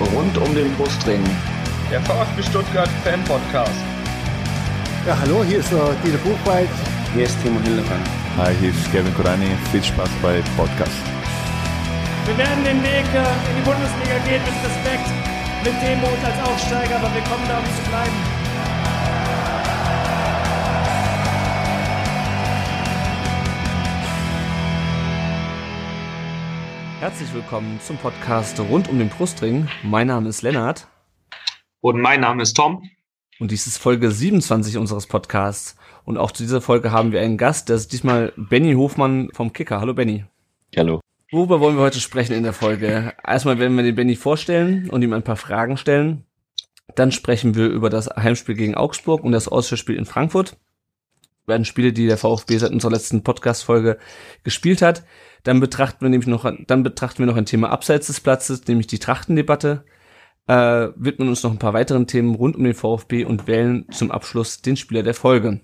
Rund um den Brustring. Der VfB Stuttgart Fan Podcast. Ja, hallo, hier ist uh, Dieter Buchwald. Hier ist Timo Hildebrand. Hi, hier ist Kevin Kurani. Viel Spaß bei Podcast. Wir werden den Weg äh, in die Bundesliga gehen mit Respekt, mit Demut als Aufsteiger, aber wir kommen da, um zu bleiben. Herzlich willkommen zum Podcast rund um den Brustring. Mein Name ist Lennart. Und mein Name ist Tom. Und dies ist Folge 27 unseres Podcasts. Und auch zu dieser Folge haben wir einen Gast, das ist diesmal Benny Hofmann vom Kicker. Hallo Benny. Hallo. Worüber wollen wir heute sprechen in der Folge? Erstmal werden wir den Benny vorstellen und ihm ein paar Fragen stellen. Dann sprechen wir über das Heimspiel gegen Augsburg und das Auswärtsspiel in Frankfurt. Das werden Spiele, die der VfB seit unserer letzten Podcast-Folge gespielt hat. Dann betrachten wir nämlich noch, dann betrachten wir noch ein Thema abseits des Platzes, nämlich die Trachtendebatte. Äh, widmen uns noch ein paar weiteren Themen rund um den VfB und wählen zum Abschluss den Spieler der Folge.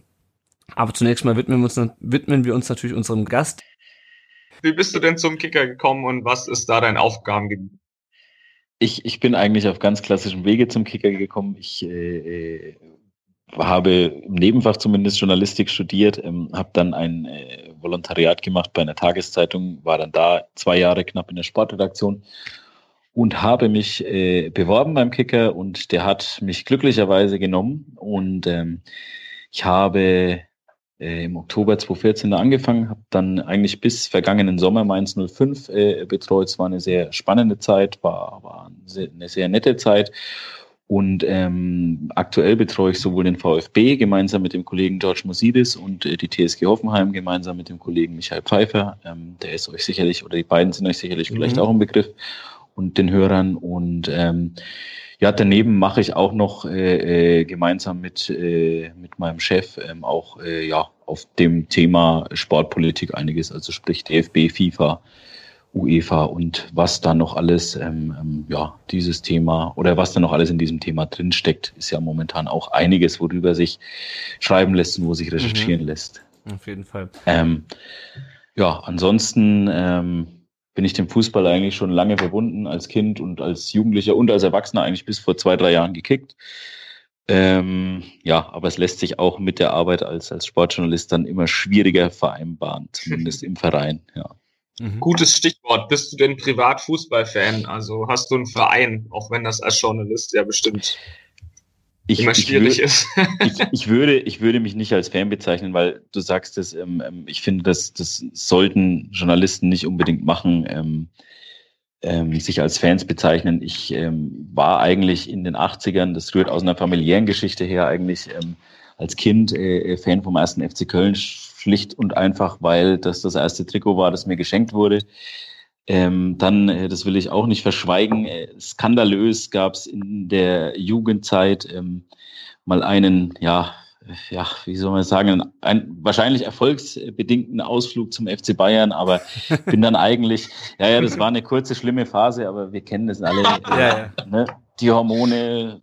Aber zunächst mal widmen wir uns, widmen wir uns natürlich unserem Gast. Wie bist du denn zum Kicker gekommen und was ist da dein Aufgabengebiet? Ich, ich bin eigentlich auf ganz klassischem Wege zum Kicker gekommen. Ich äh, habe im Nebenfach zumindest Journalistik studiert, ähm, habe dann ein äh, Volontariat gemacht bei einer Tageszeitung, war dann da zwei Jahre knapp in der Sportredaktion und habe mich äh, beworben beim Kicker und der hat mich glücklicherweise genommen und ähm, ich habe äh, im Oktober 2014 angefangen, habe dann eigentlich bis vergangenen Sommer Mainz 05 äh, betreut. Es war eine sehr spannende Zeit, war, war eine, sehr, eine sehr nette Zeit. Und ähm, aktuell betreue ich sowohl den VfB gemeinsam mit dem Kollegen George Mosidis und äh, die TSG Hoffenheim gemeinsam mit dem Kollegen Michael Pfeiffer. Ähm, der ist euch sicherlich, oder die beiden sind euch sicherlich mhm. vielleicht auch im Begriff und den Hörern. Und ähm, ja, daneben mache ich auch noch äh, äh, gemeinsam mit, äh, mit meinem Chef ähm, auch äh, ja, auf dem Thema Sportpolitik einiges, also sprich DFB, FIFA, UEFA und was da noch alles, ähm, ähm, ja, dieses Thema oder was da noch alles in diesem Thema drinsteckt, ist ja momentan auch einiges, worüber sich schreiben lässt und wo sich recherchieren mhm. lässt. Auf jeden Fall. Ähm, ja, ansonsten ähm, bin ich dem Fußball eigentlich schon lange verbunden, als Kind und als Jugendlicher und als Erwachsener eigentlich bis vor zwei, drei Jahren gekickt. Ähm, ja, aber es lässt sich auch mit der Arbeit als, als Sportjournalist dann immer schwieriger vereinbaren, zumindest im Verein, ja. Mhm. Gutes Stichwort. Bist du denn Privat-Fußballfan? Also hast du einen Verein, auch wenn das als Journalist ja bestimmt ich, immer schwierig ich ist. ich, ich, würde, ich würde mich nicht als Fan bezeichnen, weil du sagst es, ähm, ähm, ich finde, das, das sollten Journalisten nicht unbedingt machen, ähm, ähm, sich als Fans bezeichnen. Ich ähm, war eigentlich in den 80ern, das rührt aus einer familiären Geschichte her, eigentlich ähm, als Kind äh, Fan vom ersten FC Köln, schlicht und einfach, weil das das erste Trikot war, das mir geschenkt wurde. Ähm, dann, äh, das will ich auch nicht verschweigen, äh, skandalös gab es in der Jugendzeit ähm, mal einen, ja, ja, wie soll man sagen, einen wahrscheinlich erfolgsbedingten Ausflug zum FC Bayern, aber bin dann eigentlich, ja, ja, das war eine kurze, schlimme Phase, aber wir kennen das alle. ja, ja. Ne? Die Hormone,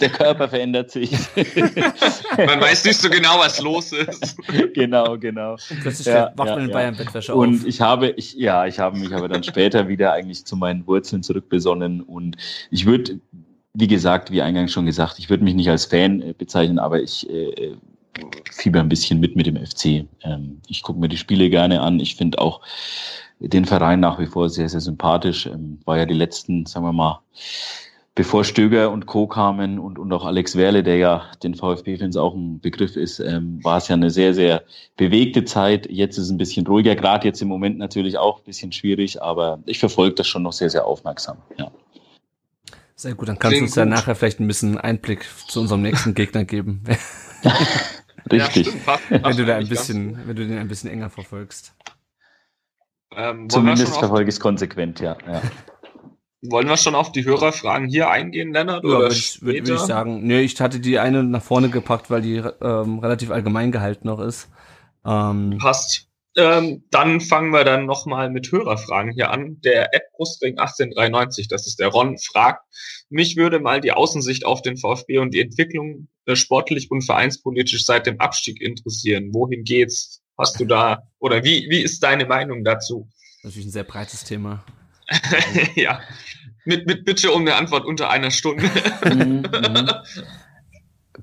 der Körper verändert sich. man weiß nicht so genau, was los ist. genau, genau. Plötzlich ja, wacht man ja, in Bayern ja. Bettwäsche auf. Und ich habe, ich, ja, ich habe mich aber dann später wieder eigentlich zu meinen Wurzeln zurückbesonnen und ich würde, wie gesagt, wie eingangs schon gesagt, ich würde mich nicht als Fan äh, bezeichnen, aber ich äh, fieber ein bisschen mit mit dem FC. Ähm, ich gucke mir die Spiele gerne an. Ich finde auch den Verein nach wie vor sehr, sehr sympathisch. Ähm, war ja die letzten, sagen wir mal, bevor Stöger und Co. kamen und, und auch Alex Werle, der ja den VfB-Fans auch ein Begriff ist, ähm, war es ja eine sehr, sehr bewegte Zeit. Jetzt ist es ein bisschen ruhiger, gerade jetzt im Moment natürlich auch ein bisschen schwierig, aber ich verfolge das schon noch sehr, sehr aufmerksam. Ja. Sehr gut, dann kannst Klingt du uns ja nachher vielleicht ein bisschen Einblick zu unserem nächsten Gegner geben. Richtig. Ja, wenn du da ein bisschen, wenn du den ein bisschen enger verfolgst. Ähm, Zumindest verfolge ich es konsequent, ja. ja. Wollen wir schon auf die Hörerfragen hier eingehen, Lennart? Ja, würde ich, würd, würd ich sagen. Nee, ich hatte die eine nach vorne gepackt, weil die ähm, relativ allgemein gehalten noch ist. Ähm, Passt. Ähm, dann fangen wir dann nochmal mit Hörerfragen hier an. Der Ed Brustring 1893, das ist der Ron, fragt, mich würde mal die Außensicht auf den VfB und die Entwicklung äh, sportlich und vereinspolitisch seit dem Abstieg interessieren. Wohin geht's? Hast du da, oder wie, wie ist deine Meinung dazu? Natürlich ein sehr breites Thema. ja. Mit, mit Bitte um eine Antwort unter einer Stunde. Mhm, mhm.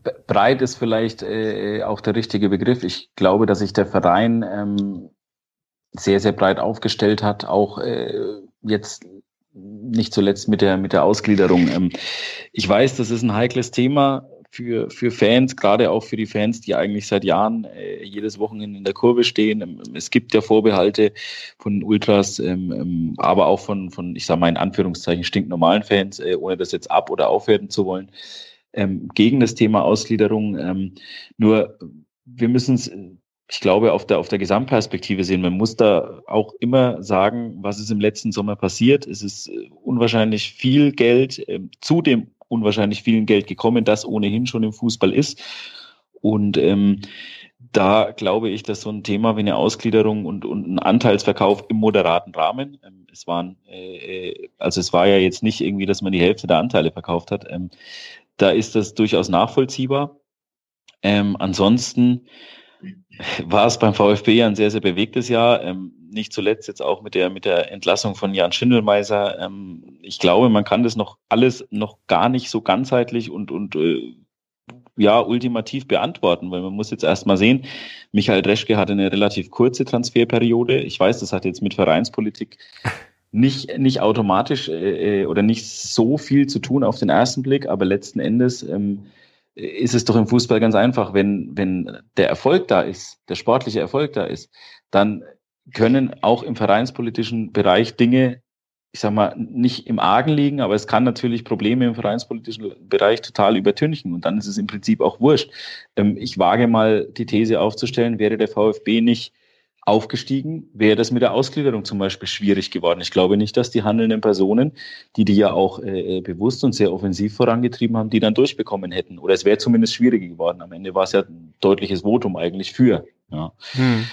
Breit ist vielleicht äh, auch der richtige Begriff. Ich glaube, dass sich der Verein ähm, sehr, sehr breit aufgestellt hat, auch äh, jetzt nicht zuletzt mit der, mit der Ausgliederung. Ähm, ich weiß, das ist ein heikles Thema für, für Fans, gerade auch für die Fans, die eigentlich seit Jahren äh, jedes Wochenende in der Kurve stehen. Ähm, es gibt ja Vorbehalte von Ultras, ähm, ähm, aber auch von, von, ich sage mal in Anführungszeichen, stinknormalen Fans, äh, ohne das jetzt ab- oder aufwerten zu wollen, ähm, gegen das Thema Ausgliederung. Ähm, nur wir müssen es ich glaube, auf der, auf der Gesamtperspektive sehen. Man muss da auch immer sagen, was ist im letzten Sommer passiert. Es ist äh, unwahrscheinlich viel Geld, äh, zu dem unwahrscheinlich vielen Geld gekommen, das ohnehin schon im Fußball ist. Und ähm, da glaube ich, dass so ein Thema wie eine Ausgliederung und, und ein Anteilsverkauf im moderaten Rahmen, ähm, es waren, äh, äh, also es war ja jetzt nicht irgendwie, dass man die Hälfte der Anteile verkauft hat, ähm, da ist das durchaus nachvollziehbar. Ähm, ansonsten war es beim VfB ein sehr, sehr bewegtes Jahr. Ähm, nicht zuletzt jetzt auch mit der, mit der Entlassung von Jan Schindelmeiser. Ähm, ich glaube, man kann das noch alles noch gar nicht so ganzheitlich und, und äh, ja, ultimativ beantworten, weil man muss jetzt erstmal sehen, Michael Dreschke hatte eine relativ kurze Transferperiode. Ich weiß, das hat jetzt mit Vereinspolitik nicht, nicht automatisch äh, äh oder nicht so viel zu tun auf den ersten Blick, aber letzten Endes ähm, ist es doch im Fußball ganz einfach, wenn, wenn der Erfolg da ist, der sportliche Erfolg da ist, dann können auch im vereinspolitischen Bereich Dinge, ich sag mal, nicht im Argen liegen, aber es kann natürlich Probleme im vereinspolitischen Bereich total übertünchen und dann ist es im Prinzip auch wurscht. Ähm, ich wage mal die These aufzustellen, wäre der VfB nicht aufgestiegen, wäre das mit der Ausgliederung zum Beispiel schwierig geworden. Ich glaube nicht, dass die handelnden Personen, die die ja auch äh, bewusst und sehr offensiv vorangetrieben haben, die dann durchbekommen hätten. Oder es wäre zumindest schwieriger geworden. Am Ende war es ja ein deutliches Votum eigentlich für. Ja. Hm.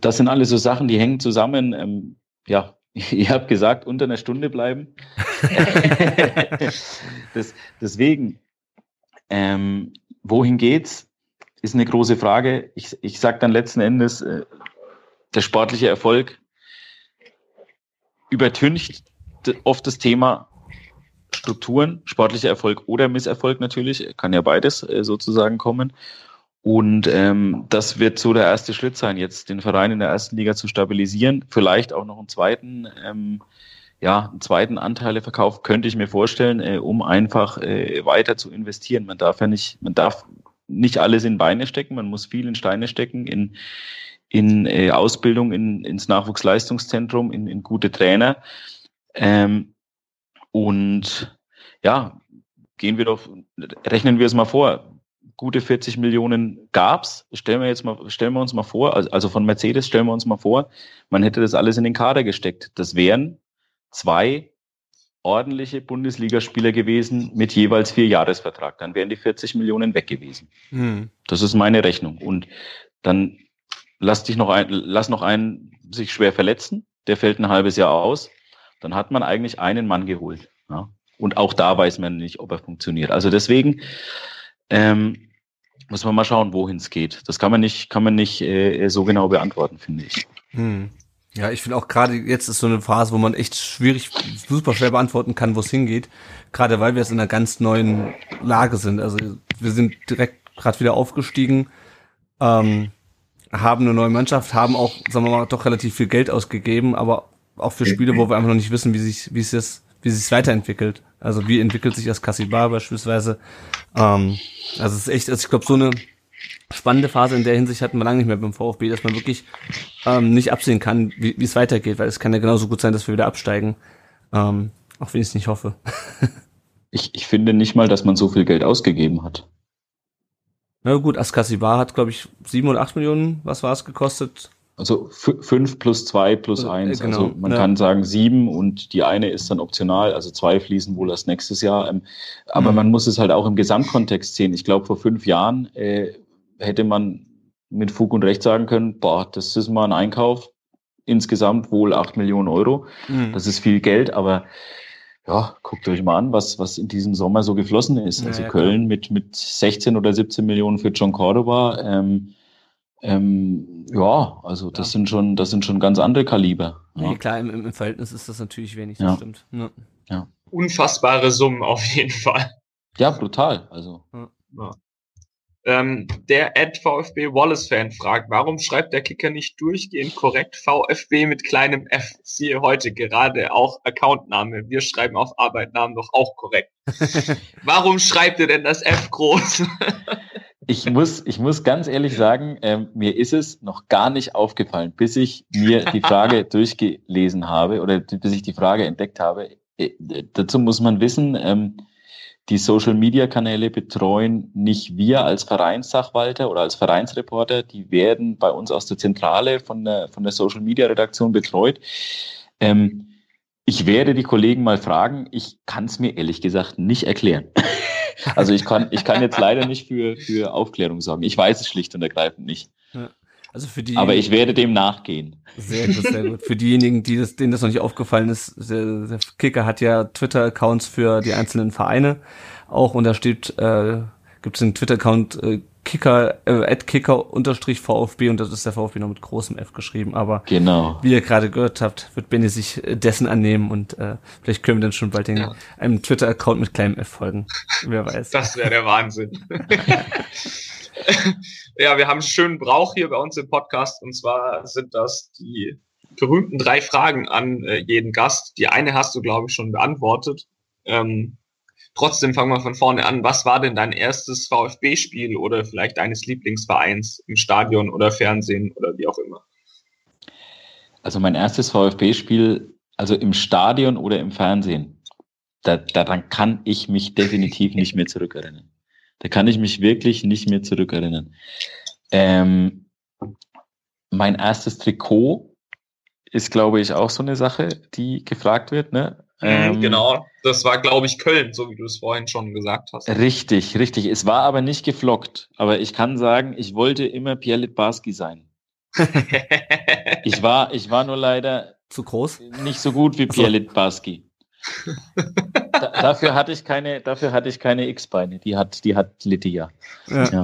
Das sind alles so Sachen, die hängen zusammen. Ähm, ja, ihr habt gesagt, unter einer Stunde bleiben. das, deswegen, ähm, wohin geht's? Ist eine große Frage. Ich, ich sage dann letzten Endes, äh, der sportliche Erfolg übertüncht oft das Thema Strukturen, sportlicher Erfolg oder Misserfolg natürlich, kann ja beides äh, sozusagen kommen. Und ähm, das wird so der erste Schritt sein, jetzt den Verein in der ersten Liga zu stabilisieren, vielleicht auch noch einen zweiten, ähm, ja, einen zweiten Anteileverkauf könnte ich mir vorstellen, äh, um einfach äh, weiter zu investieren. Man darf ja nicht, man darf nicht alles in Beine stecken, man muss viel in Steine stecken, in in äh, Ausbildung in, ins Nachwuchsleistungszentrum, in, in gute Trainer. Ähm, und ja, gehen wir doch, rechnen wir es mal vor. Gute 40 Millionen gab's. Stellen wir jetzt mal, stellen wir uns mal vor, also, von Mercedes stellen wir uns mal vor, man hätte das alles in den Kader gesteckt. Das wären zwei ordentliche Bundesligaspieler gewesen mit jeweils vier Jahresvertrag. Dann wären die 40 Millionen weg gewesen. Hm. Das ist meine Rechnung. Und dann lass dich noch ein, lass noch einen sich schwer verletzen, der fällt ein halbes Jahr aus, dann hat man eigentlich einen Mann geholt. Ja? Und auch da weiß man nicht, ob er funktioniert. Also deswegen ähm, muss man mal schauen, wohin es geht. Das kann man nicht, kann man nicht äh, so genau beantworten, finde ich. Hm. Ja, ich finde auch gerade jetzt ist so eine Phase, wo man echt schwierig, super schwer beantworten kann, wo es hingeht. Gerade weil wir jetzt in einer ganz neuen Lage sind. Also wir sind direkt gerade wieder aufgestiegen. Ähm, haben eine neue Mannschaft, haben auch, sagen wir mal, doch relativ viel Geld ausgegeben, aber auch für Spiele, wo wir einfach noch nicht wissen, wie sich, wie es jetzt, wie sich weiterentwickelt. Also wie entwickelt sich das Kassibar beispielsweise. Ähm, also es ist echt, also ich glaube, so eine spannende Phase in der Hinsicht hatten wir lange nicht mehr beim VfB, dass man wirklich ähm, nicht absehen kann, wie, es weitergeht, weil es kann ja genauso gut sein, dass wir wieder absteigen. Ähm, auch wenn ich es nicht hoffe. ich, ich finde nicht mal, dass man so viel Geld ausgegeben hat. Na gut, Askasibar hat, glaube ich, sieben oder acht Millionen, was war es gekostet? Also fünf plus zwei plus also, eins. Genau, also man ja. kann sagen sieben und die eine ist dann optional, also zwei fließen wohl erst nächstes Jahr. Ähm, aber mhm. man muss es halt auch im Gesamtkontext sehen. Ich glaube, vor fünf Jahren äh, hätte man mit Fug und Recht sagen können, boah, das ist mal ein Einkauf, insgesamt wohl acht Millionen Euro. Mhm. Das ist viel Geld, aber ja, guckt euch mal an, was, was in diesem Sommer so geflossen ist. Also ja, Köln mit, mit 16 oder 17 Millionen für John Cordoba. Ähm, ähm, ja, also das ja. sind schon, das sind schon ganz andere Kaliber. Ja. Nee, klar, im, im Verhältnis ist das natürlich wenig, das stimmt. Ja. unfassbare Summen auf jeden Fall. Ja, brutal. Also. Ja. Ähm, der Ed VfB Wallace-Fan fragt, warum schreibt der Kicker nicht durchgehend korrekt VfB mit kleinem F? Siehe heute gerade auch Accountname. Wir schreiben auf Arbeitnamen doch auch korrekt. warum schreibt ihr denn das F groß? ich muss, ich muss ganz ehrlich sagen, ähm, mir ist es noch gar nicht aufgefallen, bis ich mir die Frage durchgelesen habe oder bis ich die Frage entdeckt habe. Äh, dazu muss man wissen, ähm, die Social-Media-Kanäle betreuen nicht wir als Vereinssachwalter oder als Vereinsreporter, die werden bei uns aus der Zentrale von der, von der Social-Media-Redaktion betreut. Ähm, ich werde die Kollegen mal fragen, ich kann es mir ehrlich gesagt nicht erklären. also ich kann, ich kann jetzt leider nicht für, für Aufklärung sorgen. Ich weiß es schlicht und ergreifend nicht. Also für die, Aber ich werde dem nachgehen. Sehr gut, sehr gut. Für diejenigen, die das, denen das noch nicht aufgefallen ist, der, der Kicker hat ja Twitter-Accounts für die einzelnen Vereine auch und da steht, äh, gibt es einen Twitter-Account äh, Kicker, äh, Kicker unterstrich VfB und das ist der VfB noch mit großem F geschrieben. Aber genau. wie ihr gerade gehört habt, wird Benny sich äh, dessen annehmen und äh, vielleicht können wir dann schon bald den, ja. einem Twitter-Account mit kleinem F folgen. Wer weiß. Das wäre der Wahnsinn. ja, wir haben einen schönen Brauch hier bei uns im Podcast und zwar sind das die berühmten drei Fragen an äh, jeden Gast. Die eine hast du, glaube ich, schon beantwortet. Ähm, trotzdem fangen wir von vorne an. Was war denn dein erstes VfB-Spiel oder vielleicht deines Lieblingsvereins im Stadion oder Fernsehen oder wie auch immer? Also mein erstes VfB-Spiel, also im Stadion oder im Fernsehen, da, daran kann ich mich definitiv nicht mehr zurückerinnern. Da kann ich mich wirklich nicht mehr zurückerinnern. Ähm, mein erstes Trikot ist, glaube ich, auch so eine Sache, die gefragt wird. Ne? Mhm, ähm, genau, das war, glaube ich, Köln, so wie du es vorhin schon gesagt hast. Richtig, richtig. Es war aber nicht geflockt. Aber ich kann sagen, ich wollte immer Pierre Litbarski sein. ich war, ich war nur leider zu groß, nicht so gut wie Pierre Litbarski da, dafür hatte ich keine, dafür hatte ich keine X-Beine. Die hat, die hat Lydia. Ja. Ja.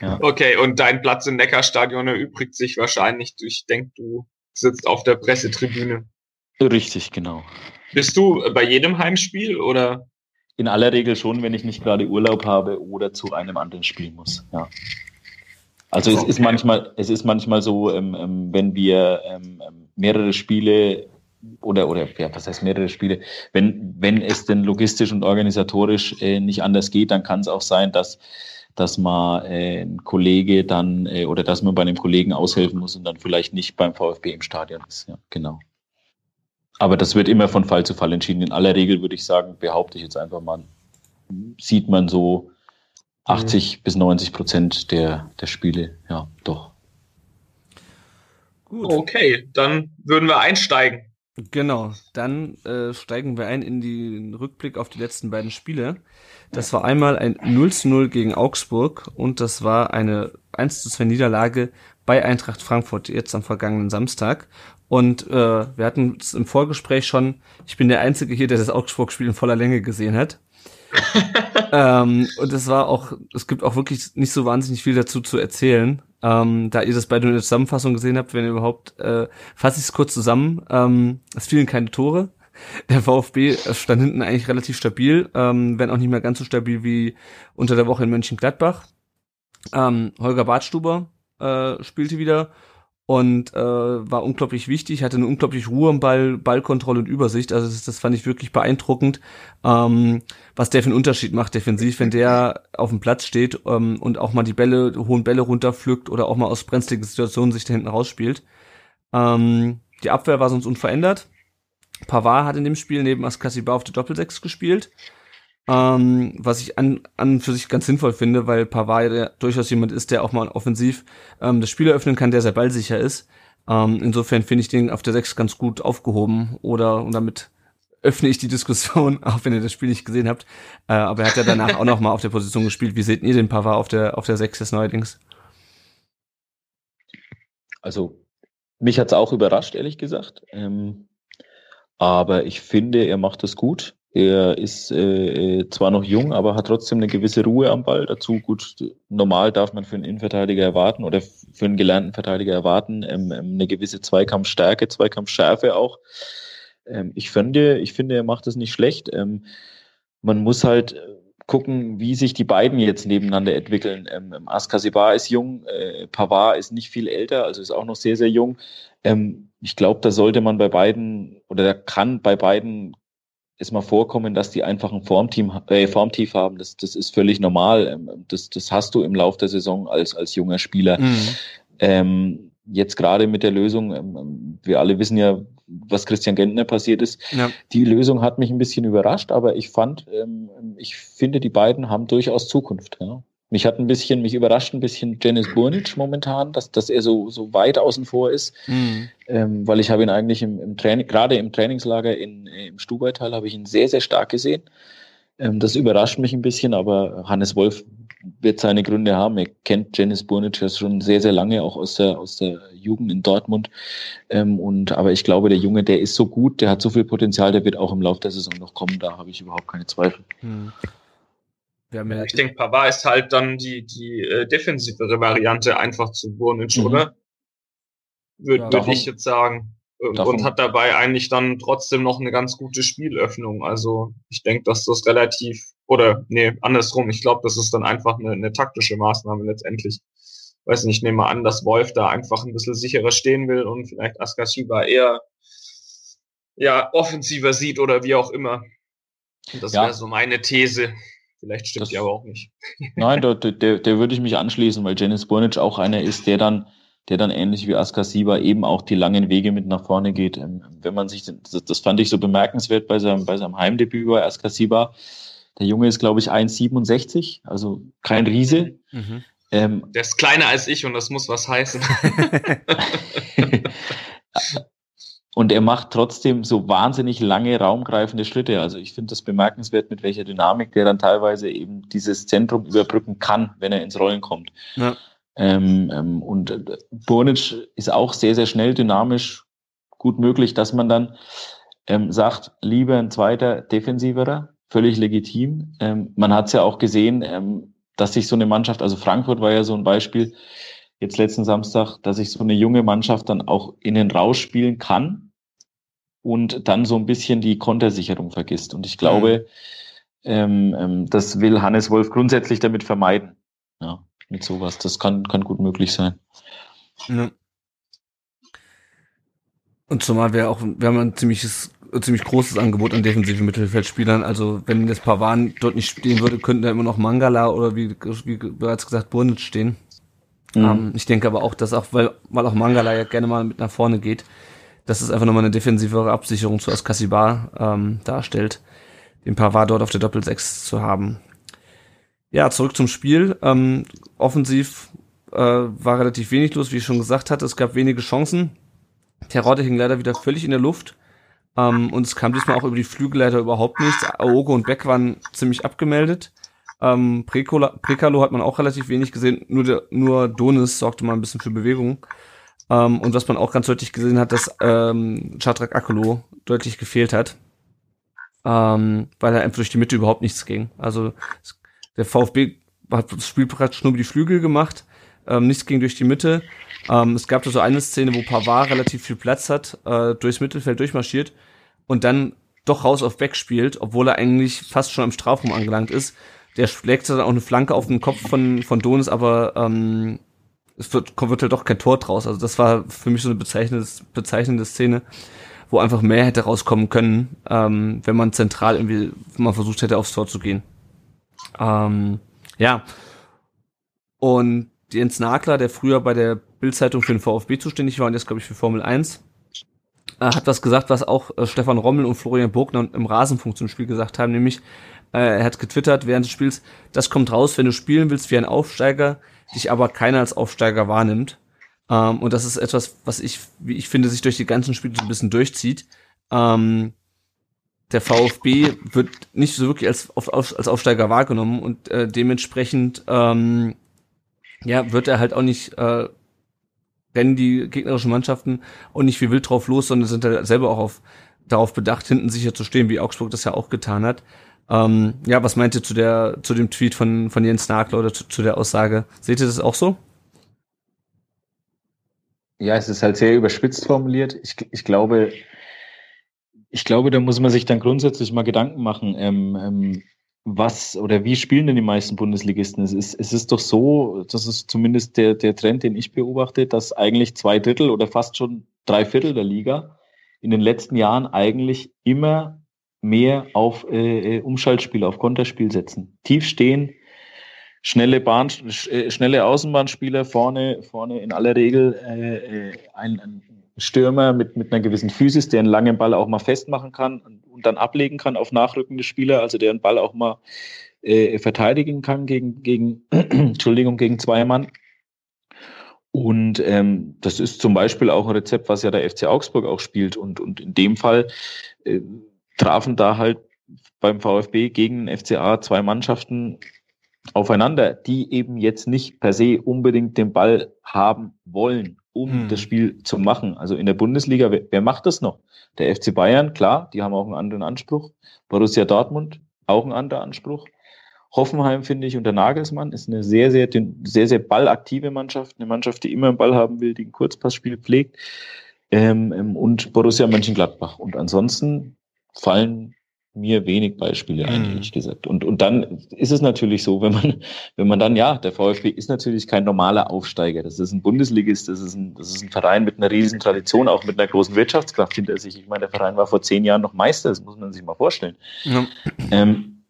ja. Okay, und dein Platz im Neckarstadion erübrigt sich wahrscheinlich. Ich denke, du sitzt auf der Pressetribüne. Richtig, genau. Bist du bei jedem Heimspiel oder? In aller Regel schon, wenn ich nicht gerade Urlaub habe oder zu einem anderen Spiel muss. Ja. Also es ist manchmal, es ist manchmal so, ähm, ähm, wenn wir ähm, ähm mehrere Spiele oder, oder ja, was heißt mehrere Spiele, wenn, wenn es denn logistisch und organisatorisch äh, nicht anders geht, dann kann es auch sein, dass, dass man äh, ein Kollege dann äh, oder dass man bei einem Kollegen aushelfen muss und dann vielleicht nicht beim VfB im Stadion ist. Ja, genau. Aber das wird immer von Fall zu Fall entschieden. In aller Regel würde ich sagen, behaupte ich jetzt einfach mal, sieht man so 80 mhm. bis 90 Prozent der, der Spiele. Ja, doch. Gut. Okay, dann würden wir einsteigen. Genau, dann äh, steigen wir ein in den Rückblick auf die letzten beiden Spiele. Das war einmal ein 0 zu 0 gegen Augsburg und das war eine 1 zu 2 Niederlage bei Eintracht Frankfurt jetzt am vergangenen Samstag. Und äh, wir hatten es im Vorgespräch schon, ich bin der Einzige hier, der das Augsburg-Spiel in voller Länge gesehen hat. ähm, und es war auch, es gibt auch wirklich nicht so wahnsinnig viel dazu zu erzählen. Ähm, da ihr das beide in der Zusammenfassung gesehen habt, wenn ihr überhaupt, äh, fasse ich es kurz zusammen. Ähm, es fielen keine Tore. Der VfB stand hinten eigentlich relativ stabil, ähm, wenn auch nicht mehr ganz so stabil wie unter der Woche in Mönchengladbach. Ähm, Holger Bartstuber äh, spielte wieder und äh, war unglaublich wichtig, hatte eine unglaublich Ruhe im Ball, Ballkontrolle und Übersicht. Also das, das fand ich wirklich beeindruckend, ähm, was der für einen Unterschied macht defensiv, wenn der auf dem Platz steht ähm, und auch mal die Bälle, hohen Bälle runterpflückt oder auch mal aus brenzligen Situationen sich da hinten rausspielt. Ähm, die Abwehr war sonst unverändert. Pavard hat in dem Spiel neben Askasiba auf der Doppelsechs gespielt. Ähm, was ich an, an für sich ganz sinnvoll finde, weil Pavard ja durchaus jemand ist, der auch mal offensiv ähm, das Spiel eröffnen kann, der sehr ballsicher ist. Ähm, insofern finde ich den auf der 6 ganz gut aufgehoben oder und damit öffne ich die Diskussion, auch wenn ihr das Spiel nicht gesehen habt. Äh, aber er hat ja danach auch noch mal auf der Position gespielt. Wie seht ihr den Pavard auf der auf der 6 des neuerdings? Also mich hat's auch überrascht, ehrlich gesagt. Ähm, aber ich finde, er macht es gut. Er ist äh, äh, zwar noch jung, aber hat trotzdem eine gewisse Ruhe am Ball. Dazu gut, normal darf man für einen Innenverteidiger erwarten oder für einen gelernten Verteidiger erwarten, ähm, ähm, eine gewisse Zweikampfstärke, Zweikampfschärfe auch. Ähm, ich finde, ich finde, er macht das nicht schlecht. Ähm, man muss halt äh, gucken, wie sich die beiden jetzt nebeneinander entwickeln. Ähm, ähm Askasibar ist jung, äh, Pavard ist nicht viel älter, also ist auch noch sehr, sehr jung. Ähm, ich glaube, da sollte man bei beiden oder da kann bei beiden es mal vorkommen, dass die einfach ein Formteam, äh, Formtief haben. Das, das ist völlig normal. Ähm, das, das hast du im Lauf der Saison als, als junger Spieler. Mhm. Ähm, jetzt gerade mit der Lösung, ähm, ähm, wir alle wissen ja, was Christian Gentner passiert ist. Ja. Die Lösung hat mich ein bisschen überrascht, aber ich fand, ähm, ich finde, die beiden haben durchaus Zukunft. Ja. Mich hat ein bisschen, mich überrascht ein bisschen Dennis Burnic momentan, dass, dass er so, so weit außen vor ist, mhm. ähm, weil ich habe ihn eigentlich im, im Training, gerade im Trainingslager in, im Stubaital habe ich ihn sehr, sehr stark gesehen. Ähm, das überrascht mich ein bisschen, aber Hannes Wolf wird seine Gründe haben. Er kennt Dennis Burnic ja schon sehr, sehr lange, auch aus der, aus der Jugend in Dortmund. Ähm, und, aber ich glaube, der Junge, der ist so gut, der hat so viel Potenzial, der wird auch im Laufe der Saison noch kommen. Da habe ich überhaupt keine Zweifel. Mhm. Ja ich denke, Pavard ist halt dann die, die äh, defensivere Variante einfach zu Burnic, mhm. oder? Würde ja, würd ich jetzt sagen. Davon. Und hat dabei eigentlich dann trotzdem noch eine ganz gute Spielöffnung. Also ich denke, dass das relativ, oder nee, andersrum, ich glaube, das ist dann einfach eine, eine taktische Maßnahme letztendlich. Weiß nicht, ich nehme mal an, dass Wolf da einfach ein bisschen sicherer stehen will und vielleicht Askashiba eher ja, offensiver sieht oder wie auch immer. Das ja. wäre so meine These. Vielleicht stimmt das, die aber auch nicht. Nein, der, der, der würde ich mich anschließen, weil Janis Burnic auch einer ist, der dann, der dann ähnlich wie Askasiba eben auch die langen Wege mit nach vorne geht. Ähm, wenn man sich, das, das fand ich so bemerkenswert bei seinem, bei seinem Heimdebüt bei Askasiba. Der Junge ist, glaube ich, 1,67, also kein Riese. Mhm. Ähm, der ist kleiner als ich und das muss was heißen. Und er macht trotzdem so wahnsinnig lange raumgreifende Schritte. Also ich finde das bemerkenswert, mit welcher Dynamik der dann teilweise eben dieses Zentrum überbrücken kann, wenn er ins Rollen kommt. Ja. Ähm, ähm, und äh, Burnic ist auch sehr, sehr schnell, dynamisch, gut möglich, dass man dann ähm, sagt, lieber ein zweiter defensiverer, völlig legitim. Ähm, man hat es ja auch gesehen, ähm, dass sich so eine Mannschaft, also Frankfurt war ja so ein Beispiel, jetzt letzten Samstag, dass sich so eine junge Mannschaft dann auch innen rausspielen kann und dann so ein bisschen die Kontersicherung vergisst. Und ich glaube, mhm. ähm, ähm, das will Hannes Wolf grundsätzlich damit vermeiden. Ja, mit sowas. Das kann, kann gut möglich sein. Ja. Und zumal wir auch, wir haben ein ziemliches, ein ziemlich großes Angebot an defensiven Mittelfeldspielern. Also wenn das Pavan dort nicht stehen würde, könnten da immer noch Mangala oder wie, wie bereits gesagt Burnic stehen. Mhm. Ähm, ich denke aber auch, dass auch, weil, weil auch Mangala ja gerne mal mit nach vorne geht, dass es einfach nochmal eine defensivere Absicherung zu Askasibar ähm, darstellt, den Pavard dort auf der Doppel-6 zu haben. Ja, zurück zum Spiel. Ähm, offensiv äh, war relativ wenig los, wie ich schon gesagt hatte. Es gab wenige Chancen. Terodde hing leider wieder völlig in der Luft. Ähm, und es kam diesmal auch über die Flügel leider überhaupt nichts. Aogo und Beck waren ziemlich abgemeldet. Ähm, Prekalo hat man auch relativ wenig gesehen. Nur, der, nur Donis sorgte mal ein bisschen für Bewegung. Ähm, und was man auch ganz deutlich gesehen hat, dass ähm, Chadrak Akolo deutlich gefehlt hat, ähm, weil er einfach durch die Mitte überhaupt nichts ging. Also der VfB hat das Spiel praktisch nur über die Flügel gemacht, ähm, nichts ging durch die Mitte. Ähm, es gab da so eine Szene, wo Pavard relativ viel Platz hat, äh, durchs Mittelfeld durchmarschiert und dann doch raus auf Beck spielt, obwohl er eigentlich fast schon am Strafraum angelangt ist. Der schlägt dann auch eine Flanke auf den Kopf von, von Donis, aber ähm, es wird, kommt, wird halt doch kein Tor draus. Also das war für mich so eine bezeichnende, bezeichnende Szene, wo einfach mehr hätte rauskommen können, ähm, wenn man zentral irgendwie mal versucht hätte, aufs Tor zu gehen. Ähm, ja. Und Jens Nagler, der früher bei der Bildzeitung für den VfB zuständig war und jetzt, glaube ich, für Formel 1, äh, hat was gesagt, was auch äh, Stefan Rommel und Florian Burgner im Rasenfunk zum Spiel gesagt haben, nämlich äh, er hat getwittert während des Spiels, das kommt raus, wenn du spielen willst wie ein Aufsteiger, dich aber keiner als Aufsteiger wahrnimmt. Ähm, und das ist etwas, was ich, wie ich finde, sich durch die ganzen Spiele so ein bisschen durchzieht. Ähm, der VfB wird nicht so wirklich als, als Aufsteiger wahrgenommen und äh, dementsprechend ähm, ja, wird er halt auch nicht äh, rennen die gegnerischen Mannschaften auch nicht wie wild drauf los, sondern sind da selber auch auf, darauf bedacht, hinten sicher zu stehen, wie Augsburg das ja auch getan hat. Ähm, ja, was meint ihr zu der, zu dem Tweet von, von Jens Nagler oder zu, zu der Aussage? Seht ihr das auch so? Ja, es ist halt sehr überspitzt formuliert. Ich, ich glaube, ich glaube, da muss man sich dann grundsätzlich mal Gedanken machen, ähm, ähm, was oder wie spielen denn die meisten Bundesligisten? Es ist, es ist doch so, das ist zumindest der, der Trend, den ich beobachte, dass eigentlich zwei Drittel oder fast schon drei Viertel der Liga in den letzten Jahren eigentlich immer mehr auf äh, äh Umschaltspiel, auf Konterspiel setzen. Tief stehen, schnelle Bahn, äh, schnelle Außenbahnspieler vorne, vorne in aller Regel äh, äh, ein, ein Stürmer mit, mit einer gewissen Physis, der einen langen Ball auch mal festmachen kann und dann ablegen kann auf nachrückende Spieler, also der einen Ball auch mal äh, verteidigen kann gegen, gegen, Entschuldigung, gegen zwei Mann. Und ähm, das ist zum Beispiel auch ein Rezept, was ja der FC Augsburg auch spielt. Und, und in dem Fall äh, trafen da halt beim VfB gegen den FCA zwei Mannschaften aufeinander, die eben jetzt nicht per se unbedingt den Ball haben wollen, um hm. das Spiel zu machen. Also in der Bundesliga, wer, wer, macht das noch? Der FC Bayern, klar, die haben auch einen anderen Anspruch. Borussia Dortmund, auch einen anderen Anspruch. Hoffenheim, finde ich, unter Nagelsmann ist eine sehr, sehr, sehr, sehr ballaktive Mannschaft, eine Mannschaft, die immer einen Ball haben will, die ein Kurzpassspiel pflegt. Ähm, ähm und Borussia Mönchengladbach. Und ansonsten fallen mir wenig Beispiele ein, mhm. ehrlich gesagt. Und, und dann ist es natürlich so, wenn man, wenn man dann, ja, der VfB ist natürlich kein normaler Aufsteiger. Das ist ein Bundesligist, das ist ein, das ist ein Verein mit einer riesen Tradition, auch mit einer großen Wirtschaftskraft hinter sich. Ich meine, der Verein war vor zehn Jahren noch Meister, das muss man sich mal vorstellen. Ja. Ähm,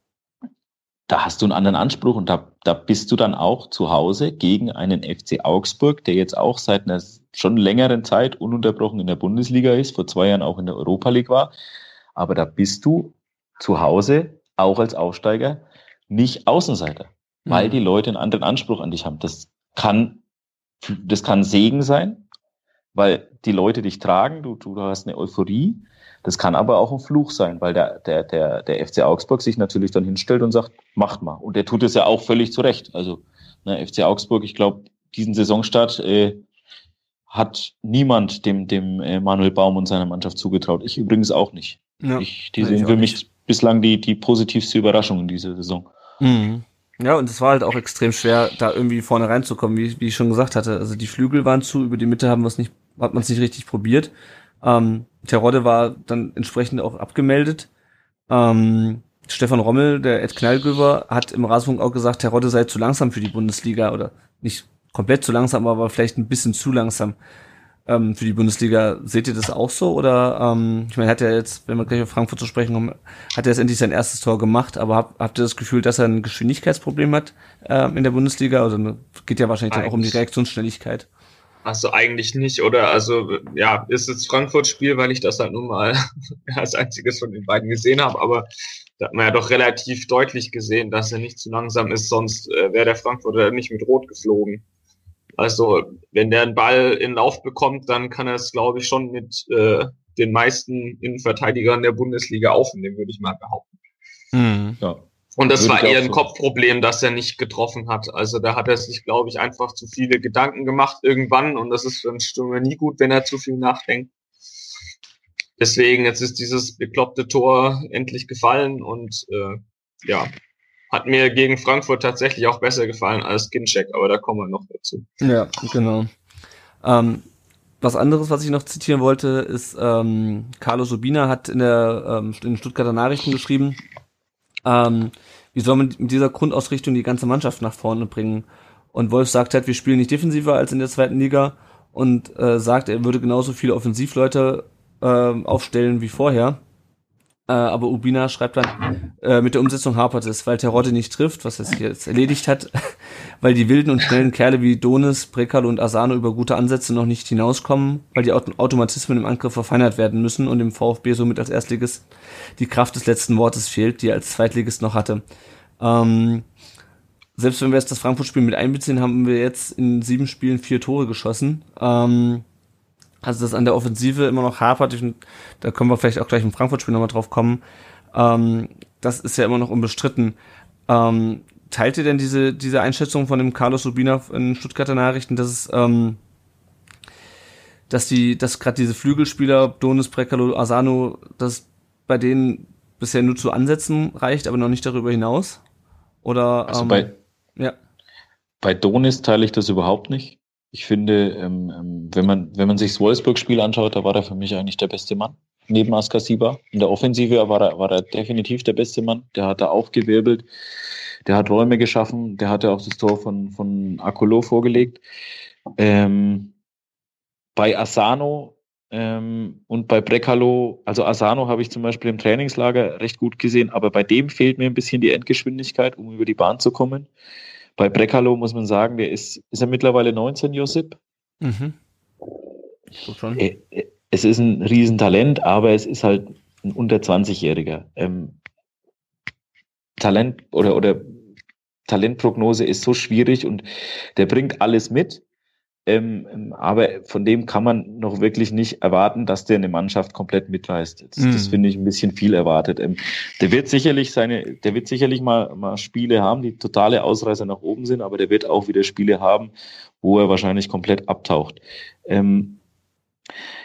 da hast du einen anderen Anspruch und da, da bist du dann auch zu Hause gegen einen FC Augsburg, der jetzt auch seit einer schon längeren Zeit ununterbrochen in der Bundesliga ist, vor zwei Jahren auch in der Europa League war. Aber da bist du zu Hause, auch als Aufsteiger, nicht Außenseiter, mhm. weil die Leute einen anderen Anspruch an dich haben. Das kann, das kann Segen sein, weil die Leute dich tragen, du, du hast eine Euphorie. Das kann aber auch ein Fluch sein, weil der, der, der, der FC Augsburg sich natürlich dann hinstellt und sagt, macht mal. Und der tut es ja auch völlig zu Recht. Also, ne, FC Augsburg, ich glaube, diesen Saisonstart äh, hat niemand dem, dem äh, Manuel Baum und seiner Mannschaft zugetraut. Ich übrigens auch nicht. Ja, ich, die sind für mich bislang die, die positivste Überraschung in dieser Saison. Mhm. Ja, und es war halt auch extrem schwer, da irgendwie vorne reinzukommen, wie, wie ich schon gesagt hatte. Also die Flügel waren zu, über die Mitte haben wir es nicht, hat man es nicht richtig probiert. Ähm, Terodde war dann entsprechend auch abgemeldet. Ähm, Stefan Rommel, der Ed Knallgöber, hat im Rasenfunk auch gesagt, Terodde sei zu langsam für die Bundesliga oder nicht komplett zu langsam, aber vielleicht ein bisschen zu langsam ähm, für die Bundesliga. Seht ihr das auch so? Oder ähm, ich meine, hat er jetzt, wenn wir gleich auf Frankfurt zu sprechen kommen, hat er jetzt endlich sein erstes Tor gemacht, aber hab, habt ihr das Gefühl, dass er ein Geschwindigkeitsproblem hat ähm, in der Bundesliga? Also geht ja wahrscheinlich dann auch um die Reaktionsschnelligkeit. Also eigentlich nicht, oder? Also ja, ist es Frankfurt-Spiel, weil ich das halt nun mal als einziges von den beiden gesehen habe, aber da hat man ja doch relativ deutlich gesehen, dass er nicht zu langsam ist, sonst äh, wäre der Frankfurter nicht mit Rot geflogen. Also wenn der einen Ball in Lauf bekommt, dann kann er es, glaube ich, schon mit äh, den meisten Innenverteidigern der Bundesliga aufnehmen, würde ich mal behaupten. Mhm. Ja. Und das war eher ein so. Kopfproblem, dass er nicht getroffen hat. Also da hat er sich, glaube ich, einfach zu viele Gedanken gemacht irgendwann. Und das ist für einen Stürmer nie gut, wenn er zu viel nachdenkt. Deswegen, jetzt ist dieses bekloppte Tor endlich gefallen und äh, ja, hat mir gegen Frankfurt tatsächlich auch besser gefallen als Ginchek, aber da kommen wir noch dazu. Ja, genau. Ähm, was anderes, was ich noch zitieren wollte, ist, ähm, Carlos Urbina hat in der ähm, in Stuttgarter Nachrichten geschrieben, ähm, wie soll man mit dieser Grundausrichtung die ganze Mannschaft nach vorne bringen? Und Wolf sagt halt, wir spielen nicht defensiver als in der zweiten Liga und äh, sagt, er würde genauso viele Offensivleute äh, aufstellen wie vorher. Äh, aber Ubina schreibt dann, äh, mit der Umsetzung hapert es, weil Terodde nicht trifft, was er sich jetzt erledigt hat, weil die wilden und schnellen Kerle wie Donis, Brekalo und Asano über gute Ansätze noch nicht hinauskommen, weil die Automatismen im Angriff verfeinert werden müssen und dem VfB somit als Erstligist die Kraft des letzten Wortes fehlt, die er als Zweitligist noch hatte. Ähm, selbst wenn wir jetzt das Frankfurt-Spiel mit einbeziehen, haben wir jetzt in sieben Spielen vier Tore geschossen. Ähm, also das an der Offensive immer noch hapert, ich, da können wir vielleicht auch gleich im Frankfurt-Spiel nochmal drauf kommen, ähm, das ist ja immer noch unbestritten. Ähm, teilt ihr denn diese, diese Einschätzung von dem Carlos Rubina in Stuttgarter Nachrichten, dass es, ähm, dass die, dass gerade diese Flügelspieler, Donis, Prekalo, Asano, dass bei denen bisher nur zu Ansätzen reicht, aber noch nicht darüber hinaus? Oder also ähm, bei, ja. bei Donis teile ich das überhaupt nicht. Ich finde, ähm, ähm, wenn man, wenn man sich das Wolfsburg-Spiel anschaut, da war er für mich eigentlich der beste Mann. neben Askasiba. In der Offensive war er, war er definitiv der beste Mann. Der hat da aufgewirbelt, der hat Räume geschaffen, der hatte auch das Tor von, von Akolo vorgelegt. Ähm, bei Asano ähm, und bei Brekalo, also Asano habe ich zum Beispiel im Trainingslager recht gut gesehen, aber bei dem fehlt mir ein bisschen die Endgeschwindigkeit, um über die Bahn zu kommen. Bei Brekalo muss man sagen, der ist, ist er mittlerweile 19, Josip? Mhm. So schon. Äh, äh, es ist ein Riesentalent, aber es ist halt ein unter 20-Jähriger. Ähm, Talent oder, oder Talentprognose ist so schwierig und der bringt alles mit. Ähm, ähm, aber von dem kann man noch wirklich nicht erwarten, dass der eine Mannschaft komplett mitreißt. Das, mm. das finde ich ein bisschen viel erwartet. Ähm, der wird sicherlich seine, der wird sicherlich mal, mal Spiele haben, die totale Ausreißer nach oben sind, aber der wird auch wieder Spiele haben, wo er wahrscheinlich komplett abtaucht. Ähm,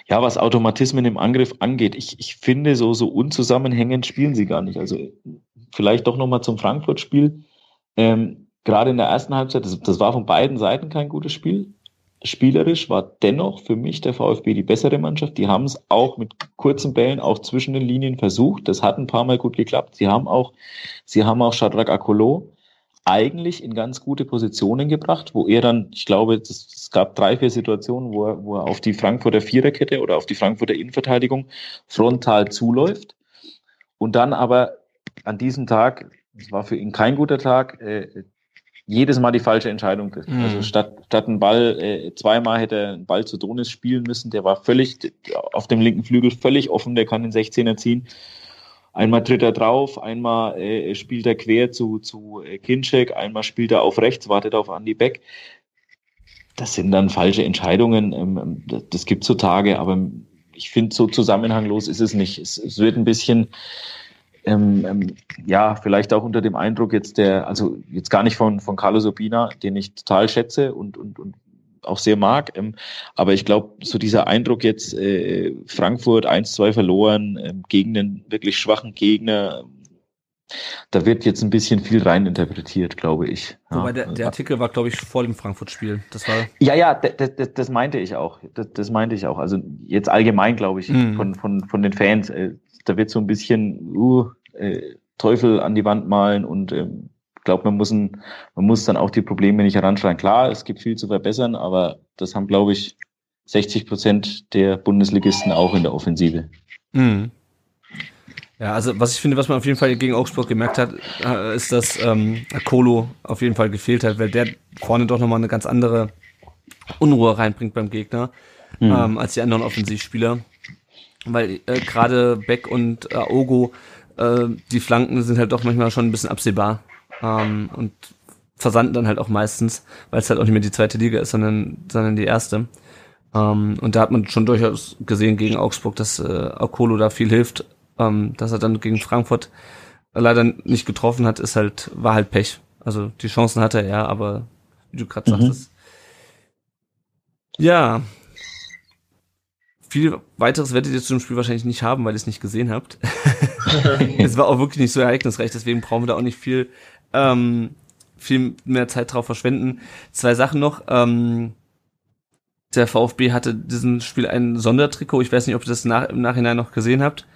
ja, was Automatismen im Angriff angeht, ich, ich finde, so, so unzusammenhängend spielen sie gar nicht. Also vielleicht doch nochmal zum Frankfurt-Spiel. Ähm, gerade in der ersten Halbzeit, das, das war von beiden Seiten kein gutes Spiel. Spielerisch war dennoch für mich der VfB die bessere Mannschaft. Die haben es auch mit kurzen Bällen auch zwischen den Linien versucht. Das hat ein paar Mal gut geklappt. Sie haben auch, sie haben auch Shadrach Akolo eigentlich in ganz gute Positionen gebracht, wo er dann, ich glaube, es gab drei, vier Situationen, wo er, wo er auf die Frankfurter Viererkette oder auf die Frankfurter Innenverteidigung frontal zuläuft und dann aber an diesem Tag, es war für ihn kein guter Tag, äh, jedes Mal die falsche Entscheidung trifft. Mhm. Also statt, statt einen Ball, äh, zweimal hätte er einen Ball zu Donis spielen müssen, der war völlig auf dem linken Flügel völlig offen, der kann den 16er ziehen. Einmal tritt er drauf, einmal äh, spielt er quer zu, zu äh, Kinczek, einmal spielt er auf rechts, wartet auf Andy Beck. Das sind dann falsche Entscheidungen. Ähm, ähm das, das gibt so Tage, aber ich finde, so zusammenhanglos ist es nicht. Es, es wird ein bisschen, ähm, ähm, ja, vielleicht auch unter dem Eindruck jetzt der, also jetzt gar nicht von, von Carlos Urbina, den ich total schätze und, und, und auch sehr mag. Ähm, aber ich glaube, so dieser Eindruck jetzt, äh, Frankfurt 1-2 verloren, äh, gegen einen wirklich schwachen Gegner, da wird jetzt ein bisschen viel reininterpretiert, glaube ich. Ja. Wobei der, der Artikel war, glaube ich, vor dem Frankfurt-Spiel. Das war. Ja, ja, das, das meinte ich auch. Das, das meinte ich auch. Also jetzt allgemein, glaube ich, mhm. von, von, von den Fans. Äh, da wird so ein bisschen uh, äh, Teufel an die Wand malen und ich glaube, man muss, ein, man muss dann auch die Probleme nicht heranschreien. Klar, es gibt viel zu verbessern, aber das haben, glaube ich, 60 Prozent der Bundesligisten auch in der Offensive. Mhm. Ja, also was ich finde, was man auf jeden Fall gegen Augsburg gemerkt hat, äh, ist, dass ähm, Kolo auf jeden Fall gefehlt hat, weil der vorne doch nochmal eine ganz andere Unruhe reinbringt beim Gegner, mhm. ähm, als die anderen Offensivspieler. Weil äh, gerade Beck und äh, Ogo, äh, die Flanken sind halt doch manchmal schon ein bisschen absehbar ähm, und versanden dann halt auch meistens, weil es halt auch nicht mehr die zweite Liga ist, sondern, sondern die erste. Ähm, und da hat man schon durchaus gesehen gegen Augsburg, dass äh, Okolo da viel hilft. Ähm, dass er dann gegen Frankfurt leider nicht getroffen hat, ist halt, war halt Pech. Also die Chancen hatte er, aber wie du gerade mhm. sagtest. Ja. Viel weiteres werdet ihr zu dem Spiel wahrscheinlich nicht haben, weil ihr es nicht gesehen habt. es war auch wirklich nicht so ereignisreich, deswegen brauchen wir da auch nicht viel ähm, viel mehr Zeit drauf verschwenden. Zwei Sachen noch. Ähm, der VfB hatte diesen Spiel ein Sondertrikot. Ich weiß nicht, ob ihr das nach, im Nachhinein noch gesehen habt.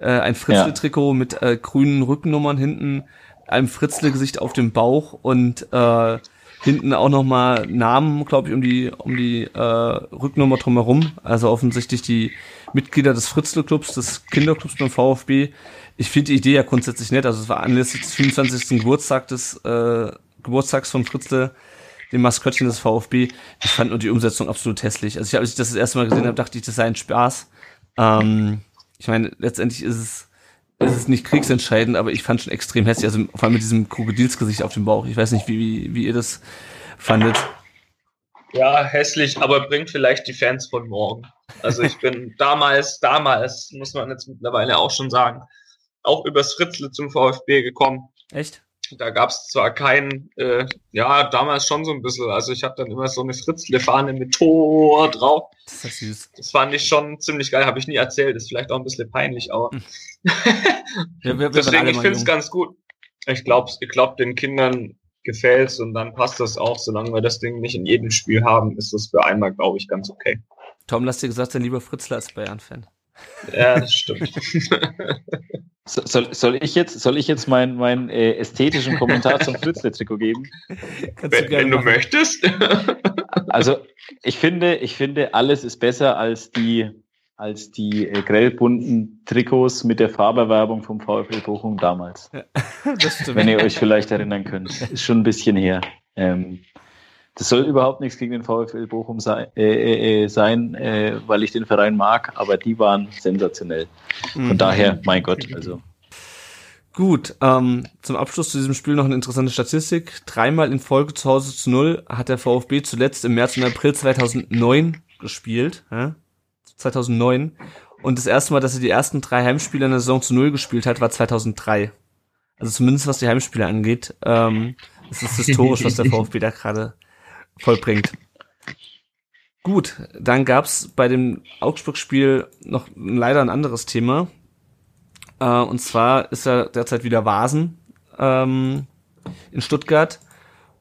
Äh, ein Fritzle-Trikot ja. mit äh, grünen Rückennummern hinten, einem Fritzle-Gesicht auf dem Bauch und äh, hinten auch nochmal Namen, glaube ich, um die um die äh, Rückennummer drumherum. Also offensichtlich die Mitglieder des Fritzle-Clubs, des Kinderclubs beim VfB ich finde die Idee ja grundsätzlich nett. Also es war anlässlich des 25. Geburtstag des äh, Geburtstags von Fritzle, dem Maskottchen des VfB. Ich fand nur die Umsetzung absolut hässlich. Also ich, als ich das das erste Mal gesehen habe, dachte ich, das sei ein Spaß. Ähm, ich meine, letztendlich ist es ist es nicht kriegsentscheidend, aber ich fand schon extrem hässlich. Also vor allem mit diesem Krokodilsgesicht auf dem Bauch. Ich weiß nicht, wie, wie, wie ihr das fandet. Ja, hässlich, aber bringt vielleicht die Fans von morgen. Also ich bin damals, damals, muss man jetzt mittlerweile auch schon sagen, auch übers Fritzle zum VfB gekommen. Echt? Da gab es zwar keinen, äh, ja, damals schon so ein bisschen. Also ich habe dann immer so eine Fritzle-Fahne mit Tor drauf. Das ist süß. Das fand ich schon ziemlich geil, habe ich nie erzählt. Ist vielleicht auch ein bisschen peinlich, aber hm. ja, wir, wir deswegen, ich finde es ganz gut. Ich glaube, ich glaub, den Kindern gefällt's und dann passt das auch. Solange wir das Ding nicht in jedem Spiel haben, ist das für einmal, glaube ich, ganz okay. Tom, lass dir gesagt sein, lieber Fritzler als Bayern-Fan. Ja, das stimmt. So, soll, soll ich jetzt, soll ich jetzt meinen mein, äh, ästhetischen Kommentar zum Fritzle-Trikot geben? wenn, wenn du möchtest. also ich finde, ich finde, alles ist besser als die, als die äh, grellbunten Trikots mit der Farberwerbung vom VfL Bochum damals. Ja, wenn ihr euch vielleicht erinnern könnt. Ist schon ein bisschen her. Ähm, das soll überhaupt nichts gegen den VfL Bochum sei, äh, äh, äh, sein, äh, weil ich den Verein mag, aber die waren sensationell. Von mhm. daher, mein Gott, also. Gut, ähm, zum Abschluss zu diesem Spiel noch eine interessante Statistik. Dreimal in Folge zu Hause zu null hat der VfB zuletzt im März und April 2009 gespielt. Ja? 2009. Und das erste Mal, dass er die ersten drei Heimspiele in der Saison zu null gespielt hat, war 2003. Also zumindest was die Heimspiele angeht. Ähm, es ist historisch, was der VfB da gerade vollbringt. Gut, dann gab's bei dem Augsburg-Spiel noch leider ein anderes Thema. Äh, und zwar ist er derzeit wieder Vasen ähm, in Stuttgart.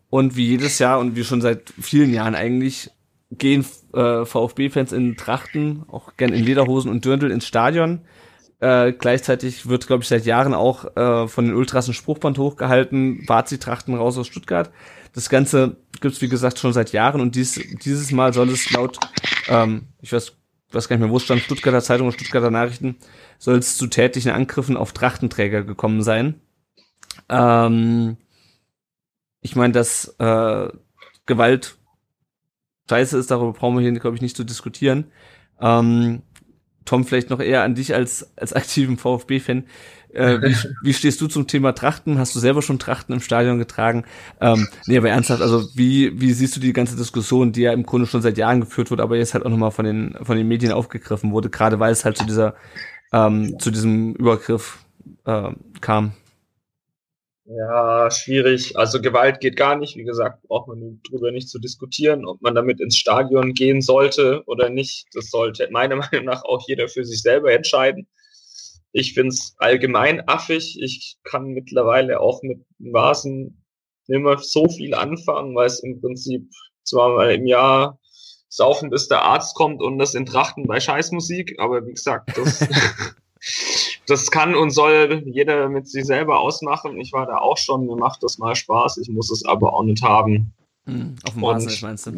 Und wie jedes Jahr und wie schon seit vielen Jahren eigentlich gehen äh, VfB-Fans in Trachten, auch gern in Lederhosen und Dürndl ins Stadion. Äh, gleichzeitig wird, glaube ich, seit Jahren auch äh, von den Ultras ein Spruchband hochgehalten, Bazi-Trachten raus aus Stuttgart. Das Ganze gibt's wie gesagt, schon seit Jahren und dies, dieses Mal soll es laut, ähm, ich weiß, weiß gar nicht mehr, wo es stand, Stuttgarter Zeitung und Stuttgarter Nachrichten, soll es zu tätlichen Angriffen auf Trachtenträger gekommen sein. Ähm, ich meine, dass äh, Gewalt scheiße ist, darüber brauchen wir hier, glaube ich, nicht zu diskutieren. Ähm, Tom, vielleicht noch eher an dich als, als aktiven VfB-Fan. Äh, wie, wie stehst du zum Thema Trachten? Hast du selber schon Trachten im Stadion getragen? Ähm, nee, aber ernsthaft, also wie, wie siehst du die ganze Diskussion, die ja im Grunde schon seit Jahren geführt wird, aber jetzt halt auch nochmal von den, von den Medien aufgegriffen wurde, gerade weil es halt zu dieser, ähm, zu diesem Übergriff äh, kam? Ja, schwierig. Also Gewalt geht gar nicht. Wie gesagt, braucht man darüber nicht zu diskutieren, ob man damit ins Stadion gehen sollte oder nicht. Das sollte meiner Meinung nach auch jeder für sich selber entscheiden. Ich find's allgemein affig. Ich kann mittlerweile auch mit Vasen nicht mehr so viel anfangen, weil es im Prinzip zweimal im Jahr saufen, bis der Arzt kommt und das in Trachten bei Scheißmusik. Aber wie gesagt, das das kann und soll jeder mit sich selber ausmachen. Ich war da auch schon, mir macht das mal Spaß, ich muss es aber auch nicht haben. Hm, auf dem Vasen, und, meinst du?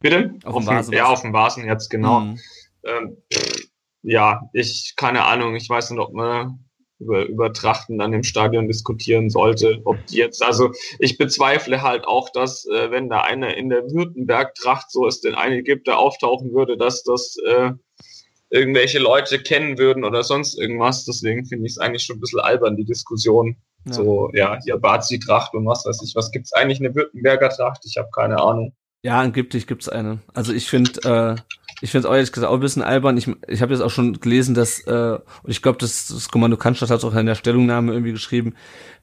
Bitte? Auf, auf dem Vasen. Ja, auf dem Vasen jetzt, genau. Hm. Ähm, ja, ich, keine Ahnung, ich weiß nicht, ob man über, über Trachten dann im Stadion diskutieren sollte, ob die jetzt, also ich bezweifle halt auch, dass äh, wenn da einer in der Württemberg-Tracht, so es denn eine gibt, der auftauchen würde, dass das äh, irgendwelche Leute kennen würden oder sonst irgendwas. Deswegen finde ich es eigentlich schon ein bisschen albern, die Diskussion. Ja. So, ja, hier Bazi-Tracht und was weiß ich. Was gibt's eigentlich eine Württemberger Tracht? Ich habe keine Ahnung. Ja, angeblich gibt's eine. Also ich finde, äh, ich finde es ehrlich gesagt auch ein bisschen albern. Ich, ich habe jetzt auch schon gelesen, dass, äh, und ich glaube, das, das Kommando Cannstatt hat auch in der Stellungnahme irgendwie geschrieben,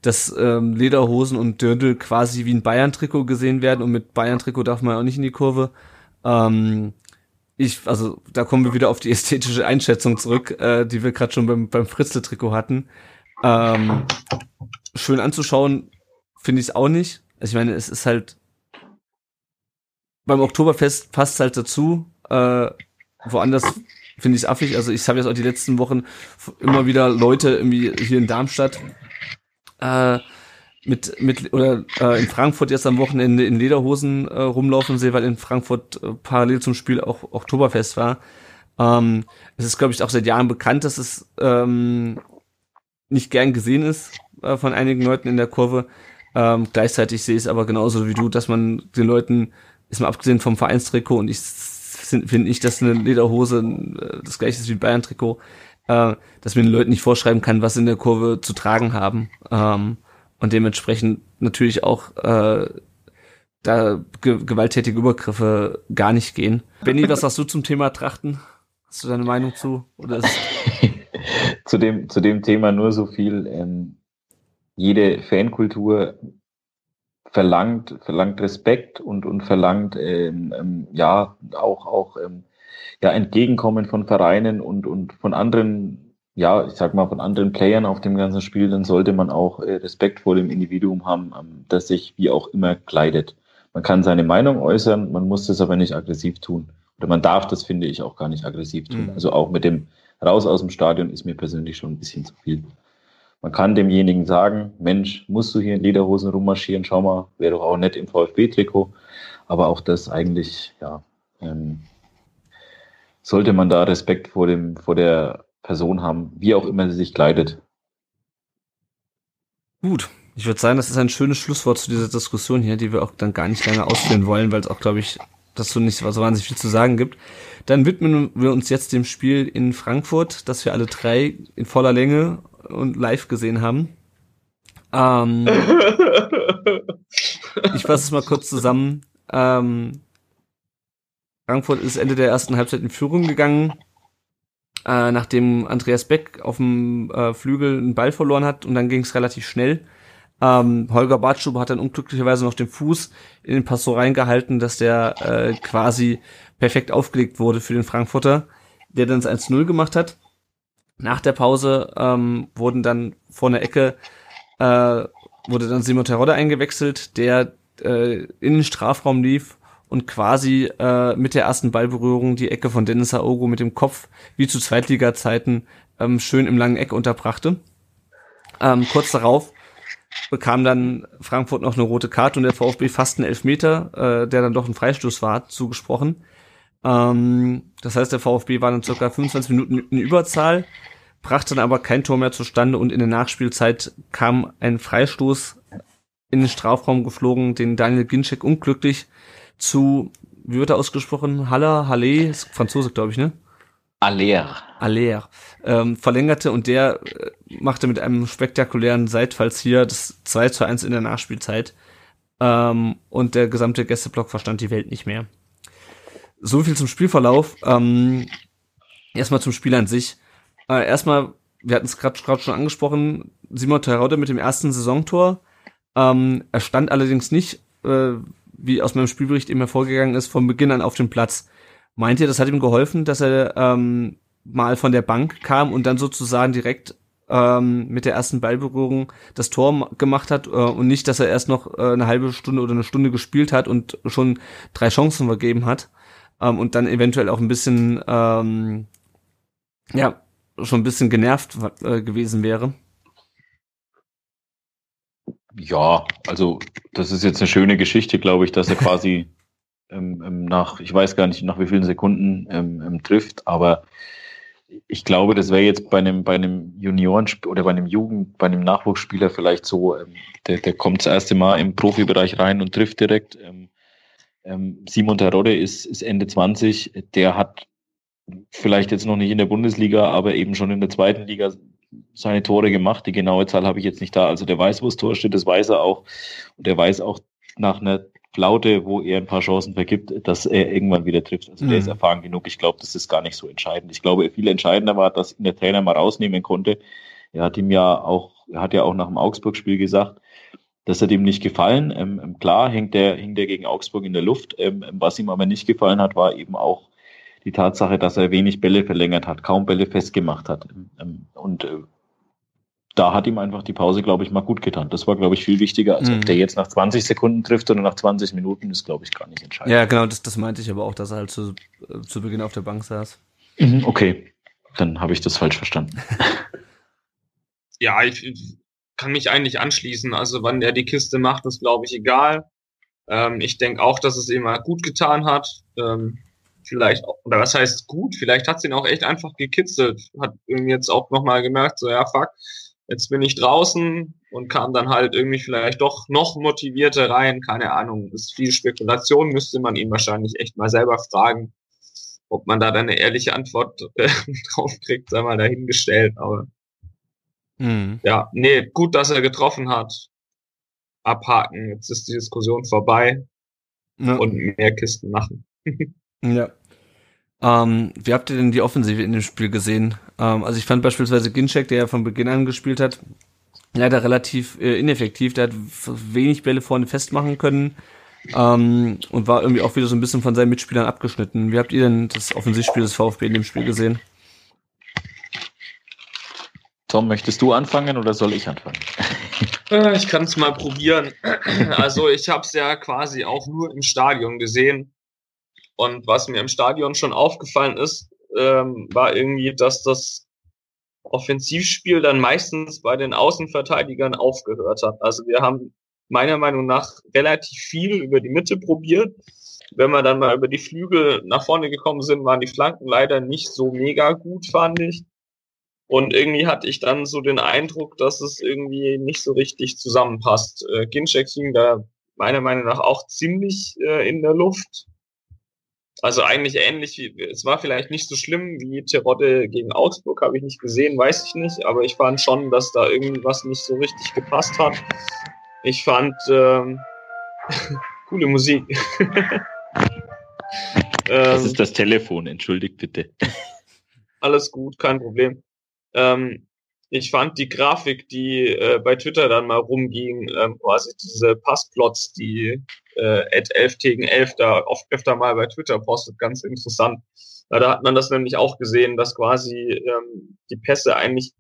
dass ähm, Lederhosen und Dirndl quasi wie ein Bayern-Trikot gesehen werden und mit Bayern-Trikot darf man auch nicht in die Kurve. Ähm, ich, also da kommen wir wieder auf die ästhetische Einschätzung zurück, äh, die wir gerade schon beim, beim Fritzle-Trikot hatten. Ähm, schön anzuschauen finde ich es auch nicht. Also ich meine, es ist halt beim Oktoberfest passt halt dazu. Äh, woanders finde ich es affig. Also ich habe jetzt auch die letzten Wochen immer wieder Leute irgendwie hier in Darmstadt äh, mit, mit oder äh, in Frankfurt jetzt am Wochenende in Lederhosen äh, rumlaufen sehe, weil in Frankfurt äh, parallel zum Spiel auch Oktoberfest war. Ähm, es ist, glaube ich, auch seit Jahren bekannt, dass es ähm, nicht gern gesehen ist äh, von einigen Leuten in der Kurve. Ähm, gleichzeitig sehe ich es aber genauso wie du, dass man den Leuten, ist mal abgesehen vom Vereinstrikot und ich finde ich, dass eine Lederhose äh, das gleiche ist wie ein Bayern-Trikot, äh, dass man den Leuten nicht vorschreiben kann, was in der Kurve zu tragen haben. Ähm, und dementsprechend natürlich auch äh, da ge gewalttätige Übergriffe gar nicht gehen. Benny, was sagst du zum Thema Trachten? Hast du deine Meinung zu? Oder zu, dem, zu dem Thema nur so viel. Ähm, jede Fankultur verlangt, verlangt Respekt und, und verlangt ähm, ähm, ja auch, auch ähm, ja, Entgegenkommen von Vereinen und, und von anderen ja, ich sag mal, von anderen Playern auf dem ganzen Spiel, dann sollte man auch äh, Respekt vor dem Individuum haben, ähm, das sich wie auch immer kleidet. Man kann seine Meinung äußern, man muss das aber nicht aggressiv tun. oder man darf das, finde ich, auch gar nicht aggressiv tun. Mhm. Also auch mit dem Raus aus dem Stadion ist mir persönlich schon ein bisschen zu viel. Man kann demjenigen sagen, Mensch, musst du hier in Lederhosen rummarschieren, schau mal, wäre doch auch nett im VfB-Trikot. Aber auch das eigentlich, ja, ähm, sollte man da Respekt vor dem, vor der Person haben, wie auch immer sie sich kleidet. Gut. Ich würde sagen, das ist ein schönes Schlusswort zu dieser Diskussion hier, die wir auch dann gar nicht lange ausführen wollen, weil es auch, glaube ich, dazu nicht so wahnsinnig viel zu sagen gibt. Dann widmen wir uns jetzt dem Spiel in Frankfurt, das wir alle drei in voller Länge und live gesehen haben. Ähm, ich fasse es mal kurz zusammen. Ähm, Frankfurt ist Ende der ersten Halbzeit in Führung gegangen, äh, nachdem Andreas Beck auf dem äh, Flügel einen Ball verloren hat und dann ging es relativ schnell. Ähm, Holger Bartschuber hat dann unglücklicherweise noch den Fuß in den Pass so reingehalten, dass der äh, quasi perfekt aufgelegt wurde für den Frankfurter, der dann das 1-0 gemacht hat. Nach der Pause ähm, wurden dann vor der Ecke äh, wurde dann Simon Terodde eingewechselt, der äh, in den Strafraum lief und quasi äh, mit der ersten Ballberührung die Ecke von Dennis Aogo mit dem Kopf wie zu Zweitliga-Zeiten ähm, schön im langen Eck unterbrachte. Ähm, kurz darauf bekam dann Frankfurt noch eine rote Karte und der VfB fast einen Elfmeter, äh, der dann doch ein Freistoß war, zugesprochen. Ähm, das heißt, der VfB war dann circa 25 Minuten in Überzahl, brachte dann aber kein Tor mehr zustande und in der Nachspielzeit kam ein Freistoß in den Strafraum geflogen, den Daniel Ginczek unglücklich zu, wie wird er ausgesprochen? Haller, Halle, Franzose, glaube ich, ne? Aller. Aller ähm, verlängerte und der äh, machte mit einem spektakulären Seitfalls hier das 2 zu 1 in der Nachspielzeit. Ähm, und der gesamte Gästeblock verstand die Welt nicht mehr. So viel zum Spielverlauf. Ähm, erstmal zum Spiel an sich. Äh, erstmal, wir hatten es gerade schon angesprochen, Simon Terodde mit dem ersten Saisontor. Ähm, er stand allerdings nicht, äh, wie aus meinem Spielbericht eben hervorgegangen ist, von Beginn an auf dem Platz. Meint ihr, das hat ihm geholfen, dass er ähm, mal von der Bank kam und dann sozusagen direkt ähm, mit der ersten Ballberührung das Tor gemacht hat äh, und nicht, dass er erst noch äh, eine halbe Stunde oder eine Stunde gespielt hat und schon drei Chancen vergeben hat ähm, und dann eventuell auch ein bisschen ähm, ja schon ein bisschen genervt äh, gewesen wäre. Ja, also das ist jetzt eine schöne Geschichte, glaube ich, dass er quasi nach, ich weiß gar nicht, nach wie vielen Sekunden ähm, ähm trifft, aber ich glaube, das wäre jetzt bei einem, bei einem Junioren oder bei einem Jugend, bei einem Nachwuchsspieler vielleicht so, ähm, der, der kommt das erste Mal im Profibereich rein und trifft direkt. Ähm, ähm, Simon Terodde ist, ist Ende 20, der hat vielleicht jetzt noch nicht in der Bundesliga, aber eben schon in der zweiten Liga seine Tore gemacht. Die genaue Zahl habe ich jetzt nicht da. Also der weiß, wo das Tor steht, das weiß er auch. Und der weiß auch nach einer Flaute, wo er ein paar Chancen vergibt, dass er irgendwann wieder trifft. Also mhm. der ist erfahren genug. Ich glaube, das ist gar nicht so entscheidend. Ich glaube, viel entscheidender war, dass ihn der Trainer mal rausnehmen konnte. Er hat ihm ja auch, er hat ja auch nach dem Augsburg-Spiel gesagt, das hat ihm nicht gefallen. Ähm, ähm klar hängt der, hängt der gegen Augsburg in der Luft. Ähm, ähm, was ihm aber nicht gefallen hat, war eben auch die Tatsache, dass er wenig Bälle verlängert hat, kaum Bälle festgemacht hat. Ähm, und äh, da hat ihm einfach die Pause, glaube ich, mal gut getan. Das war, glaube ich, viel wichtiger, als mhm. ob der jetzt nach 20 Sekunden trifft oder nach 20 Minuten, ist, glaube ich, gar nicht entscheidend. Ja, genau, das, das meinte ich aber auch, dass er halt zu, äh, zu Beginn auf der Bank saß. Mhm, okay, dann habe ich das falsch verstanden. ja, ich kann mich eigentlich anschließen. Also, wann er die Kiste macht, ist, glaube ich, egal. Ähm, ich denke auch, dass es ihm mal gut getan hat. Ähm, vielleicht, oder was heißt gut? Vielleicht hat es ihn auch echt einfach gekitzelt. Hat irgendwie jetzt auch nochmal gemerkt, so, ja, fuck, jetzt bin ich draußen und kam dann halt irgendwie vielleicht doch noch motivierter rein. Keine Ahnung, ist viel Spekulation, müsste man ihn wahrscheinlich echt mal selber fragen, ob man da dann eine ehrliche Antwort äh, drauf kriegt, sei mal dahingestellt. Aber mhm. ja, nee, gut, dass er getroffen hat. Abhaken, jetzt ist die Diskussion vorbei ja. und mehr Kisten machen. ja. Ähm, wie habt ihr denn die Offensive in dem Spiel gesehen? Ähm, also ich fand beispielsweise Ginczek, der ja von Beginn an gespielt hat, leider relativ äh, ineffektiv. Der hat wenig Bälle vorne festmachen können ähm, und war irgendwie auch wieder so ein bisschen von seinen Mitspielern abgeschnitten. Wie habt ihr denn das Offensivspiel des VfB in dem Spiel gesehen? Tom, möchtest du anfangen oder soll ich anfangen? Äh, ich kann es mal probieren. Also ich habe es ja quasi auch nur im Stadion gesehen. Und was mir im Stadion schon aufgefallen ist, ähm, war irgendwie, dass das Offensivspiel dann meistens bei den Außenverteidigern aufgehört hat. Also wir haben meiner Meinung nach relativ viel über die Mitte probiert. Wenn wir dann mal über die Flügel nach vorne gekommen sind, waren die Flanken leider nicht so mega gut, fand ich. Und irgendwie hatte ich dann so den Eindruck, dass es irgendwie nicht so richtig zusammenpasst. Äh, Ginczek hing da meiner Meinung nach auch ziemlich äh, in der Luft. Also eigentlich ähnlich wie, es war vielleicht nicht so schlimm wie Terodde gegen Augsburg, habe ich nicht gesehen, weiß ich nicht, aber ich fand schon, dass da irgendwas nicht so richtig gepasst hat. Ich fand ähm, coole Musik. das ist ähm, das Telefon, entschuldigt bitte. Alles gut, kein Problem. Ähm, ich fand die Grafik, die äh, bei Twitter dann mal rumging, ähm, quasi diese Passplots, die äh, at 11 gegen 11 da oft öfter mal bei Twitter postet, ganz interessant. Ja, da hat man das nämlich auch gesehen, dass quasi ähm, die Pässe eigentlich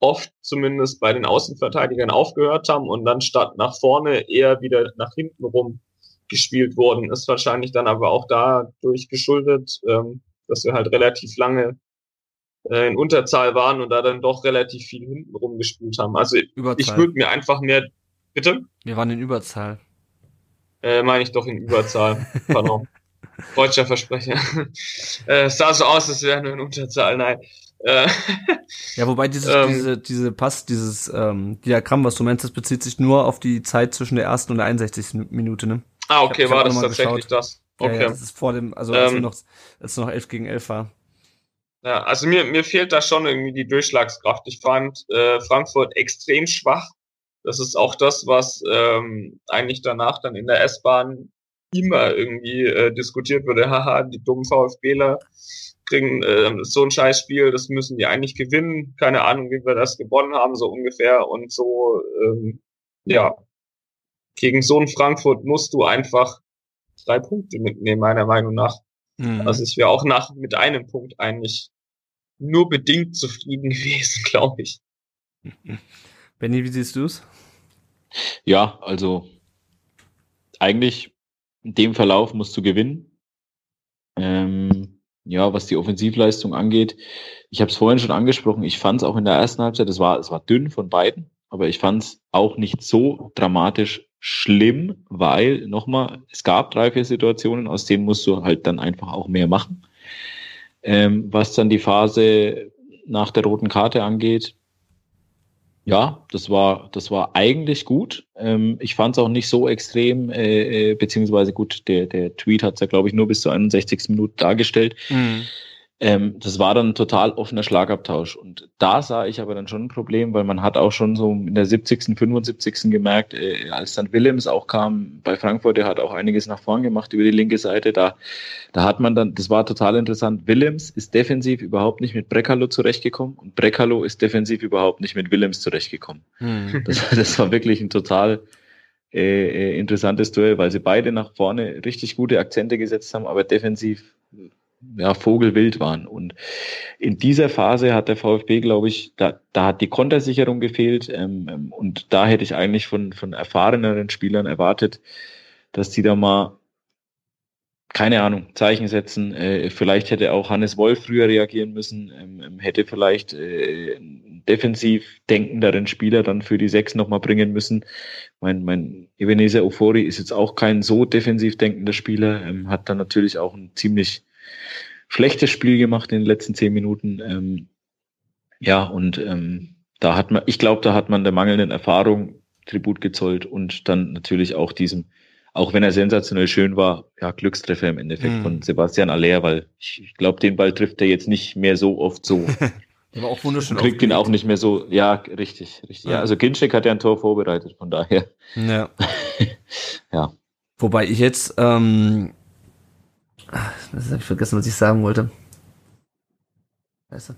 oft zumindest bei den Außenverteidigern aufgehört haben und dann statt nach vorne eher wieder nach hinten rum gespielt wurden. Ist wahrscheinlich dann aber auch dadurch geschuldet, ähm, dass wir halt relativ lange in Unterzahl waren und da dann doch relativ viel hinten rum gespielt haben. Also Überzahl. ich würde mir einfach mehr. Bitte? Wir waren in Überzahl. Äh, meine ich doch in Überzahl. Pardon. Deutscher Versprecher. äh, es sah so aus, als wäre nur in Unterzahl. Nein. Äh, ja, wobei dieses, ähm, diese, diese Pass, dieses ähm, Diagramm, was du meinst, das bezieht sich nur auf die Zeit zwischen der ersten und der 61. Minute, ne? Ah, okay, hab, war das tatsächlich geschaut. das? Okay. Ja, ja, das ist vor dem, also als, ähm, noch, als noch 11 gegen 11 war. Ja, also mir, mir fehlt da schon irgendwie die Durchschlagskraft. Ich fand äh, Frankfurt extrem schwach. Das ist auch das, was ähm, eigentlich danach dann in der S-Bahn immer irgendwie äh, diskutiert wurde. Haha, die dummen VfBler kriegen äh, so ein Scheißspiel, das müssen die eigentlich gewinnen. Keine Ahnung, wie wir das gewonnen haben, so ungefähr. Und so, ähm, ja, gegen so ein Frankfurt musst du einfach drei Punkte mitnehmen, meiner Meinung nach. Mhm. Also ich wäre auch nach mit einem Punkt eigentlich nur bedingt zufrieden gewesen, glaube ich. Benny, wie siehst du es? Ja, also eigentlich in dem Verlauf musst du gewinnen. Ähm, ja, was die Offensivleistung angeht, ich habe es vorhin schon angesprochen, ich fand es auch in der ersten Halbzeit, es war, es war dünn von beiden, aber ich fand es auch nicht so dramatisch schlimm, weil, nochmal, es gab drei, vier Situationen, aus denen musst du halt dann einfach auch mehr machen. Ähm, was dann die Phase nach der roten Karte angeht, ja, das war, das war eigentlich gut. Ähm, ich fand es auch nicht so extrem, äh, äh, beziehungsweise gut, der, der Tweet hat es ja, glaube ich, nur bis zur 61. Minute dargestellt. Mhm. Ähm, das war dann ein total offener Schlagabtausch. Und da sah ich aber dann schon ein Problem, weil man hat auch schon so in der 70., 75. gemerkt, äh, als dann Willems auch kam bei Frankfurt, der hat auch einiges nach vorn gemacht über die linke Seite. Da, da hat man dann, das war total interessant. Willems ist defensiv überhaupt nicht mit Brekalo zurechtgekommen und Brekalo ist defensiv überhaupt nicht mit Willems zurechtgekommen. Hm. Das, das war wirklich ein total äh, äh, interessantes Duell, weil sie beide nach vorne richtig gute Akzente gesetzt haben, aber defensiv ja, Vogelwild waren. Und in dieser Phase hat der VfB, glaube ich, da, da hat die Kontersicherung gefehlt. Ähm, ähm, und da hätte ich eigentlich von, von erfahreneren Spielern erwartet, dass die da mal, keine Ahnung, Zeichen setzen. Äh, vielleicht hätte auch Hannes Wolf früher reagieren müssen, ähm, ähm hätte vielleicht äh, defensiv denkenderen Spieler dann für die Sechs nochmal bringen müssen. Mein, mein Ebenezer Ofori ist jetzt auch kein so defensiv denkender Spieler, ähm, hat dann natürlich auch ein ziemlich schlechtes Spiel gemacht in den letzten zehn Minuten. Ähm, ja, und ähm, da hat man, ich glaube, da hat man der mangelnden Erfahrung Tribut gezollt und dann natürlich auch diesem, auch wenn er sensationell schön war, ja, Glückstreffer im Endeffekt mhm. von Sebastian Aller, weil ich, ich glaube, den Ball trifft er jetzt nicht mehr so oft so. Der war auch wunderschön. Kriegt ihn auch nicht mehr so, ja, richtig, richtig. Ja, ja also Ginczek hat ja ein Tor vorbereitet, von daher. Ja. ja. Wobei ich jetzt ähm, das habe ich vergessen, was ich sagen wollte. Weißt du?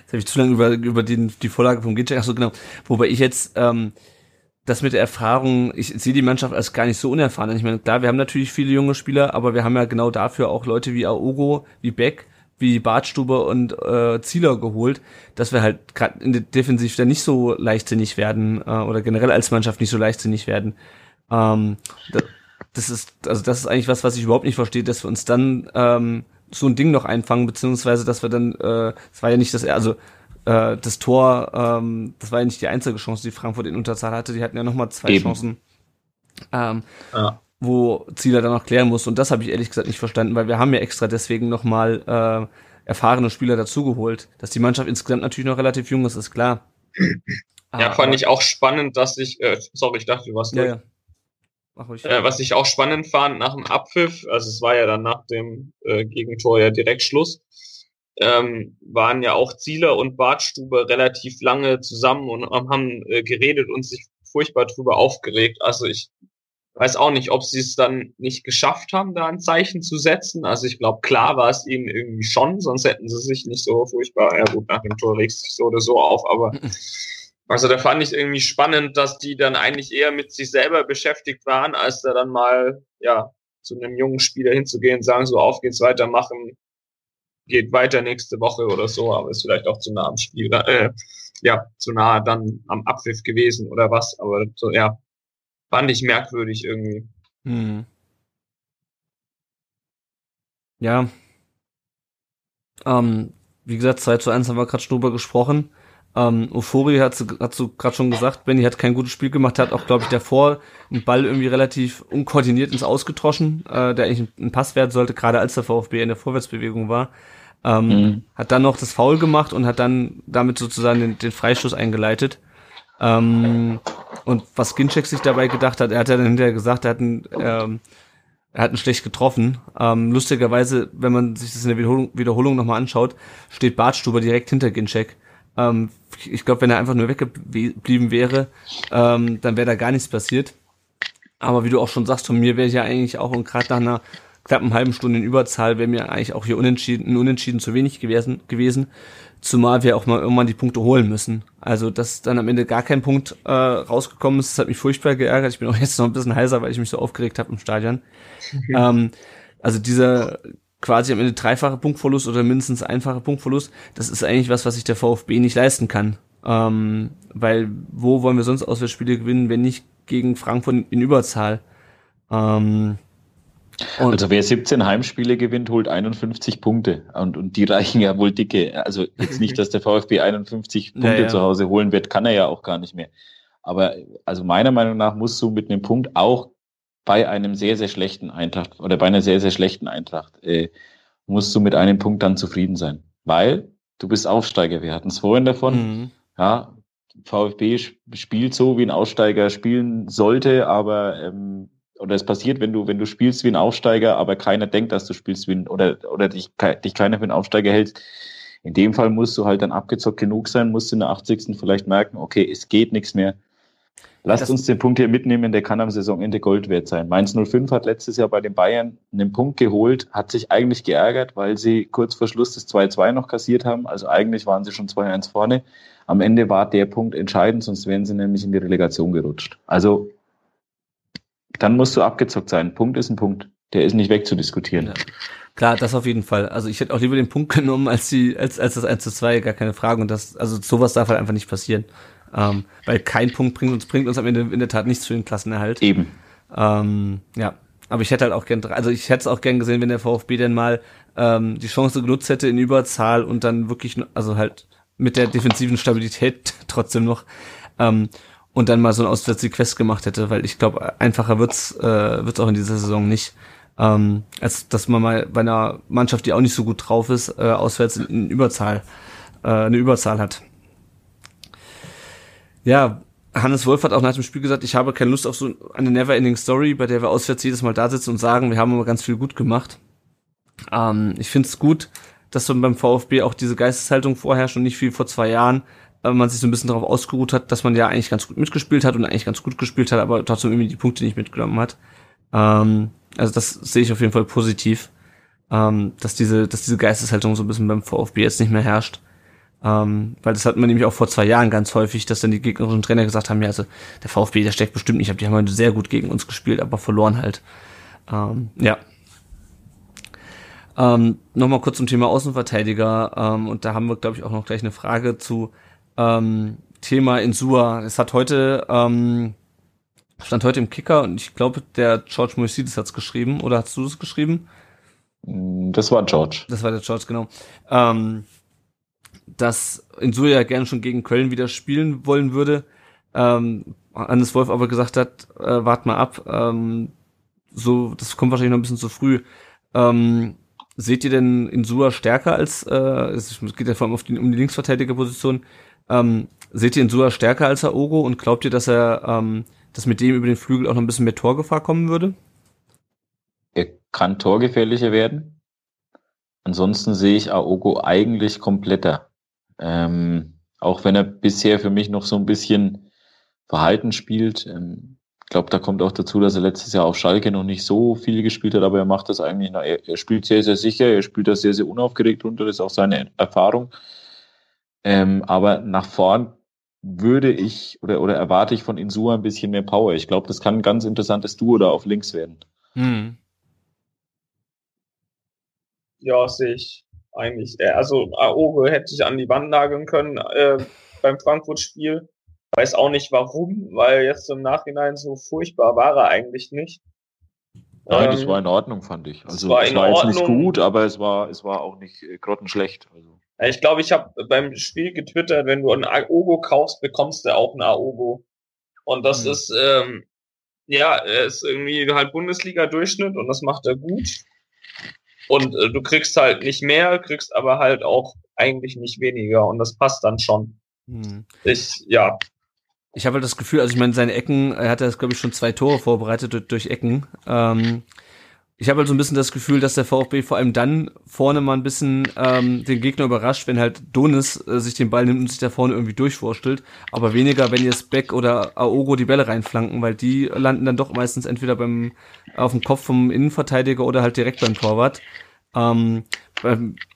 Jetzt habe ich zu lange über, über den, die Vorlage vom Ginchek, achso genau. Wobei ich jetzt ähm, das mit der Erfahrung, ich sehe die Mannschaft als gar nicht so unerfahren. Ich meine, klar, wir haben natürlich viele junge Spieler, aber wir haben ja genau dafür auch Leute wie Aogo, wie Beck, wie Bartstube und äh, Zieler geholt, dass wir halt gerade Defensiv da nicht so leichtsinnig werden äh, oder generell als Mannschaft nicht so leichtsinnig werden. Ähm, das ist, also das ist eigentlich was, was ich überhaupt nicht verstehe, dass wir uns dann ähm, so ein Ding noch einfangen, beziehungsweise dass wir dann, äh, es war ja nicht das, also äh, das Tor, ähm, das war ja nicht die einzige Chance, die Frankfurt in Unterzahl hatte, die hatten ja nochmal zwei Eben. Chancen, ähm, Ja. wo Zieler dann noch klären muss. Und das habe ich ehrlich gesagt nicht verstanden, weil wir haben ja extra deswegen nochmal äh, erfahrene Spieler dazugeholt. Dass die Mannschaft insgesamt natürlich noch relativ jung ist, ist klar. Ja, fand ich auch spannend, dass ich, äh, sorry, ich dachte, du warst Ja, durch. ja. Mach ruhig. Äh, was ich auch spannend fand nach dem Abpfiff, also es war ja dann nach dem äh, Gegentor ja direkt Schluss, ähm, waren ja auch Zieler und Bartstube relativ lange zusammen und haben äh, geredet und sich furchtbar drüber aufgeregt. Also ich weiß auch nicht, ob sie es dann nicht geschafft haben, da ein Zeichen zu setzen. Also ich glaube, klar war es ihnen irgendwie schon, sonst hätten sie sich nicht so furchtbar, ja gut, nach dem Tor regst du dich so oder so auf, aber also da fand ich irgendwie spannend, dass die dann eigentlich eher mit sich selber beschäftigt waren, als da dann mal, ja, zu einem jungen Spieler hinzugehen, sagen so, auf geht's weitermachen, geht weiter nächste Woche oder so, aber ist vielleicht auch zu nah am Spiel, äh, ja, zu nah dann am Abpfiff gewesen oder was, aber so, ja, fand ich merkwürdig irgendwie. Hm. Ja. Ähm, wie gesagt, 2 zu 1 haben wir gerade schon drüber gesprochen. Ähm, Euphorie hat hat du gerade schon gesagt, Benny hat kein gutes Spiel gemacht, hat auch, glaube ich, davor einen Ball irgendwie relativ unkoordiniert ins Ausgetroschen, äh, der eigentlich ein Pass werden sollte, gerade als der VfB in der Vorwärtsbewegung war. Ähm, Mhm. Hat dann noch das Foul gemacht und hat dann damit sozusagen den, den Freistoß eingeleitet. Ähm, und was Ginczek sich dabei gedacht hat, er hat ja dann hinterher gesagt, er hat einen, ähm, er hat ihn schlecht getroffen. Ähm, lustigerweise, wenn man sich das in der Wiederholung, Wiederholung nochmal anschaut, steht Bartstuber direkt hinter Ginczek. Ähm, ich glaube, wenn er einfach nur weggeblieben wäre, ähm, dann wäre da gar nichts passiert. Aber wie du auch schon sagst, von mir wäre ja eigentlich auch, und gerade nach einer knappen halben Stunde in Überzahl, wäre mir eigentlich auch hier unentschieden, unentschieden zu wenig gewesen, gewesen. Zumal wir auch mal irgendwann die Punkte holen müssen. Also, dass dann am Ende gar kein Punkt äh, rausgekommen ist, das hat mich furchtbar geärgert. Ich bin auch jetzt noch ein bisschen heiser, weil ich mich so aufgeregt habe im Stadion. ähm, also dieser quasi am Ende dreifache Punktverlust oder mindestens einfache Punktverlust, das ist eigentlich was, was sich der VfB nicht leisten kann. Ähm, weil wo wollen wir sonst Auswärtsspiele gewinnen, wenn nicht gegen Frankfurt in Überzahl? Ähm, Also wer 17 Heimspiele gewinnt, holt 51 Punkte. Und, und die reichen ja wohl dicke. Also jetzt nicht, dass der VfB 51 Punkte Ja, ja. zu Hause holen wird, kann er ja auch gar nicht mehr. Aber also meiner Meinung nach musst du mit einem Punkt auch bei einem sehr, sehr schlechten Eintracht oder bei einer sehr, sehr schlechten Eintracht äh, musst du mit einem Punkt dann zufrieden sein. Weil du bist Aufsteiger. Wir hatten es vorhin davon. Mhm. Ja, VfB sp- spielt so, wie ein Aussteiger spielen sollte, aber ähm, oder es passiert, wenn du wenn du spielst wie ein Aufsteiger, aber keiner denkt, dass du spielst wie ein oder oder dich, dich keiner für einen Aufsteiger hält. In dem Fall musst du halt dann abgezockt genug sein, musst du in der 80. vielleicht merken, okay, es geht nichts mehr. Lasst Das- uns den Punkt hier mitnehmen, der kann am Saisonende Gold wert sein. Mainz 05 hat letztes Jahr bei den Bayern einen Punkt geholt, hat sich eigentlich geärgert, weil sie kurz vor Schluss das 2-2 noch kassiert haben. Also eigentlich waren sie schon 2-1 vorne. Am Ende war der Punkt entscheidend, sonst wären sie nämlich in die Relegation gerutscht. Also dann musst du abgezockt sein. Punkt ist ein Punkt. Der ist nicht wegzudiskutieren. Ja. Klar, das auf jeden Fall. Also ich hätte auch lieber den Punkt genommen als die, als, als das 1 zu 2, gar keine Frage. Und das, also sowas darf halt einfach nicht passieren. Ähm, weil kein Punkt bringt uns, bringt uns am Ende in der Tat nichts für den Klassenerhalt. Eben. Ähm, ja, aber ich hätte halt auch gern, also ich hätte es auch gern gesehen, wenn der VfB denn mal ähm, die Chance genutzt hätte in Überzahl und dann wirklich, also halt mit der defensiven Stabilität trotzdem noch ähm, und dann mal so ein Auswärtssieg festgemacht hätte, weil ich glaube, einfacher wird's äh, wird's auch in dieser Saison nicht. Ähm, als dass man mal bei einer Mannschaft, die auch nicht so gut drauf ist, äh, auswärts in, in Überzahl äh, eine Überzahl hat. Ja, Hannes Wolf hat auch nach dem Spiel gesagt, ich habe keine Lust auf so eine Never-Ending Story, bei der wir auswärts jedes Mal da sitzen und sagen, wir haben aber ganz viel gut gemacht. Ähm, ich finde es gut, dass so beim VfB auch diese Geisteshaltung vorherrscht und nicht wie vor zwei Jahren äh, man sich so ein bisschen darauf ausgeruht hat, dass man ja eigentlich ganz gut mitgespielt hat und eigentlich ganz gut gespielt hat, aber trotzdem irgendwie die Punkte nicht mitgenommen hat. Ähm, also das sehe ich auf jeden Fall positiv, ähm, dass diese, dass diese Geisteshaltung so ein bisschen beim VfB jetzt nicht mehr herrscht. Ähm, weil das hatten wir nämlich auch vor zwei Jahren ganz häufig, dass dann die gegnerischen Trainer gesagt haben, ja, also der VfB, der steckt bestimmt nicht ab, die haben heute sehr gut gegen uns gespielt, aber verloren halt. Ähm, ja. Ähm, Nochmal kurz zum Thema Außenverteidiger, ähm, und da haben wir, glaube ich, auch noch gleich eine Frage zu ähm, Thema Insua. Es hat heute ähm, stand heute im Kicker und ich glaube, der George Moisides hat's geschrieben. Oder hast du es geschrieben? Das war George. Das war der George, genau. Ähm, dass Insuya ja gerne schon gegen Köln wieder spielen wollen würde. Ähm, Hannes Wolf aber gesagt hat, äh, wart mal ab, ähm, so, das kommt wahrscheinlich noch ein bisschen zu früh. Ähm, seht ihr denn Insua stärker als, äh, es geht ja vor allem die, um die Linksverteidigerposition, ähm, seht ihr Insua stärker als Aogo und glaubt ihr, dass er, ähm, dass mit dem über den Flügel auch noch ein bisschen mehr Torgefahr kommen würde? Er kann torgefährlicher werden. Ansonsten sehe ich Aogo eigentlich kompletter. Ähm, auch wenn er bisher für mich noch so ein bisschen verhalten spielt. Ähm, ich glaube, da kommt auch dazu, dass er letztes Jahr auf Schalke noch nicht so viel gespielt hat, aber er macht das eigentlich, na, er, er spielt sehr, sehr sicher, er spielt das sehr, sehr unaufgeregt runter, das ist auch seine Erfahrung. Ähm, aber nach vorn würde ich oder, oder erwarte ich von Insua ein bisschen mehr Power. Ich glaube, das kann ein ganz interessantes Duo da auf links werden. Hm. Ja, sehe ich eigentlich. eher. Also Aogo hätte ich an die Wand nageln können äh, beim Frankfurt-Spiel. Weiß auch nicht warum, weil jetzt im Nachhinein so furchtbar war er eigentlich nicht. Nein, Ähm, das war in Ordnung, fand ich. Also war es war jetzt nicht gut, aber es war, es war auch nicht äh, grottenschlecht. Also. Ich glaube, ich habe beim Spiel getwittert, wenn du einen Aogo kaufst, bekommst du auch einen Aogo. Und das Hm. ist, ähm, ja, er ist irgendwie halt Bundesliga-Durchschnitt und das macht er gut. Und äh, du kriegst halt nicht mehr, kriegst aber halt auch eigentlich nicht weniger und das passt dann schon. Hm. Ich, ja, Ich habe halt das Gefühl, also ich meine, seine Ecken, er hat ja, glaube ich, schon zwei Tore vorbereitet durch, durch Ecken. Ähm, ich habe halt so ein bisschen das Gefühl, dass der VfB vor allem dann vorne mal ein bisschen ähm, den Gegner überrascht, wenn halt Donis äh, sich den Ball nimmt und sich da vorne irgendwie durchwurstelt. Aber weniger, wenn jetzt Beck oder Aogo die Bälle reinflanken, weil die landen dann doch meistens entweder beim auf dem Kopf vom Innenverteidiger oder halt direkt beim Torwart. Ähm,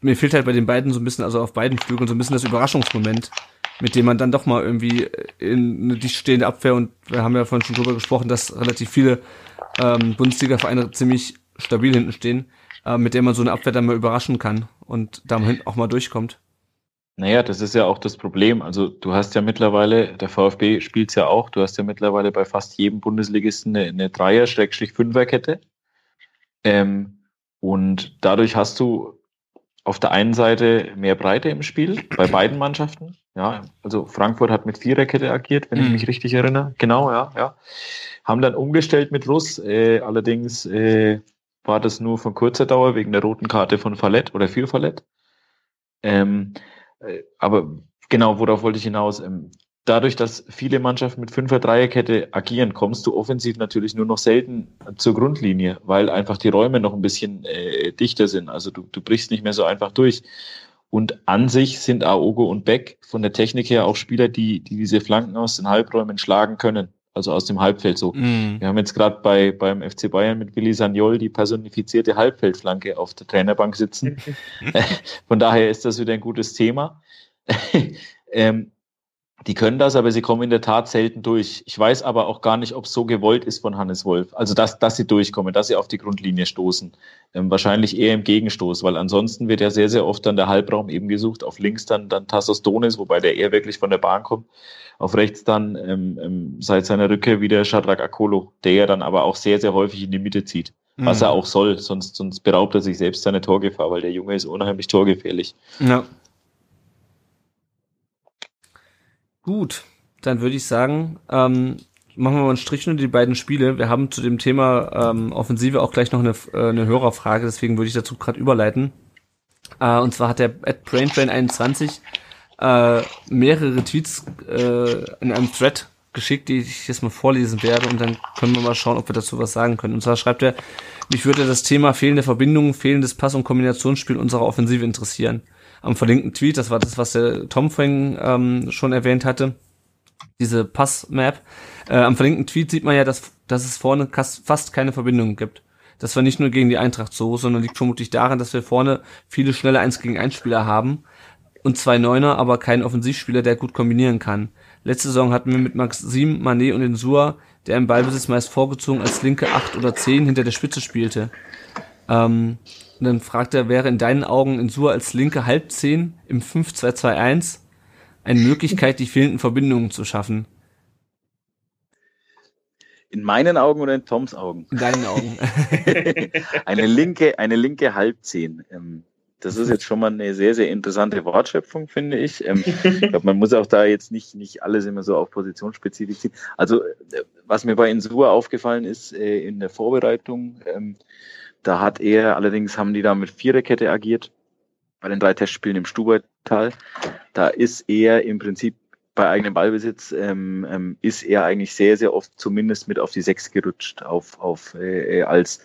mir fehlt halt bei den beiden so ein bisschen, also auf beiden Flügeln so ein bisschen das Überraschungsmoment, mit dem man dann doch mal irgendwie in eine dicht stehende Abwehr und wir haben ja vorhin schon drüber gesprochen, dass relativ viele ähm, Bundesliga-Vereine ziemlich stabil hinten stehen, äh, mit der man so eine Abwehr dann mal überraschen kann und da mal hinten auch mal durchkommt. Naja, das ist ja auch das Problem. Also du hast ja mittlerweile, der VfB spielt's ja auch, du hast ja mittlerweile bei fast jedem Bundesligisten eine, eine Dreier-Fünfer-Kette. Ähm, und dadurch hast du auf der einen Seite mehr Breite im Spiel bei beiden Mannschaften. Ja, also Frankfurt hat mit Viererkette agiert, wenn ich Mhm. mich richtig erinnere. Genau, ja, ja. Haben dann umgestellt mit Russ. Äh, allerdings äh, war das nur von kurzer Dauer wegen der roten Karte von Fallett oder für Fallett. Ähm, äh, aber genau, worauf wollte ich hinaus? Ähm, dadurch, dass viele Mannschaften mit Fünfer Dreierkette agieren, kommst du offensiv natürlich nur noch selten zur Grundlinie, weil einfach die Räume noch ein bisschen äh, dichter sind. Also du, du brichst nicht mehr so einfach durch. Und an sich sind Aogo und Beck von der Technik her auch Spieler, die, die diese Flanken aus den Halbräumen schlagen können, also aus dem Halbfeld so. Mhm. Wir haben jetzt gerade bei beim FC Bayern mit Willi Sagnol die personifizierte Halbfeldflanke auf der Trainerbank sitzen. Von daher ist das wieder ein gutes Thema. ähm, die können das, aber sie kommen in der Tat selten durch. Ich weiß aber auch gar nicht, ob es so gewollt ist von Hannes Wolf. Also, dass, dass sie durchkommen, dass sie auf die Grundlinie stoßen. Ähm, wahrscheinlich eher im Gegenstoß, weil ansonsten wird ja sehr, sehr oft dann der Halbraum eben gesucht. Auf links dann, dann Tassos Donis, wobei der eher wirklich von der Bahn kommt. Auf rechts dann ähm, ähm, seit seiner Rückkehr wieder Shadrach Akolo, der ja dann aber auch sehr, sehr häufig in die Mitte zieht. Was Mhm. er auch soll, sonst, sonst beraubt er sich selbst seine Torgefahr, weil der Junge ist unheimlich torgefährlich. Ja. Gut, dann würde ich sagen, ähm, machen wir mal einen Strich unter die beiden Spiele. Wir haben zu dem Thema ähm, Offensive auch gleich noch eine, äh, eine Hörerfrage, deswegen würde ich dazu gerade überleiten. Äh, und zwar hat der at BrainTrain21 äh, mehrere Tweets äh, in einem Thread geschickt, die ich jetzt mal vorlesen werde und dann können wir mal schauen, ob wir dazu was sagen können. Und zwar schreibt er, mich würde das Thema fehlende Verbindungen, fehlendes Pass- und Kombinationsspiel unserer Offensive interessieren. Am verlinkten Tweet, das war das, was der Tom vorhin ähm, schon erwähnt hatte, diese Pass-Map. Äh, am verlinkten Tweet sieht man ja, dass, dass es vorne fast keine Verbindungen gibt. Das war nicht nur gegen die Eintracht so, sondern liegt vermutlich daran, dass wir vorne viele schnelle 1 gegen 1 Spieler haben und zwei Neuner, aber keinen Offensivspieler, der gut kombinieren kann. Letzte Saison hatten wir mit Maxim, Manet und Insua, der im Ballbesitz meist vorgezogen als linke 8 oder 10 hinter der Spitze spielte. Ähm, und dann fragt er, wäre in deinen Augen Insua als linke Halbzehn im 5-2-2-1 eine Möglichkeit, die fehlenden Verbindungen zu schaffen? In meinen Augen oder in Toms Augen? In deinen Augen. eine linke, eine linke Halbzehn. Ähm, das ist jetzt schon mal eine sehr, sehr interessante Wortschöpfung, finde ich. Ähm, ich glaube, man muss auch da jetzt nicht, nicht alles immer so auf Positionsspezifisch ziehen. Also, äh, was mir bei Insua aufgefallen ist äh, in der Vorbereitung, ähm, da hat er, allerdings haben die da mit Viererkette agiert, bei den drei Testspielen im Stubertal. Da ist er im Prinzip bei eigenem Ballbesitz ähm, ähm, ist er eigentlich sehr, sehr oft zumindest mit auf die Sechs gerutscht, auf, auf äh, als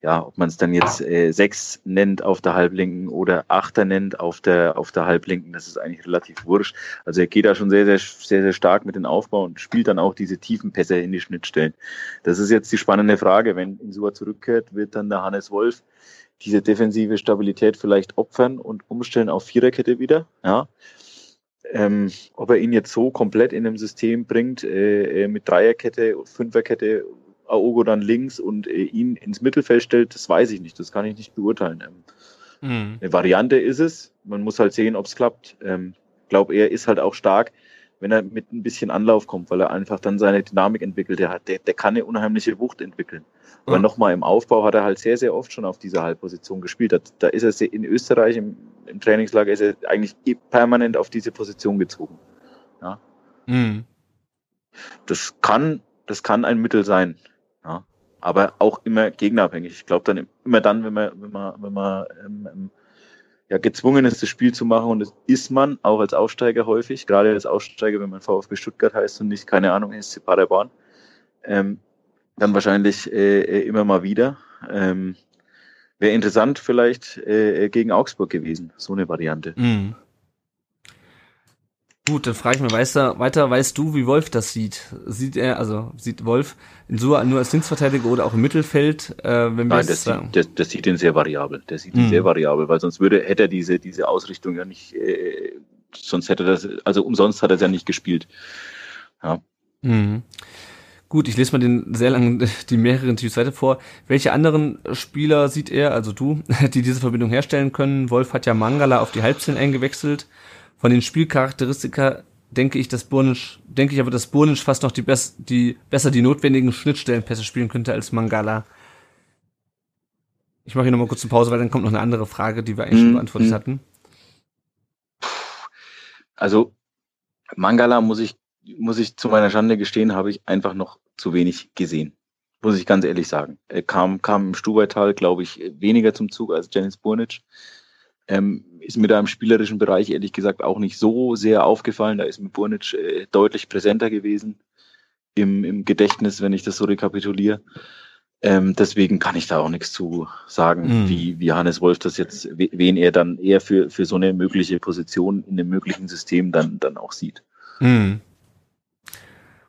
ja, ob man es dann jetzt äh, sechs nennt auf der Halblinken oder Achter nennt auf der auf der Halblinken, das ist eigentlich relativ wurscht. Also er geht da schon sehr sehr sehr sehr stark mit den Aufbau und spielt dann auch diese tiefen Pässe in die Schnittstellen. Das ist jetzt die spannende Frage, wenn Insua zurückkehrt, wird dann der Hannes Wolf diese defensive Stabilität vielleicht opfern und umstellen auf Viererkette wieder, ja. Ähm, ob er ihn jetzt so komplett in dem System bringt, äh, äh mit Dreierkette, Fünferkette Aogo dann links und äh, ihn ins Mittelfeld stellt, das weiß ich nicht, das kann ich nicht beurteilen. Ähm, mhm. Eine Variante ist es, man muss halt sehen, ob es klappt. Ähm, glaube, er ist halt auch stark, wenn er mit ein bisschen Anlauf kommt, weil er einfach dann seine Dynamik entwickelt. Der, hat, der, der kann eine unheimliche Wucht entwickeln. Aber ja. nochmal, im Aufbau hat er halt sehr, sehr oft schon auf dieser Halbposition gespielt. Da, da ist er in Österreich im, im Trainingslager ist er eigentlich permanent auf diese Position gezogen. Ja. Mhm. Das kann, das kann ein Mittel sein. Ja. Aber auch immer gegnerabhängig. Ich glaube dann immer dann, wenn man, wenn man, wenn man ähm, ähm, ja, gezwungen ist, das Spiel zu machen, und das ist man auch als Aufsteiger häufig, gerade als Aufsteiger, wenn man VfB Stuttgart heißt und nicht, keine Ahnung, SC Paderborn, ähm, dann wahrscheinlich äh, äh, immer mal wieder. Ähm, Wäre interessant vielleicht äh, gegen Augsburg gewesen, so eine Variante. Mhm. Gut, dann frage ich mal weiter, weiter, weißt du, wie Wolf das sieht? Sieht er, also sieht Wolf so nur als Linksverteidiger oder auch im Mittelfeld? Äh, wenn wir Nein, das sieht, das, das sieht ihn sehr variabel. Der sieht ihn mhm. sehr variabel, weil sonst würde, hätte er diese, diese Ausrichtung ja nicht, äh, sonst hätte das, also umsonst hat er es ja nicht gespielt. Ja. Mhm. Gut, ich lese mal den sehr langen, die mehreren Tweets weiter vor. Welche anderen Spieler sieht er, also du, die diese Verbindung herstellen können? Wolf hat ja Mangala auf die Halbzehn eingewechselt. Von den Spielcharakteristika denke ich, dass Burnisch, denke ich aber, dass Burnisch fast noch die, best, die besser die notwendigen Schnittstellenpässe spielen könnte als Mangala. Ich mache hier nochmal kurz eine Pause, weil dann kommt noch eine andere Frage, die wir eigentlich schon mhm, beantwortet mhm. hatten. Also Mangala muss ich muss ich zu meiner Schande gestehen, habe ich einfach noch zu wenig gesehen. Muss ich ganz ehrlich sagen. Er kam, kam im Stubaital, glaube ich, weniger zum Zug als Janis Burnic. Ähm, ist mir da im spielerischen Bereich ehrlich gesagt auch nicht so sehr aufgefallen. Da ist mir Burnic äh, deutlich präsenter gewesen im, im Gedächtnis, wenn ich das so rekapituliere. Ähm, deswegen kann ich da auch nichts zu sagen, mhm. wie, wie Hannes Wolf das jetzt, wen er dann eher für, für so eine mögliche Position in dem möglichen System dann, dann auch sieht. Mhm.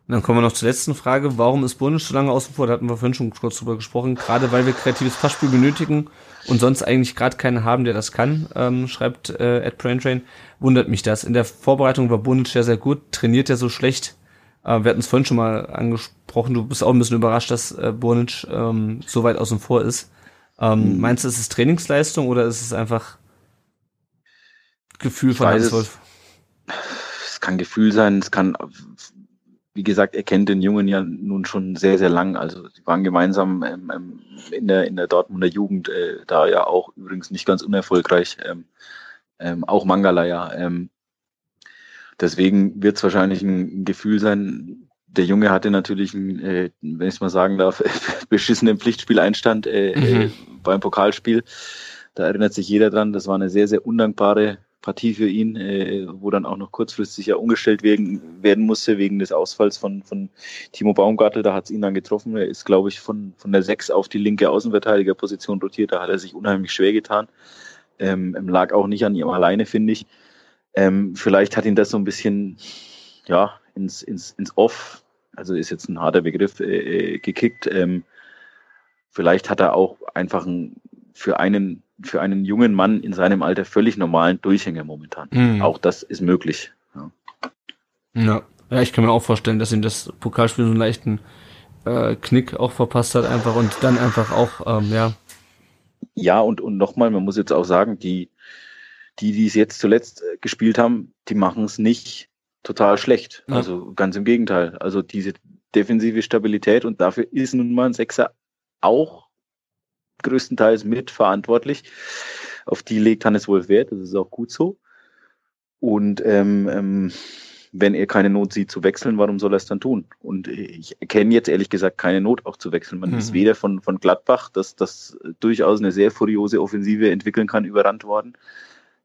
Und dann kommen wir noch zur letzten Frage. Warum ist Burnisch so lange außen vor? Da hatten wir vorhin schon kurz drüber gesprochen. Gerade weil wir kreatives Passspiel benötigen und sonst eigentlich gerade keinen haben, der das kann, ähm, schreibt äh, Ed Braintrain. Wundert mich das. In der Vorbereitung war Burnisch ja sehr gut. Trainiert er so schlecht? Äh, wir hatten es vorhin schon mal angesprochen. Du bist auch ein bisschen überrascht, dass äh, Burnic ähm, so weit außen vor ist. Ähm, mhm. Meinst du, ist es Trainingsleistung oder ist es einfach Gefühl von Hans Wolf? Es kann Gefühl sein, es kann wie gesagt, er kennt den Jungen ja nun schon sehr, sehr lang. Also sie waren gemeinsam ähm, ähm, in, der, in der Dortmunder Jugend, äh, da ja auch übrigens nicht ganz unerfolgreich, ähm, ähm, auch Mangala ja. Ähm, deswegen wird es wahrscheinlich ein Gefühl sein, der Junge hatte natürlich, einen, äh, wenn ich es mal sagen darf, beschissenen Pflichtspieleinstand äh, mhm. äh, beim Pokalspiel. Da erinnert sich jeder dran, das war eine sehr, sehr undankbare Partie für ihn, äh, wo dann auch noch kurzfristig ja umgestellt werden, werden musste wegen des Ausfalls von, von Timo Baumgartel. Da hat es ihn dann getroffen. Er ist, glaube ich, von, von der 6 auf die linke Außenverteidigerposition rotiert. Da hat er sich unheimlich schwer getan. Ähm, lag auch nicht an ihm alleine, finde ich. Ähm, vielleicht hat ihn das so ein bisschen ja, ins, ins, ins Off, also ist jetzt ein harter Begriff, äh, äh gekickt. Ähm, vielleicht hat er auch einfach ein, für einen für einen jungen Mann in seinem Alter völlig normalen Durchhänger momentan. Mhm. Auch das ist möglich. Ja. ja. ja, ich kann mir auch vorstellen, dass ihm das Pokalspiel so einen leichten äh, Knick auch verpasst hat, einfach und dann einfach auch, ähm, ja. Ja, und, und nochmal, man muss jetzt auch sagen, die, die, die es jetzt zuletzt äh, gespielt haben, die machen es nicht total schlecht. Ja. Also ganz im Gegenteil. Also diese, defensive Stabilität und dafür ist nun mal ein Sechser auch größtenteils mitverantwortlich. Auf die legt Hannes Wolf Wert, das ist auch gut so. Und ähm, ähm, wenn er keine Not sieht zu wechseln, warum soll er es dann tun? Und ich erkenne jetzt ehrlich gesagt keine Not auch zu wechseln. Man mhm. ist weder von, von Gladbach, das, das durchaus eine sehr furiose Offensive entwickeln kann, überrannt worden.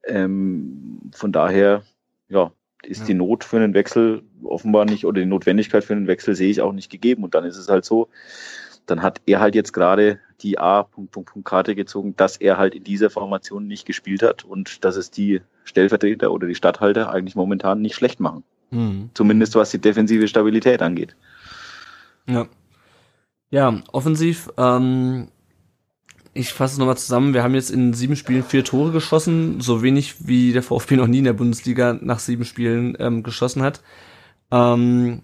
Ähm, von daher, ja, ist ja. die Not für einen Wechsel offenbar nicht oder die Notwendigkeit für einen Wechsel sehe ich auch nicht gegeben. Und dann ist es halt so, dann hat er halt jetzt gerade die A-Karte gezogen, dass er halt in dieser Formation nicht gespielt hat und dass es die Stellvertreter oder die Stadthalter eigentlich momentan nicht schlecht machen. Mhm. Zumindest was die defensive Stabilität angeht. Ja. Ja, offensiv, ähm, ich fasse es nochmal zusammen. Wir haben jetzt in sieben Spielen vier Tore geschossen, so wenig wie der VfB noch nie in der Bundesliga nach sieben Spielen ähm, geschossen hat. Ähm,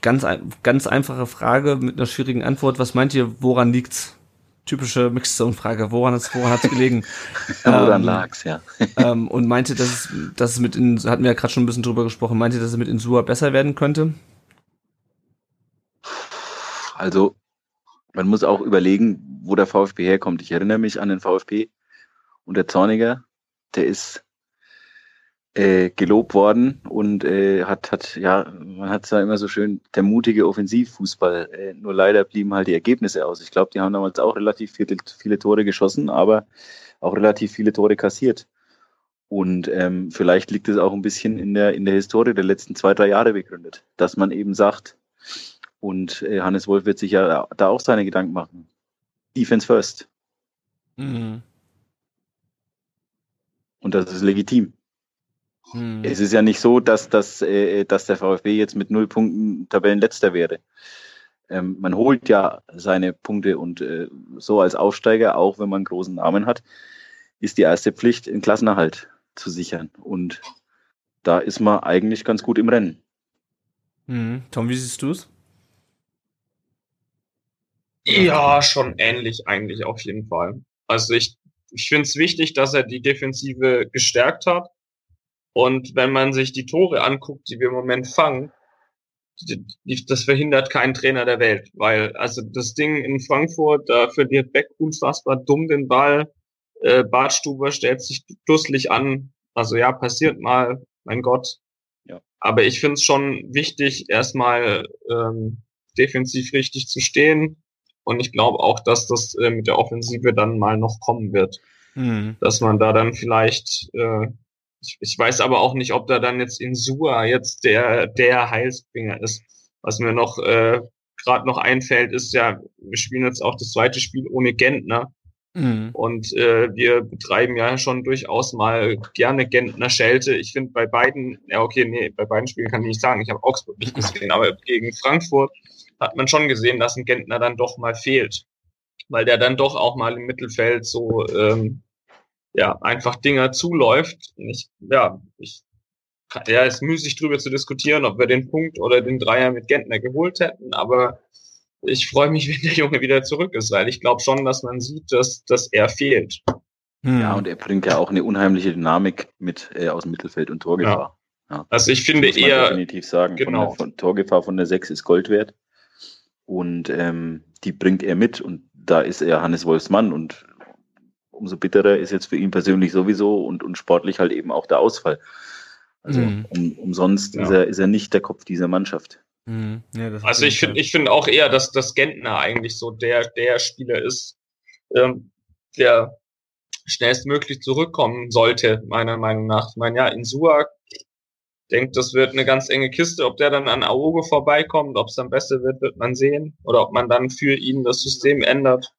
ganz, ganz einfache Frage mit einer schwierigen Antwort. Was meint ihr, woran liegt's? Typische Mixzone-Frage. Woran hat's, woran hat's gelegen? woran ähm, lag's, ja. ähm, und meinte, dass es, dass es mit, in, hatten wir ja gerade schon ein bisschen drüber gesprochen, meinte, dass es mit Insua besser werden könnte? Also, man muss auch überlegen, wo der VfB herkommt. Ich erinnere mich an den VfB und der Zorniger, der ist äh, gelobt worden und äh, hat, hat, ja, man hat es ja immer so schön, der mutige Offensivfußball. Äh, nur leider blieben halt die Ergebnisse aus. Ich glaube, die haben damals auch relativ viele, viele Tore geschossen, aber auch relativ viele Tore kassiert. Und ähm, vielleicht liegt es auch ein bisschen in der, in der Historie der letzten zwei, drei Jahre begründet, dass man eben sagt, und äh, Hannes Wolf wird sich ja da auch seine Gedanken machen. Defense first. Mhm. Und das ist legitim. Hm. Es ist ja nicht so, dass, dass, äh, dass der VfB jetzt mit null Punkten Tabellenletzter wäre. Ähm, man holt ja seine Punkte und äh, so als Aufsteiger, auch wenn man einen großen Namen hat, ist die erste Pflicht, den Klassenerhalt zu sichern. Und da ist man eigentlich ganz gut im Rennen. Hm. Tom, wie siehst du es? Ja, schon ähnlich eigentlich auf jeden Fall. Also ich, ich finde es wichtig, dass er die Defensive gestärkt hat. Und wenn man sich die Tore anguckt, die wir im Moment fangen, das verhindert keinen Trainer der Welt, weil also das Ding in Frankfurt, da verliert Beck unfassbar dumm den Ball, äh, Bartstuber stellt sich dusselig an, also ja, passiert mal, mein Gott. Ja. Aber ich finde es schon wichtig, erstmal ähm, defensiv richtig zu stehen und ich glaube auch, dass das äh, mit der Offensive dann mal noch kommen wird. Mhm. Dass man da dann vielleicht äh, ich, ich weiß aber auch nicht, ob da dann jetzt in Sua jetzt der, der Heilsbringer ist. Was mir noch äh, gerade noch einfällt, ist ja, wir spielen jetzt auch das zweite Spiel ohne Gentner. Mhm. Und äh, wir betreiben ja schon durchaus mal gerne Gentner Schelte. Ich finde bei beiden, ja okay, nee, bei beiden Spielen kann ich nicht sagen, ich habe Augsburg nicht gesehen, aber gegen Frankfurt hat man schon gesehen, dass ein Gentner dann doch mal fehlt. Weil der dann doch auch mal im Mittelfeld so ähm, ja, einfach Dinger zuläuft. Und ich, ja, ich, ja, ist müßig drüber zu diskutieren, ob wir den Punkt oder den Dreier mit Gentner geholt hätten, aber ich freue mich, wenn der Junge wieder zurück ist, weil ich glaube schon, dass man sieht, dass, dass er fehlt. Hm. Ja, und er bringt ja auch eine unheimliche Dynamik mit äh, aus dem Mittelfeld und Torgefahr. Ja. Ja. Also ich finde eher definitiv sagen, genau. von, der, von Torgefahr von der 6 ist Gold wert und ähm, die bringt er mit und da ist er Hannes Wolfsmann und umso bitterer ist jetzt für ihn persönlich sowieso und, und sportlich halt eben auch der Ausfall. Also mhm. um, umsonst ja. ist, er, ist er nicht der Kopf dieser Mannschaft. Mhm. Ja, also ich finde ich finde auch eher, dass das Gentner eigentlich so der, der Spieler ist, ähm, der schnellstmöglich zurückkommen sollte, meiner Meinung nach. Ich meine, ja, in Suak denkt, das wird eine ganz enge Kiste. Ob der dann an Aogo vorbeikommt, ob es dann besser wird, wird man sehen. Oder ob man dann für ihn das System ändert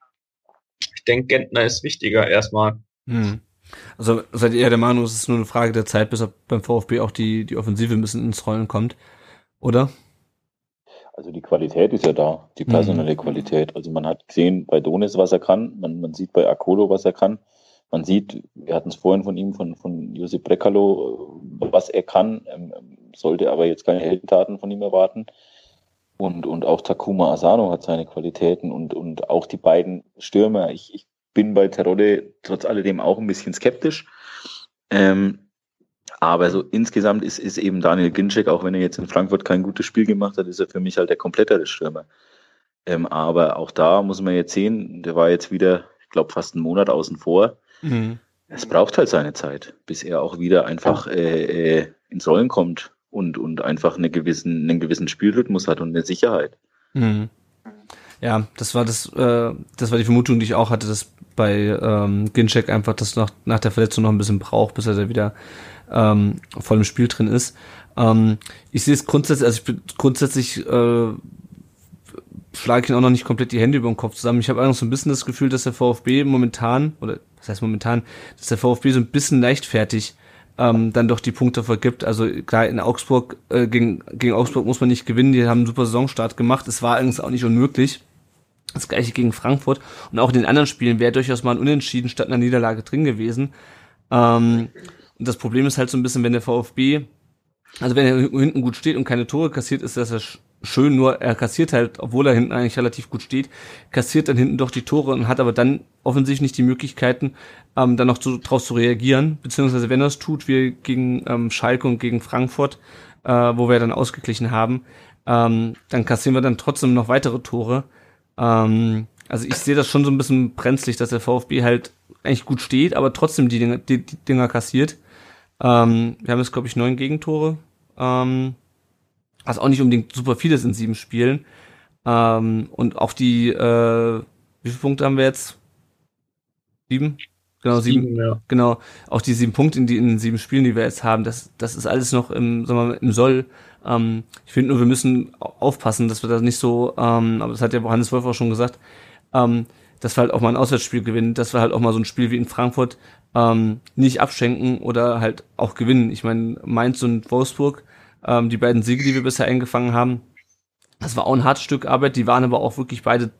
denke, Gentner ist wichtiger erstmal. Hm. Also seid ihr der Meinung, es ist nur eine Frage der Zeit, bis beim VfB auch die, die Offensive ein bisschen ins Rollen kommt, oder? Also die Qualität ist ja da, die personelle mhm. Qualität. Also man hat gesehen bei Donis, was er kann, man, man sieht bei Akolo, was er kann. Man sieht, wir hatten es vorhin von ihm, von, von Josip Brekalo, was er kann, ähm, sollte aber jetzt keine Heldentaten von ihm erwarten. Und, und auch Takuma Asano hat seine Qualitäten und, und auch die beiden Stürmer. Ich, ich bin bei Terodde trotz alledem auch ein bisschen skeptisch. Ähm, Aber so insgesamt ist, ist eben Daniel Ginczek, auch wenn er jetzt in Frankfurt kein gutes Spiel gemacht hat, ist er für mich halt der komplettere Stürmer. Ähm, aber auch da muss man jetzt sehen, der war jetzt wieder, ich glaube, fast einen Monat außen vor. Mhm. Es braucht halt seine Zeit, bis er auch wieder einfach äh, äh, ins Rollen kommt und, und einfach eine gewissen, einen gewissen Spielrhythmus hat und eine Sicherheit. Mhm. Ja, das war das, äh, das war die Vermutung, die ich auch hatte, dass bei ähm, Ginczek einfach das noch nach der Verletzung noch ein bisschen braucht, bis er da wieder ähm, voll im Spiel drin ist. Ähm, ich sehe es grundsätzlich, also ich bin grundsätzlich äh, schlage ich ihn auch noch nicht komplett die Hände über den Kopf zusammen. Ich habe eigentlich so ein bisschen das Gefühl, dass der VfB momentan, oder was heißt momentan, dass der VfB so ein bisschen leichtfertig ähm, dann doch die Punkte vergibt. Also klar, in Augsburg, äh, gegen, gegen Augsburg muss man nicht gewinnen, die haben einen super Saisonstart gemacht. Es war allerdings auch nicht unmöglich. Das gleiche gegen Frankfurt. Und auch in den anderen Spielen wäre durchaus mal ein Unentschieden statt einer Niederlage drin gewesen. Ähm, und das Problem ist halt so ein bisschen, wenn der VfB, also wenn er hinten gut steht und keine Tore kassiert, ist das schön, nur er kassiert halt, obwohl er hinten eigentlich relativ gut steht, kassiert dann hinten doch die Tore und hat aber dann offensichtlich nicht die Möglichkeiten, ähm, dann noch zu, draus zu reagieren, beziehungsweise wenn er es tut, wie gegen ähm, Schalke und gegen Frankfurt, äh, wo wir dann ausgeglichen haben, ähm, dann kassieren wir dann trotzdem noch weitere Tore. Ähm, also ich sehe das schon so ein bisschen brenzlig, dass der VfB halt eigentlich gut steht, aber trotzdem die Dinger, die, die Dinger kassiert. Ähm, wir haben jetzt, glaube ich, neun Gegentore. Ähm, also auch nicht unbedingt super viele sind sieben Spielen. Ähm, und auch die, äh, wie viele Punkte haben wir jetzt? Sieben? Genau, sieben, sieben ja. genau. Auch die sieben Punkte in, die, in den sieben Spielen, die wir jetzt haben, das, das ist alles noch im, sagen wir mal, im Soll. Ähm, ich finde nur, wir müssen aufpassen, dass wir das nicht so, ähm, aber das hat ja Johannes Wolf auch schon gesagt, ähm, dass wir halt auch mal ein Auswärtsspiel gewinnen, dass wir halt auch mal so ein Spiel wie in Frankfurt ähm, nicht abschenken oder halt auch gewinnen. Ich meine, Mainz und Wolfsburg, ähm, die beiden Siege, die wir bisher eingefangen haben, das war auch ein hartes Stück Arbeit, die waren aber auch wirklich beide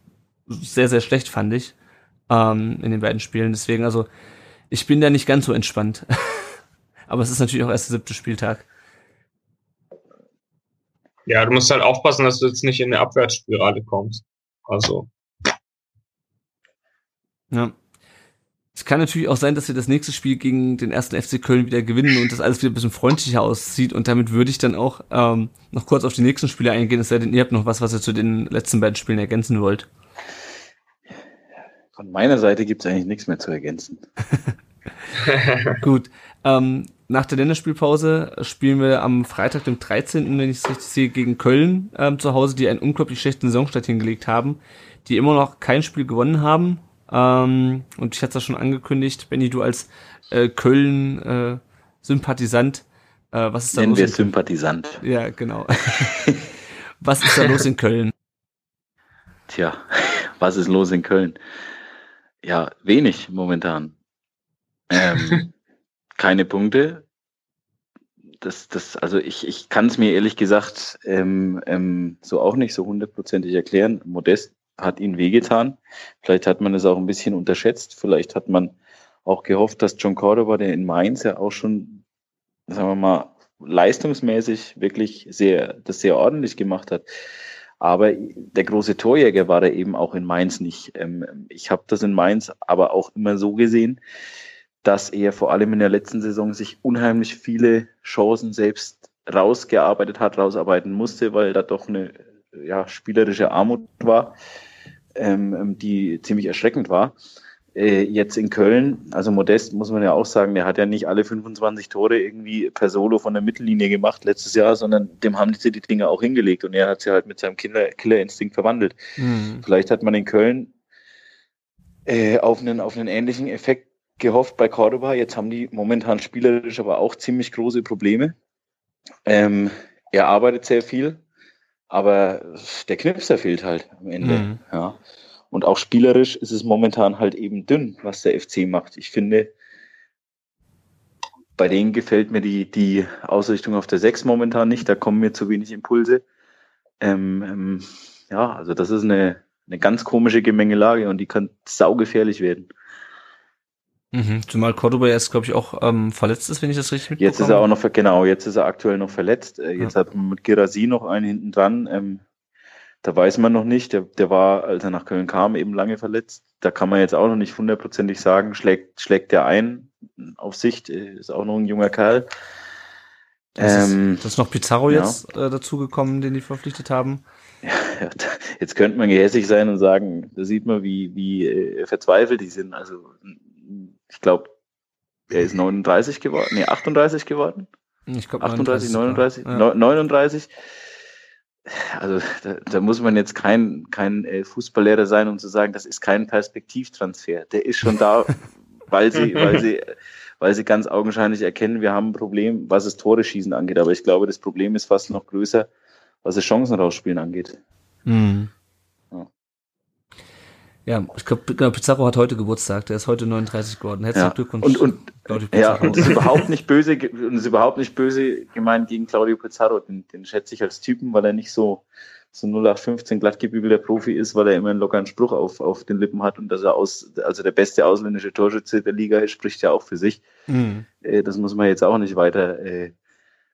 sehr, sehr schlecht, fand ich, ähm, in den beiden Spielen. Deswegen, also, ich bin da nicht ganz so entspannt. aber es ist natürlich auch erst der siebte Spieltag. Ja, du musst halt aufpassen, dass du jetzt nicht in eine Abwärtsspirale kommst. Also. Ja. Es kann natürlich auch sein, dass wir das nächste Spiel gegen den ersten FC Köln wieder gewinnen und das alles wieder ein bisschen freundlicher aussieht. Und damit würde ich dann auch ähm, noch kurz auf die nächsten Spiele eingehen, es sei denn, ihr habt noch was, was ihr zu den letzten beiden Spielen ergänzen wollt. Von meiner Seite gibt es eigentlich nichts mehr zu ergänzen. Gut. Ähm, nach der Länderspielpause spielen wir am Freitag, dem 13., wenn ich es richtig sehe, gegen Köln ähm, zu Hause, die einen unglaublich schlechten Saisonstart hingelegt haben, die immer noch kein Spiel gewonnen haben ähm, und ich hatte das schon angekündigt, Benny, du als äh, Köln-Sympathisant, äh, äh, was ist da Nennen los? wir Sympathisant. Ja, genau. was ist da los in Köln? Tja, was ist los in Köln? Ja, wenig momentan. Ähm, keine Punkte. Das, das, also ich, ich kann es mir ehrlich gesagt ähm, ähm, so auch nicht so hundertprozentig erklären. Modest hat ihnen wehgetan. Vielleicht hat man es auch ein bisschen unterschätzt. Vielleicht hat man auch gehofft, dass John Cordoba, der in Mainz ja auch schon, sagen wir mal, leistungsmäßig wirklich sehr, das sehr ordentlich gemacht hat. Aber der große Torjäger war er eben auch in Mainz nicht. Ähm, ich habe das in Mainz aber auch immer so gesehen, dass er vor allem in der letzten Saison sich unheimlich viele Chancen selbst rausgearbeitet hat, rausarbeiten musste, weil da doch eine ja, spielerische Armut war ähm, ähm, die ziemlich erschreckend war. Äh, jetzt in Köln, also Modest muss man ja auch sagen, der hat ja nicht alle 25 Tore irgendwie per Solo von der Mittellinie gemacht letztes Jahr, sondern dem haben sie die Dinge auch hingelegt und er hat sie halt mit seinem Killer, Killerinstinkt verwandelt. Mhm. Vielleicht hat man in Köln äh, auf, einen, auf einen ähnlichen Effekt gehofft bei Cordoba. Jetzt haben die momentan spielerisch aber auch ziemlich große Probleme. Ähm, er arbeitet sehr viel, aber der Knipser fehlt halt am Ende. Mhm. Ja. Und auch spielerisch ist es momentan halt eben dünn, was der FC macht. Ich finde, bei denen gefällt mir die, die Ausrichtung auf der 6 momentan nicht. Da kommen mir zu wenig Impulse. Ähm, ähm, ja, also das ist eine, eine ganz komische Gemengelage und die kann saugefährlich werden. Mhm, zumal Cordoba jetzt, glaube ich, auch ähm, verletzt ist, wenn ich das richtig mitbekomme. Jetzt ist er auch noch, genau, jetzt ist er aktuell noch verletzt. Äh, jetzt ja. hat man mit Girasi noch einen hinten dran. Ähm, da weiß man noch nicht. Der, der war, als er nach Köln kam, eben lange verletzt. Da kann man jetzt auch noch nicht hundertprozentig sagen, schlägt, schlägt der ein auf Sicht, äh, ist auch noch ein junger Kerl. Das, Ähm, ist, das ist noch Pizarro ja. jetzt äh, dazugekommen, den die verpflichtet haben. Ja, Jetzt könnte man gehässig sein und sagen, da sieht man, wie, wie äh, verzweifelt die sind. Also ich glaube, er ist 39 geworden, nee, 38 geworden. Ich glaube 38, 39, Ja. neu- 39. Also da, da muss man jetzt kein, kein äh, Fußballlehrer sein, um zu sagen, das ist kein Perspektivtransfer. Der ist schon da, weil sie, weil sie, weil sie ganz augenscheinlich erkennen, wir haben ein Problem, was das Tore schießen angeht. Aber ich glaube, das Problem ist fast noch größer, was das Chancen rausspielen angeht. Mhm. Ja. Ich glaube, genau, Pizarro hat heute Geburtstag. Der ist heute 39 geworden. Herzlichen Ja. Glückwunsch. Und, und Claudio Ja, Pizarro. und das ist überhaupt nicht böse, ist überhaupt nicht böse gemeint gegen Claudio Pizarro. Den, den schätze ich als Typen, weil er nicht so, so 0815 glattgebügelter Profi ist, weil er immer einen lockeren Spruch auf, auf den Lippen hat und dass er aus, also der beste ausländische Torschütze der Liga ist, spricht ja auch für sich. Mhm. Äh, das muss man jetzt auch nicht weiter äh,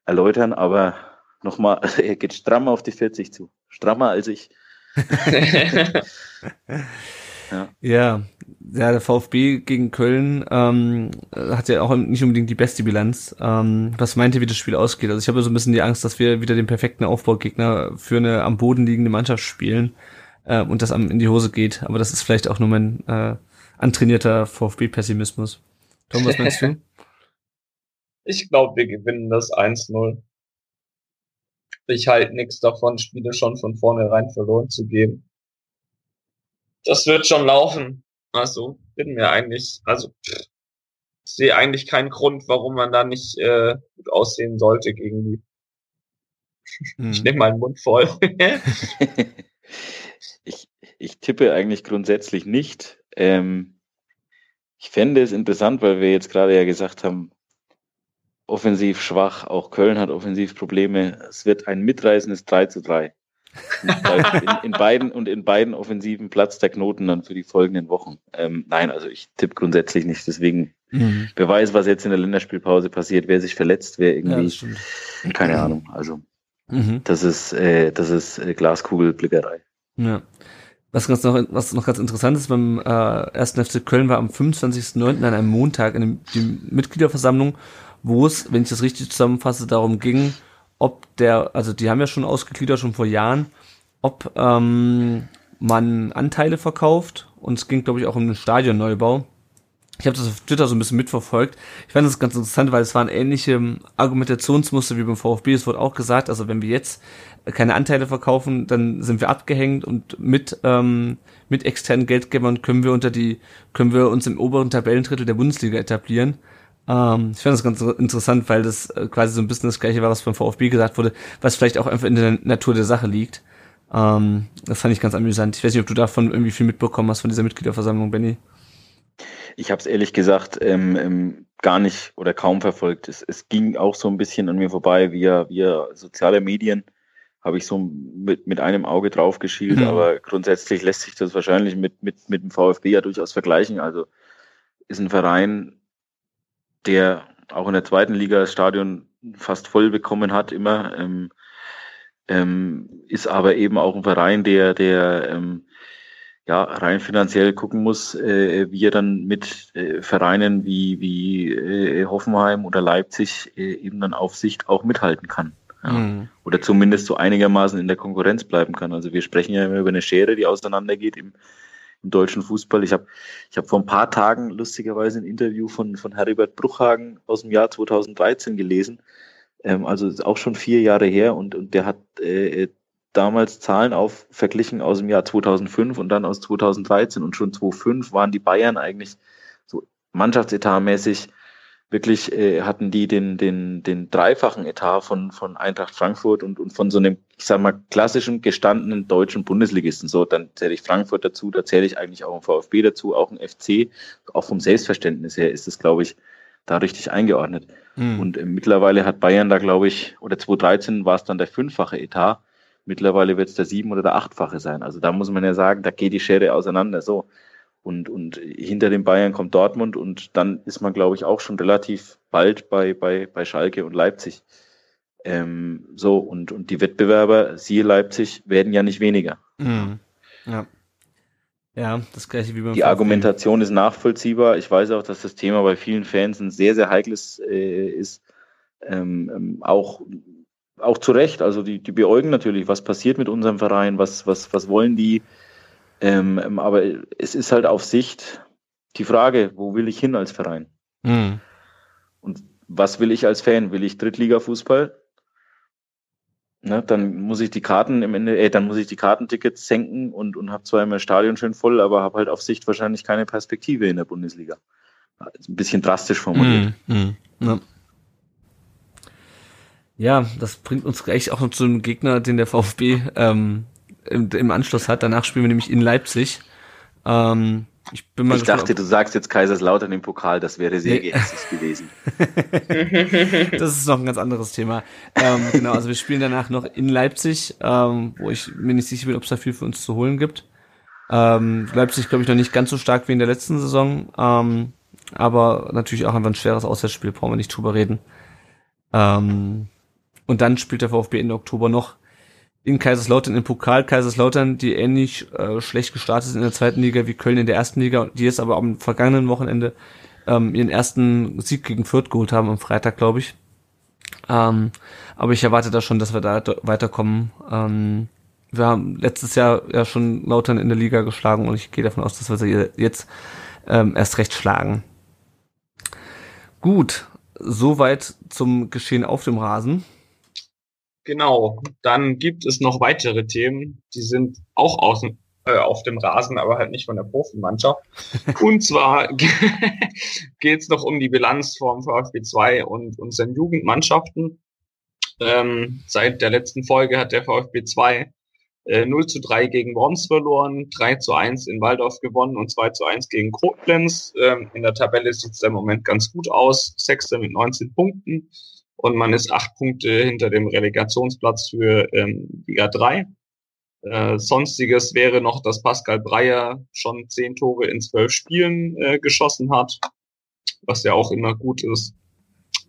erläutern, aber nochmal, er geht strammer auf die 40 zu. Strammer als ich. Ja, ja, der VfB gegen Köln ähm, hat ja auch nicht unbedingt die beste Bilanz. Ähm, was meint ihr, wie das Spiel ausgeht? Also ich habe so ein bisschen die Angst, dass wir wieder den perfekten Aufbaugegner für eine am Boden liegende Mannschaft spielen äh, und das am in die Hose geht. Aber das ist vielleicht auch nur mein äh, antrainierter VfB-Pessimismus. Tom, was meinst du? Ich glaube, wir gewinnen das 1-0. Ich halte nichts davon, Spiele schon von vornherein verloren zu geben. Das wird schon laufen. Also bin mir eigentlich, also pff, sehe eigentlich keinen Grund, warum man da nicht äh, gut aussehen sollte gegen die. Ich Hm. nehme meinen Mund voll. ich, ich tippe eigentlich grundsätzlich nicht. Ähm, ich fände es interessant, weil wir jetzt gerade ja gesagt haben, offensiv schwach, auch Köln hat offensiv Probleme. Es wird ein mitreißendes 3 zu 3. In, in beiden und in beiden offensiven Platz der Knoten dann für die folgenden Wochen. Ähm, nein, also ich tippe grundsätzlich nicht. Deswegen, Mhm. wer weiß, was jetzt in der Länderspielpause passiert, wer sich verletzt, wer Ja, irgendwie, stimmt. keine Ahnung. Also Mhm. das ist, äh, das ist äh, Glaskugelblickerei. Ja. Was, ganz noch, was noch ganz interessant ist, beim äh, ersten FC Köln war am 25.09. an einem Montag in dem, die Mitgliederversammlung, wo es, wenn ich das richtig zusammenfasse, darum ging, ob der, also die haben ja schon ausgegliedert, schon vor Jahren, ob ähm, man Anteile verkauft und es ging, glaube ich, auch um den Stadionneubau. Ich habe das auf Twitter so ein bisschen mitverfolgt. Ich fand das ganz interessant, weil es waren ähnliche ähm, Argumentationsmuster wie beim VfB. Es wurde auch gesagt, also wenn wir jetzt keine Anteile verkaufen, dann sind wir abgehängt und mit ähm, mit externen Geldgebern können wir unter die können wir uns im oberen Tabellendrittel der Bundesliga etablieren. Ähm, ich fand das ganz interessant, weil das äh, quasi so ein bisschen das gleiche war, was beim VfB gesagt wurde, was vielleicht auch einfach in der Natur der Sache liegt. Ähm, das fand ich ganz amüsant. Ich weiß nicht, ob du davon irgendwie viel mitbekommen hast von dieser Mitgliederversammlung, Benny. Ich habe es ehrlich gesagt ähm, ähm, gar nicht oder kaum verfolgt. Es, es ging auch so ein bisschen an mir vorbei via, via soziale Medien. Habe ich so mit, mit einem Auge drauf geschielt, Mhm. aber grundsätzlich lässt sich das wahrscheinlich mit, mit, mit dem VfB ja durchaus vergleichen. Also ist ein Verein, der auch in der zweiten Liga das Stadion fast voll bekommen hat, immer. Ähm, ähm, ist aber eben auch ein Verein, der, der ähm, ja, rein finanziell gucken muss, äh, wie er dann mit äh, Vereinen wie, wie äh, Hoffenheim oder Leipzig äh, eben dann auf Sicht auch mithalten kann. Ja. Mhm. Oder zumindest so einigermaßen in der Konkurrenz bleiben kann. Also wir sprechen ja immer über eine Schere, die auseinandergeht im, im deutschen Fußball. Ich habe ich hab vor ein paar Tagen lustigerweise ein Interview von, von Heribert Bruchhagen aus dem Jahr 2013 gelesen. Ähm, also auch schon vier Jahre her und, und der hat äh, damals Zahlen auf verglichen aus dem Jahr 2005 und dann aus 2013 und schon 2005 waren die Bayern eigentlich so Mannschaftsetatmäßig wirklich äh, hatten die den den den dreifachen Etat von von Eintracht Frankfurt und und von so einem ich sag mal klassischen gestandenen deutschen Bundesligisten so dann zähle ich Frankfurt dazu da zähle ich eigentlich auch einen VfB dazu auch ein FC auch vom Selbstverständnis her ist es glaube ich da richtig eingeordnet Mhm. und äh, mittlerweile hat Bayern da, glaube ich, oder 2013 war es dann der fünffache Etat. Mittlerweile wird es der sieben- oder der achtfache sein. Also da muss man ja sagen, da geht die Schere auseinander. So. Und, und hinter den Bayern kommt Dortmund und dann ist man, glaube ich, auch schon relativ bald bei, bei, bei Schalke und Leipzig. Ähm, so, und, und die Wettbewerber, siehe Leipzig, werden ja nicht weniger. Mhm. Ja. Ja, das gleiche wie beim Die VfB. Argumentation ist nachvollziehbar. Ich weiß auch, dass das Thema bei vielen Fans ein sehr, sehr heikles äh, ist. ähm, ähm, auch, auch zu Recht. Also die, die beäugen natürlich, was passiert mit unserem Verein, was, was, was wollen die. Ähm, aber es ist halt auf Sicht die Frage, wo will ich hin als Verein? Mhm. Und was will ich als Fan? Will ich Drittliga-Fußball? Ne, dann muss ich die Karten im Ende, äh, dann muss ich die Kartentickets senken und, und habe zwar immer Stadion schön voll, aber habe halt auf Sicht wahrscheinlich keine Perspektive in der Bundesliga. Ein bisschen drastisch formuliert. Mm, mm, ja. ja. das bringt uns gleich auch noch zu einem Gegner, den der VfB ähm, im, im Anschluss hat. Danach spielen wir nämlich in Leipzig. Ähm, ich, ich dachte, du sagst jetzt Kaiserslautern im Pokal, das wäre sehr nee. gewesen. das ist noch ein ganz anderes Thema. Ähm, genau, also wir spielen danach noch in Leipzig, ähm, wo ich mir nicht sicher bin, ob es da viel für uns zu holen gibt. Ähm, Leipzig, glaube ich, noch nicht ganz so stark wie in der letzten Saison, ähm, aber natürlich auch einfach ein schweres Auswärtsspiel, brauchen wir nicht drüber reden. Ähm, und dann spielt der VfB Ende Oktober noch in Kaiserslautern im Pokal. Kaiserslautern, die ähnlich äh, schlecht gestartet sind in der zweiten Liga wie Köln in der ersten Liga, die jetzt aber am vergangenen Wochenende ähm, ihren ersten Sieg gegen Fürth geholt haben, am Freitag, glaube ich. Ähm, aber ich erwarte da schon, dass wir da weiterkommen. Ähm, wir haben letztes Jahr ja schon Lautern in der Liga geschlagen und ich gehe davon aus, dass wir sie jetzt ähm, erst recht schlagen. Gut, soweit zum Geschehen auf dem Rasen. Genau, dann gibt es noch weitere Themen, die sind auch außen, äh, auf dem Rasen, aber halt nicht von der Profimannschaft. und zwar geht es noch um die Bilanz vom VfB 2 und unseren Jugendmannschaften. Ähm, seit der letzten Folge hat der VfB 2 äh, 0 zu 3 gegen Worms verloren, 3 zu 1 in Waldorf gewonnen und 2 zu 1 gegen Koblenz. Ähm, in der Tabelle sieht es im Moment ganz gut aus. Sechster mit 19 Punkten und man ist acht Punkte hinter dem Relegationsplatz für ähm, Liga 3. Äh, sonstiges wäre noch, dass Pascal Breyer schon zehn Tore in zwölf Spielen äh, geschossen hat, was ja auch immer gut ist.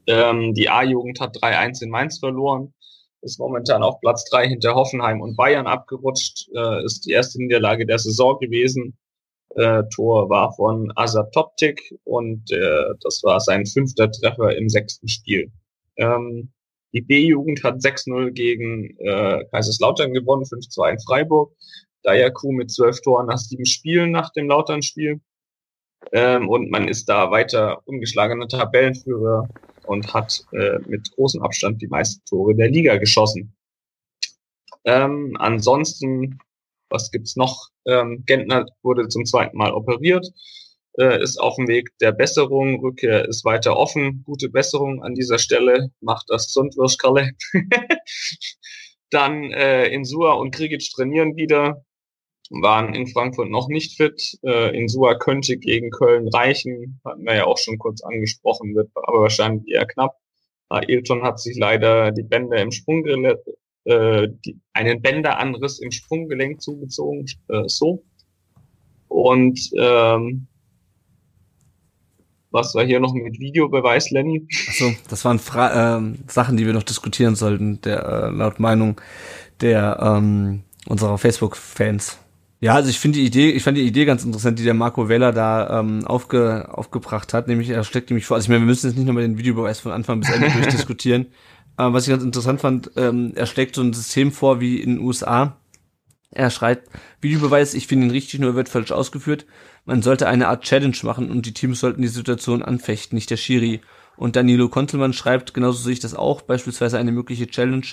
Ähm, die A-Jugend hat 3-1 in Mainz verloren, ist momentan auf Platz drei hinter Hoffenheim und Bayern abgerutscht, äh, ist die erste Niederlage der Saison gewesen. Äh, Tor war von Azar Toptik und äh, das war sein fünfter Treffer im sechsten Spiel. Ähm, die B-Jugend hat 6-0 gegen äh, Kaiserslautern gewonnen, 5-2 in Freiburg. Dayaku mit zwölf Toren nach sieben Spielen nach dem Lautern-Spiel. Ähm, und man ist da weiter ungeschlagener Tabellenführer und hat äh, mit großem Abstand die meisten Tore der Liga geschossen. Ähm, ansonsten, was gibt's noch? Ähm, Gentner wurde zum zweiten Mal operiert äh, ist auf dem Weg der Besserung. Rückkehr ist weiter offen. Gute Besserung an dieser Stelle. Macht das Sundwirschkalle. Dann äh, Insua und Krigic trainieren wieder. Waren in Frankfurt noch nicht fit. Äh, Insua könnte gegen Köln reichen. Hatten wir ja auch schon kurz angesprochen, wird aber wahrscheinlich eher knapp. Ailton hat sich leider die Bänder im Sprunggelenk, äh, die, einen Bänderanriss im Sprunggelenk zugezogen, äh, so. Und ähm, was war hier noch mit Videobeweis, Lenny? Achso, das waren Fra äh, Sachen, die wir noch diskutieren sollten, der äh, laut Meinung der ähm, unserer Facebook-Fans. Ja, also ich finde die Idee, ich fand die Idee ganz interessant, die der Marco Weller da ähm, aufge, aufgebracht hat. Nämlich, er steckt nämlich vor, also ich meine, wir müssen jetzt nicht nochmal den Videobeweis von Anfang bis Ende durchdiskutieren. Äh, was ich ganz interessant fand, ähm, er schlägt so ein System vor wie in den USA. Er schreibt, Videobeweis, ich finde ihn richtig, nur er wird falsch ausgeführt man sollte eine Art Challenge machen und die Teams sollten die Situation anfechten, nicht der Schiri. Und Danilo Kontelmann schreibt, genauso sehe ich das auch, beispielsweise eine mögliche Challenge,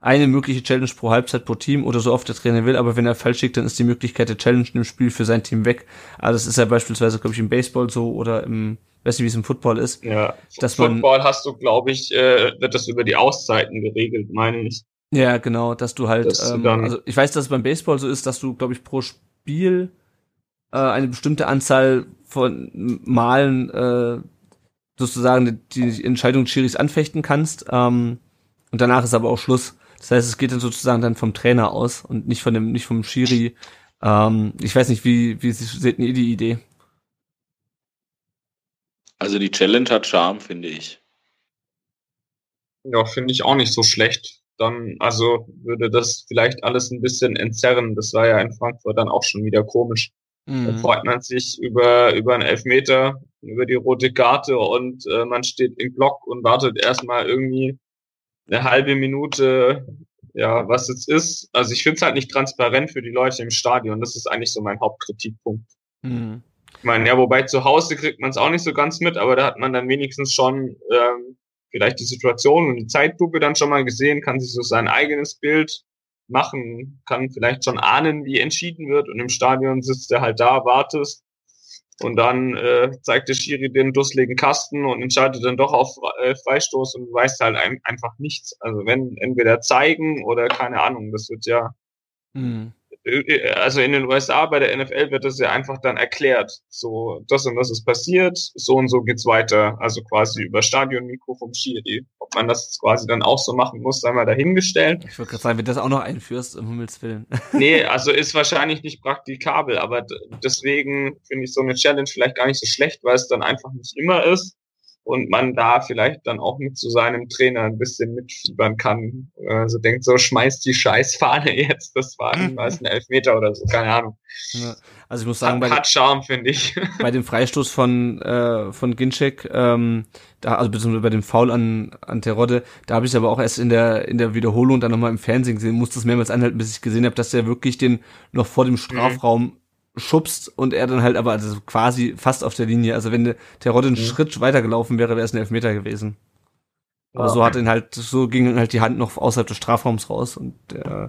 eine mögliche Challenge pro Halbzeit pro Team oder so oft der Trainer will, aber wenn er falsch schickt, dann ist die Möglichkeit der Challenge im Spiel für sein Team weg. Also das ist ja beispielsweise, glaube ich, im Baseball so oder im, weiß nicht, wie es im Football ist. Ja, dass Football man, hast du, glaube ich, äh, wird das über die Auszeiten geregelt, meine ich. Ja, genau, dass du halt, dass ähm, du also ich weiß, dass es beim Baseball so ist, dass du, glaube ich, pro Spiel äh, eine bestimmte Anzahl von Malen äh, sozusagen die Entscheidung des Schiris anfechten kannst. Ähm, und danach ist aber auch Schluss. Das heißt, es geht dann sozusagen dann vom Trainer aus und nicht von dem, nicht vom Schiri. Ähm, ich weiß nicht, wie, wie seht ihr die Idee? Also die Challenge hat Charme, finde ich. Ja, finde ich auch nicht so schlecht. Dann, also würde das vielleicht alles ein bisschen entzerren. Das war ja in Frankfurt dann auch schon wieder komisch Mhm. Da freut man sich über, über einen Elfmeter, über die rote Karte und äh, man steht im Block und wartet erstmal irgendwie eine halbe Minute, ja, was jetzt ist. Also ich finde es halt nicht transparent für die Leute im Stadion. Das ist eigentlich so mein Hauptkritikpunkt. Mhm. Ich meine, ja, wobei zu Hause kriegt man es auch nicht so ganz mit, aber da hat man dann wenigstens schon ähm, vielleicht die Situation und die Zeitlupe dann schon mal gesehen, kann sich so sein eigenes Bild machen, kann vielleicht schon ahnen, wie entschieden wird und im Stadion sitzt er halt da, wartest und dann äh, zeigt der Schiri den dusseligen Kasten und entscheidet dann doch auf äh, Freistoß und weiß halt ein, einfach nichts. Also wenn entweder zeigen oder keine Ahnung, das wird ja mhm. Also in den USA bei der NFL wird das ja einfach dann erklärt. So, das und das ist passiert, so und so geht's weiter. Also quasi über Stadionmikro vom Schiri. Ob man das quasi dann auch so machen muss, sei mal dahingestellt. Ich würde gerade sagen, wenn du das auch noch einführst, um Himmels Willen. nee, also ist wahrscheinlich nicht praktikabel, aber deswegen finde ich so eine Challenge vielleicht gar nicht so schlecht, weil es dann einfach nicht immer ist und man da vielleicht dann auch mit zu seinem Trainer ein bisschen mitfiebern kann. Also denkt so, schmeißt die Scheißfahne jetzt, das war niemals ein Elfmeter oder so, keine Ahnung. Also ich muss sagen, hat, bei, hat Charme, finde ich. Bei dem Freistoß von, äh, von Ginczek, ähm, da, also beziehungsweise bei dem Foul an, an Terodde, da habe ich aber auch erst in der, in der Wiederholung dann nochmal im Fernsehen gesehen, musste es mehrmals anhalten, bis ich gesehen habe, dass der wirklich den noch vor dem mhm. Strafraum mhm schubst und er dann halt aber also quasi fast auf der Linie. Also wenn der Terodde einen mhm. Schritt weitergelaufen wäre, wäre es ein Elfmeter gewesen. Aber ja. so hat ihn halt, so ging halt die Hand noch außerhalb des Strafraums raus und äh,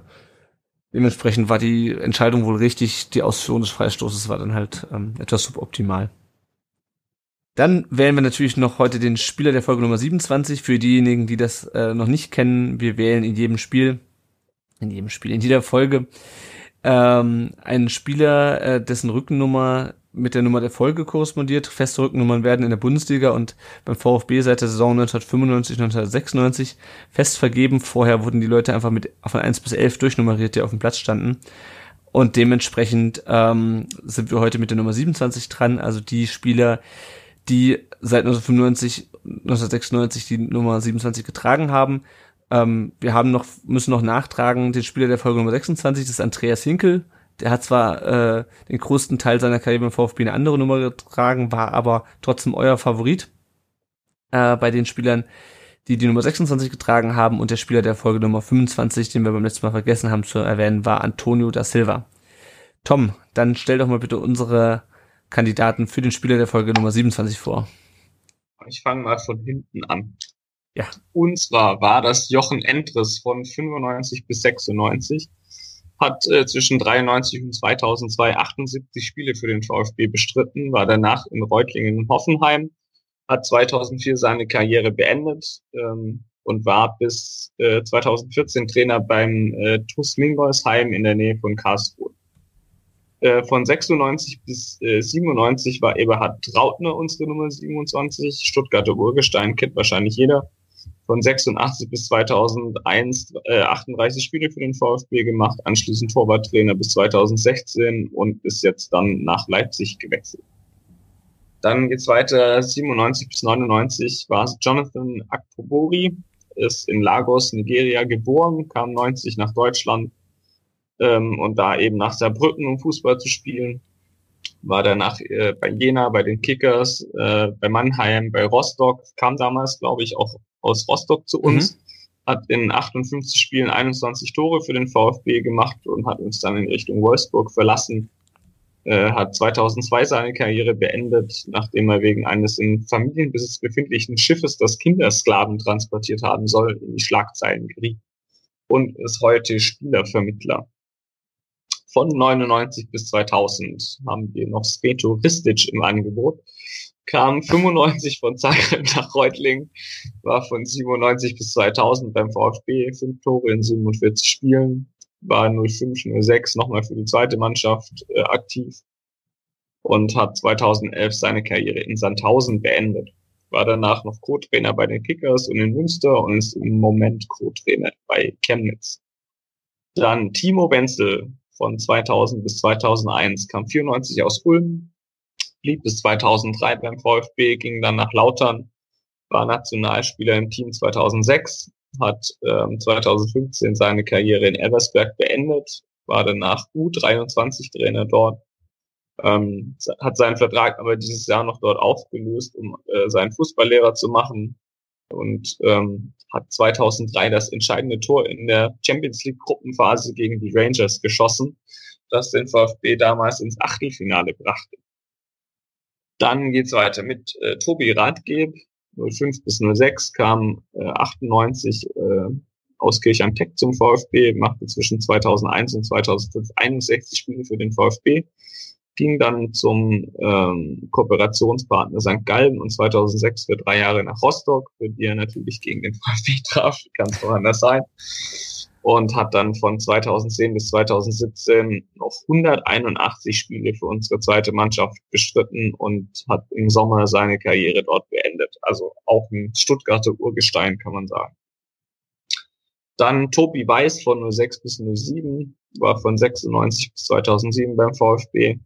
dementsprechend war die Entscheidung wohl richtig. Die Ausführung des Freistoßes war dann halt ähm, etwas suboptimal. Dann wählen wir natürlich noch heute den Spieler der Folge Nummer 27. Für diejenigen, die das äh, noch nicht kennen, wir wählen in jedem Spiel, in jedem Spiel, in jeder Folge ähm, einen Spieler, äh, dessen Rückennummer mit der Nummer der Folge korrespondiert. Feste Rückennummern werden in der Bundesliga und beim VfB seit der Saison 1995, 1996 fest vergeben. Vorher wurden die Leute einfach mit von 1 bis 11 durchnummeriert, die auf dem Platz standen. Und dementsprechend ähm, sind wir heute mit der Nummer 27 dran, also die Spieler, die seit 1995, 1996 die Nummer 27 getragen haben. Ähm, wir haben noch, müssen noch nachtragen, den Spieler der Folge Nummer 26, das ist Andreas Hinkel. Der hat zwar äh, den größten Teil seiner Karriere beim VfB eine andere Nummer getragen, war aber trotzdem euer Favorit äh, bei den Spielern, die die Nummer 26 getragen haben. Und der Spieler der Folge Nummer 25, den wir beim letzten Mal vergessen haben zu erwähnen, war Antonio da Silva. Tom, dann stell doch mal bitte unsere Kandidaten für den Spieler der Folge Nummer 27 vor. Ich fange mal von hinten an. Ja. Und zwar war das Jochen Endres von 95 bis 96, hat äh, zwischen 93 und 2002 78 Spiele für den VfB bestritten, war danach in Reutlingen und Hoffenheim, hat 2004 seine Karriere beendet ähm, und war bis äh, 2014 Trainer beim äh, TuS Mingolsheim in der Nähe von Karlsruhe. Äh, von 96 bis äh, 97 war Eberhard Trautner unsere Nummer 27, Stuttgarter Urgestein kennt wahrscheinlich jeder von 86 bis 2001 äh, 38 Spiele für den VfB gemacht, anschließend Torwarttrainer bis 2016 und ist jetzt dann nach Leipzig gewechselt. Dann geht's weiter, 97 bis 99 war Jonathan Akpobori, ist in Lagos, Nigeria geboren, kam 90 nach Deutschland ähm, und da eben nach Saarbrücken, um Fußball zu spielen. War danach äh, bei Jena, bei den Kickers, äh, bei Mannheim, bei Rostock, kam damals, glaube ich, auch aus Rostock zu uns, mhm. hat in 58 Spielen 21 Tore für den VfB gemacht und hat uns dann in Richtung Wolfsburg verlassen. Äh, hat 2002 seine Karriere beendet, nachdem er wegen eines in Familienbesitz befindlichen Schiffes, das Kindersklaven transportiert haben soll, in die Schlagzeilen geriet und ist heute Spielervermittler. Von 99 bis 2000 haben wir noch Sveto Ristic im Angebot kam 95 von Zagreb nach Reutlingen, war von 97 bis 2000 beim VfB, fünf Tore in 47 Spielen, war 05, 06 nochmal für die zweite Mannschaft äh, aktiv und hat 2011 seine Karriere in Sandhausen beendet. War danach noch Co-Trainer bei den Kickers und in Münster und ist im Moment Co-Trainer bei Chemnitz. Dann Timo Benzel von 2000 bis 2001 kam 94 aus Ulm, blieb bis 2003 beim VfB, ging dann nach Lautern, war Nationalspieler im Team 2006, hat ähm, 2015 seine Karriere in Elversberg beendet, war danach U23-Trainer dort ähm, hat seinen Vertrag aber dieses Jahr noch dort aufgelöst, um äh, seinen Fußballlehrer zu machen und ähm, hat 2003 das entscheidende Tor in der Champions League Gruppenphase gegen die Rangers geschossen, das den VfB damals ins Achtelfinale brachte. Dann geht's weiter mit äh, Tobi Radgeb, 05 bis 06, kam äh, 98 äh, aus Kirch am Tech zum VfB, machte zwischen 2001 und 2005 61 Spiele für den VfB, ging dann zum ähm, Kooperationspartner St. Gallen und 2006 für drei Jahre nach Rostock, für die er natürlich gegen den VfB traf, kann es woanders sein und hat dann von 2010 bis 2017 noch 181 Spiele für unsere zweite Mannschaft bestritten und hat im Sommer seine Karriere dort beendet. Also auch ein Stuttgarter Urgestein, kann man sagen. Dann Tobi Weiß von 06 bis 07, war von 96 bis 2007 beim VfB,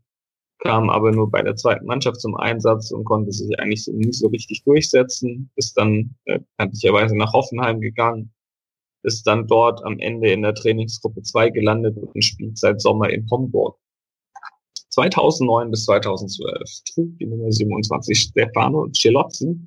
kam aber nur bei der zweiten Mannschaft zum Einsatz und konnte sich eigentlich so nie so richtig durchsetzen, ist dann äh, bekanntlicherweise nach Hoffenheim gegangen ist dann dort am Ende in der Trainingsgruppe 2 gelandet und spielt seit Sommer in Homburg. 2009 bis 2012 trug die Nummer 27 Stefano Celozzi,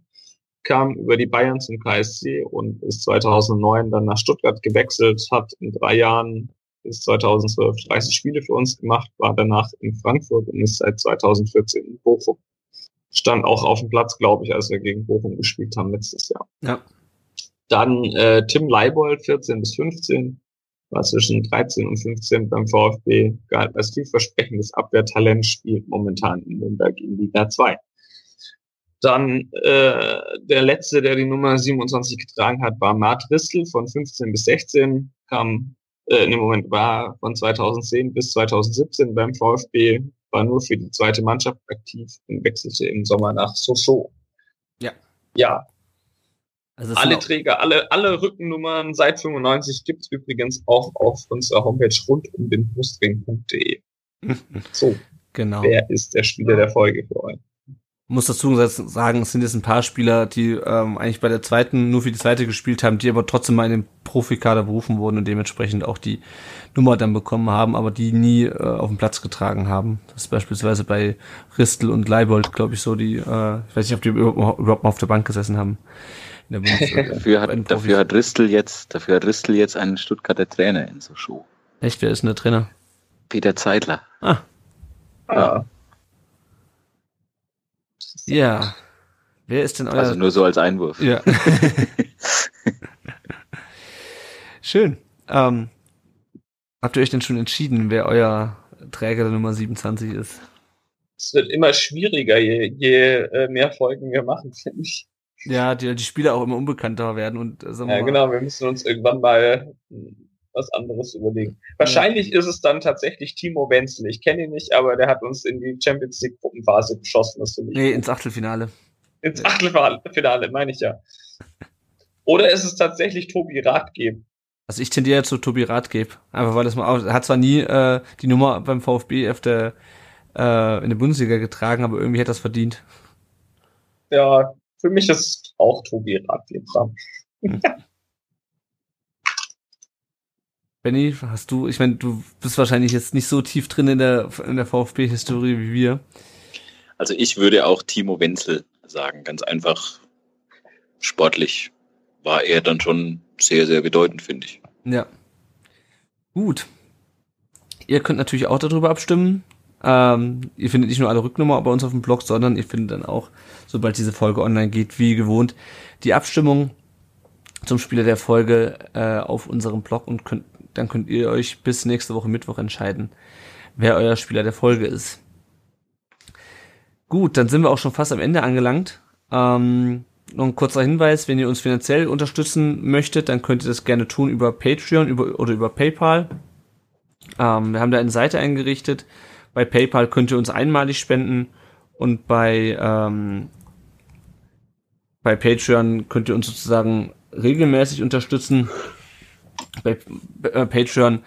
kam über die Bayern zum KSC und ist 2009 dann nach Stuttgart gewechselt, hat in drei Jahren bis 2012 30 Spiele für uns gemacht, war danach in Frankfurt und ist seit 2014 in Bochum. Stand auch auf dem Platz, glaube ich, als wir gegen Bochum gespielt haben letztes Jahr. Ja. Dann äh, Tim Leibold, 14 bis 15, war zwischen 13 und 15 beim VfB, galt als vielversprechendes Abwehrtalent, spielt momentan in Nürnberg in Liga 2. Dann äh, der letzte, der die Nummer 27 getragen hat, war Mart Ristel von 15 bis 16, kam äh, dem Moment war von 2010 bis 2017 beim VfB, war nur für die zweite Mannschaft aktiv und wechselte im Sommer nach Sochaux. Ja. Ja, Also alle Träger, alle, alle Rückennummern seit 95 gibt's übrigens auch auf unserer Homepage rund um den Brustring.de. So, genau. wer ist der Spieler der Folge für euch? Muss dazu sagen, es sind jetzt ein paar Spieler, die ähm, eigentlich bei der zweiten nur für die zweite gespielt haben, die aber trotzdem mal in den Profikader berufen wurden und dementsprechend auch die Nummer dann bekommen haben, aber die nie äh, auf den Platz getragen haben. Das ist beispielsweise bei Ristel und Leibold, glaube ich, so, die, äh, ich weiß nicht, ob die überhaupt mal auf der Bank gesessen haben. In der Bundesliga. dafür, hat, dafür hat Ristel jetzt, dafür hat Ristel jetzt einen Stuttgarter Trainer in so Show. Echt, wer ist denn der Trainer? Peter Zeidler. Ah. Ah. Ja. Wer ist denn euer... Also nur so als Einwurf. Ja. Schön. Ähm, habt ihr euch denn schon entschieden, wer euer Träger der Nummer 27 ist? Es wird immer schwieriger, je, je äh, mehr Folgen wir machen, finde ich. Ja, die, die Spieler auch immer unbekannter werden und äh, sagen wir Ja, mal, genau, wir müssen uns irgendwann mal was anderes überlegen. Wahrscheinlich ist es dann tatsächlich Timo Wenzel. Ich kenne ihn nicht, aber der hat uns in die Champions League Gruppenphase geschossen. Das finde ich Nee, gut. ins Achtelfinale. ins Achtelfinale, meine ich ja. Oder ist es tatsächlich Tobi Ratgeb? Also ich tendiere zu Tobi Ratgeb. Einfach weil das mal, er hat zwar nie äh, die Nummer beim VfB auf der, äh, in der Bundesliga getragen, aber irgendwie hätte er es verdient. Ja, für mich ist auch Tobi Ratgeb dran. Benny, hast du, ich meine, du bist wahrscheinlich jetzt nicht so tief drin in der, in der VfB-Historie wie wir. Also ich würde auch Timo Wenzel sagen, ganz einfach sportlich war er dann schon sehr, sehr bedeutend, finde ich. Ja. Gut. Ihr könnt natürlich auch darüber abstimmen. Ähm, ihr findet nicht nur alle Rücknummer bei uns auf dem Blog, sondern ihr findet dann auch, sobald diese Folge online geht, wie gewohnt, die Abstimmung zum Spieler der Folge äh, auf unserem Blog und könnt, dann könnt ihr euch bis nächste Woche Mittwoch entscheiden, wer euer Spieler der Folge ist. Gut, dann sind wir auch schon fast am Ende angelangt. Ähm, noch ein kurzer Hinweis, wenn ihr uns finanziell unterstützen möchtet, dann könnt ihr das gerne tun über Patreon über, oder über PayPal. Ähm, wir haben da eine Seite eingerichtet. Bei PayPal könnt ihr uns einmalig spenden und bei, ähm, bei Patreon könnt ihr uns sozusagen regelmäßig unterstützen. Bei äh, Patreon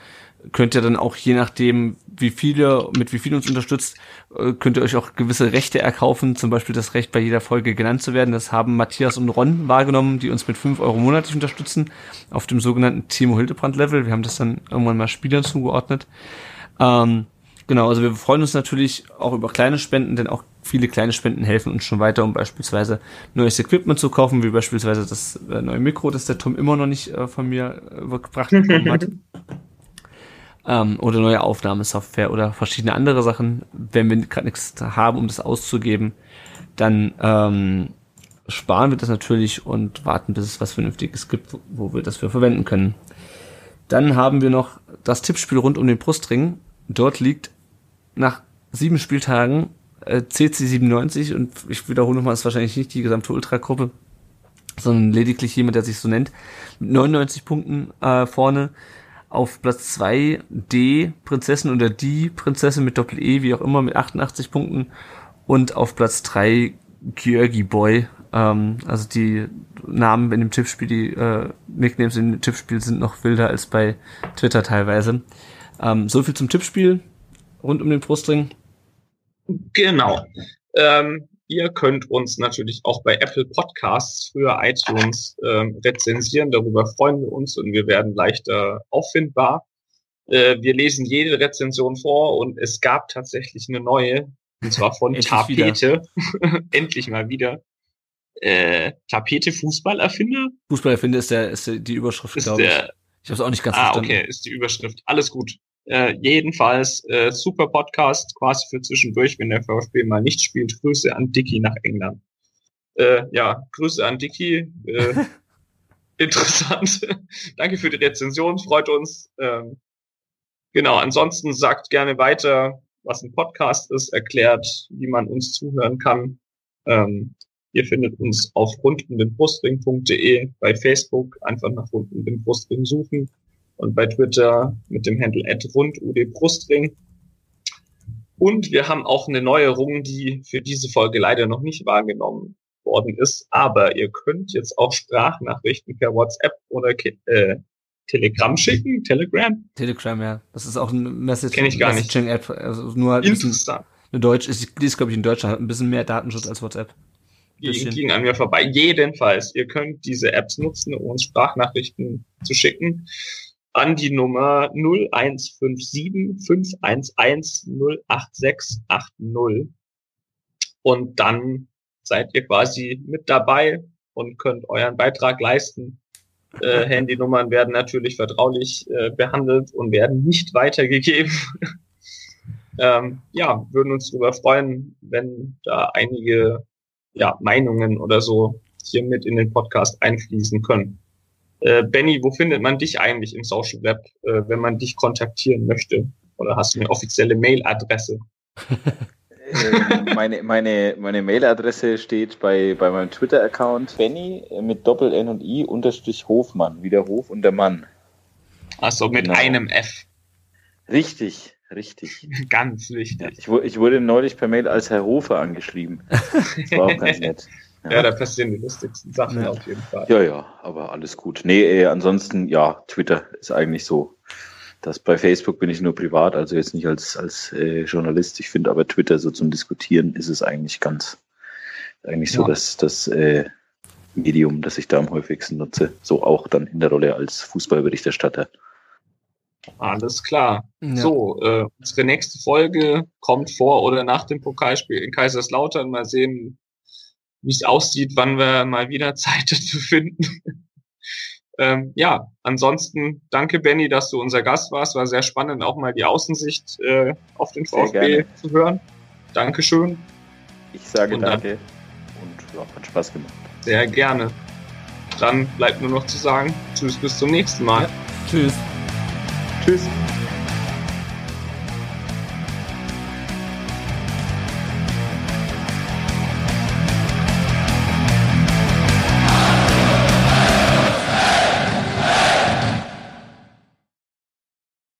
könnt ihr dann auch je nachdem, wie viele, mit wie viel uns unterstützt, äh, könnt ihr euch auch gewisse Rechte erkaufen, zum Beispiel das Recht bei jeder Folge genannt zu werden. Das haben Matthias und Ron wahrgenommen, die uns mit 5 Euro monatlich unterstützen, auf dem sogenannten Timo Hildebrand Level. Wir haben das dann irgendwann mal Spielern zugeordnet. Ähm, Genau, also wir freuen uns natürlich auch über kleine Spenden, denn auch viele kleine Spenden helfen uns schon weiter, um beispielsweise neues Equipment zu kaufen, wie beispielsweise das äh, neue Mikro, das der Tom immer noch nicht äh, von mir äh, übergebracht bekommen hat. ähm, oder neue Aufnahmesoftware oder verschiedene andere Sachen. Wenn wir gerade nichts haben, um das auszugeben, dann ähm, sparen wir das natürlich und warten, bis es was Vernünftiges gibt, wo wir das für verwenden können. Dann haben wir noch das Tippspiel rund um den Brustring. Dort liegt nach sieben Spieltagen äh, CC97 und ich wiederhole nochmal, ist wahrscheinlich nicht die gesamte Ultra-Gruppe, sondern lediglich jemand, der sich so nennt, mit 99 Punkten äh, vorne. Auf Platz 2 D Prinzessin oder die Prinzessin mit Doppel-E, wie auch immer, mit 88 Punkten. Und auf Platz 3 Georgi Boy. Ähm, also die Namen in dem Tippspiel, die äh, Nicknames in dem Tippspiel sind noch wilder als bei Twitter teilweise. Ähm, so viel zum Tippspiel rund um den Brustring. Genau. Ähm, ihr könnt uns natürlich auch bei Apple Podcasts, früher iTunes, ähm, rezensieren. Darüber freuen wir uns und wir werden leichter auffindbar. Äh, wir lesen jede Rezension vor und es gab tatsächlich eine neue, und zwar von Tapete. Endlich mal wieder. Äh, Tapete Fußballerfinder? Fußballerfinder ist der, ist die Überschrift, glaube ich. Ich habe es auch nicht ganz ah, verstanden. okay, ist die Überschrift. Alles gut. Äh, jedenfalls äh, super Podcast, quasi für zwischendurch, wenn der VfB mal nicht spielt. Grüße an Dicky nach England. Äh, ja, Grüße an Dicky. Äh, interessant. Danke für die Rezension, freut uns. Ähm, genau, ansonsten sagt gerne weiter, was ein Podcast ist, erklärt, wie man uns zuhören kann. Ähm, ihr findet uns auf rundumdenbrustring.de, bei Facebook einfach nach runden den Brustring suchen und bei Twitter mit dem Handle rundudbrustring. Und wir haben auch eine Neuerung, die für diese Folge leider noch nicht wahrgenommen worden ist. Aber ihr könnt jetzt auch Sprachnachrichten per WhatsApp oder äh, Telegram schicken. Telegram? Telegram, ja. Das ist auch eine Message Kenn ich gar nicht. Messaging-App. Also nur halt ein bisschen Interessant. eine Deutsch ist, die ist, glaube ich, in Deutschland hat ein bisschen mehr Datenschutz als WhatsApp. Die ging an mir vorbei. Jedenfalls, ihr könnt diese Apps nutzen, um uns Sprachnachrichten zu schicken an die Nummer 0157 511 08680. Und dann seid ihr quasi mit dabei und könnt euren Beitrag leisten. Äh, Handynummern werden natürlich vertraulich äh, behandelt und werden nicht weitergegeben. ähm, ja, würden uns darüber freuen, wenn da einige ja, Meinungen oder so hier mit in den Podcast einfließen können. Äh, Benny, wo findet man dich eigentlich im Social Web, äh, wenn man dich kontaktieren möchte? Oder hast du eine offizielle Mailadresse? Äh, meine meine, meine Mailadresse steht bei, bei meinem Twitter-Account Benny mit Doppel N und I unterstrich Hofmann, wie der Hof und der Mann. Also mit Genau. einem F. Richtig, richtig. Ganz wichtig. Ich, ich wurde neulich per Mail als Herr Hofer angeschrieben. Das war auch ganz nett. Ja, da passieren die lustigsten Sachen Ja. auf jeden Fall. Ja, ja, aber alles gut. Nee, äh, ansonsten, ja, Twitter ist eigentlich so. Das bei Facebook bin ich nur privat, also jetzt nicht als, als äh, Journalist. Ich finde aber Twitter so zum Diskutieren ist es eigentlich ganz, eigentlich so Ja. das, das äh, Medium, das ich da am häufigsten nutze. So auch dann in der Rolle als Fußballberichterstatter. Alles klar. Ja. So, äh, unsere nächste Folge kommt vor oder nach dem Pokalspiel in Kaiserslautern. Mal sehen, wie es aussieht, wann wir mal wieder Zeit dazu finden. ähm, ja, ansonsten danke Benny, dass du unser Gast warst. War sehr spannend, auch mal die Außensicht äh, auf den VfB zu hören. Dankeschön, Ich sage Und danke und ja, hat Spaß gemacht. sehr gerne. Dann bleibt nur noch zu sagen, tschüss, bis zum nächsten Mal. Ja. Tschüss. Tschüss.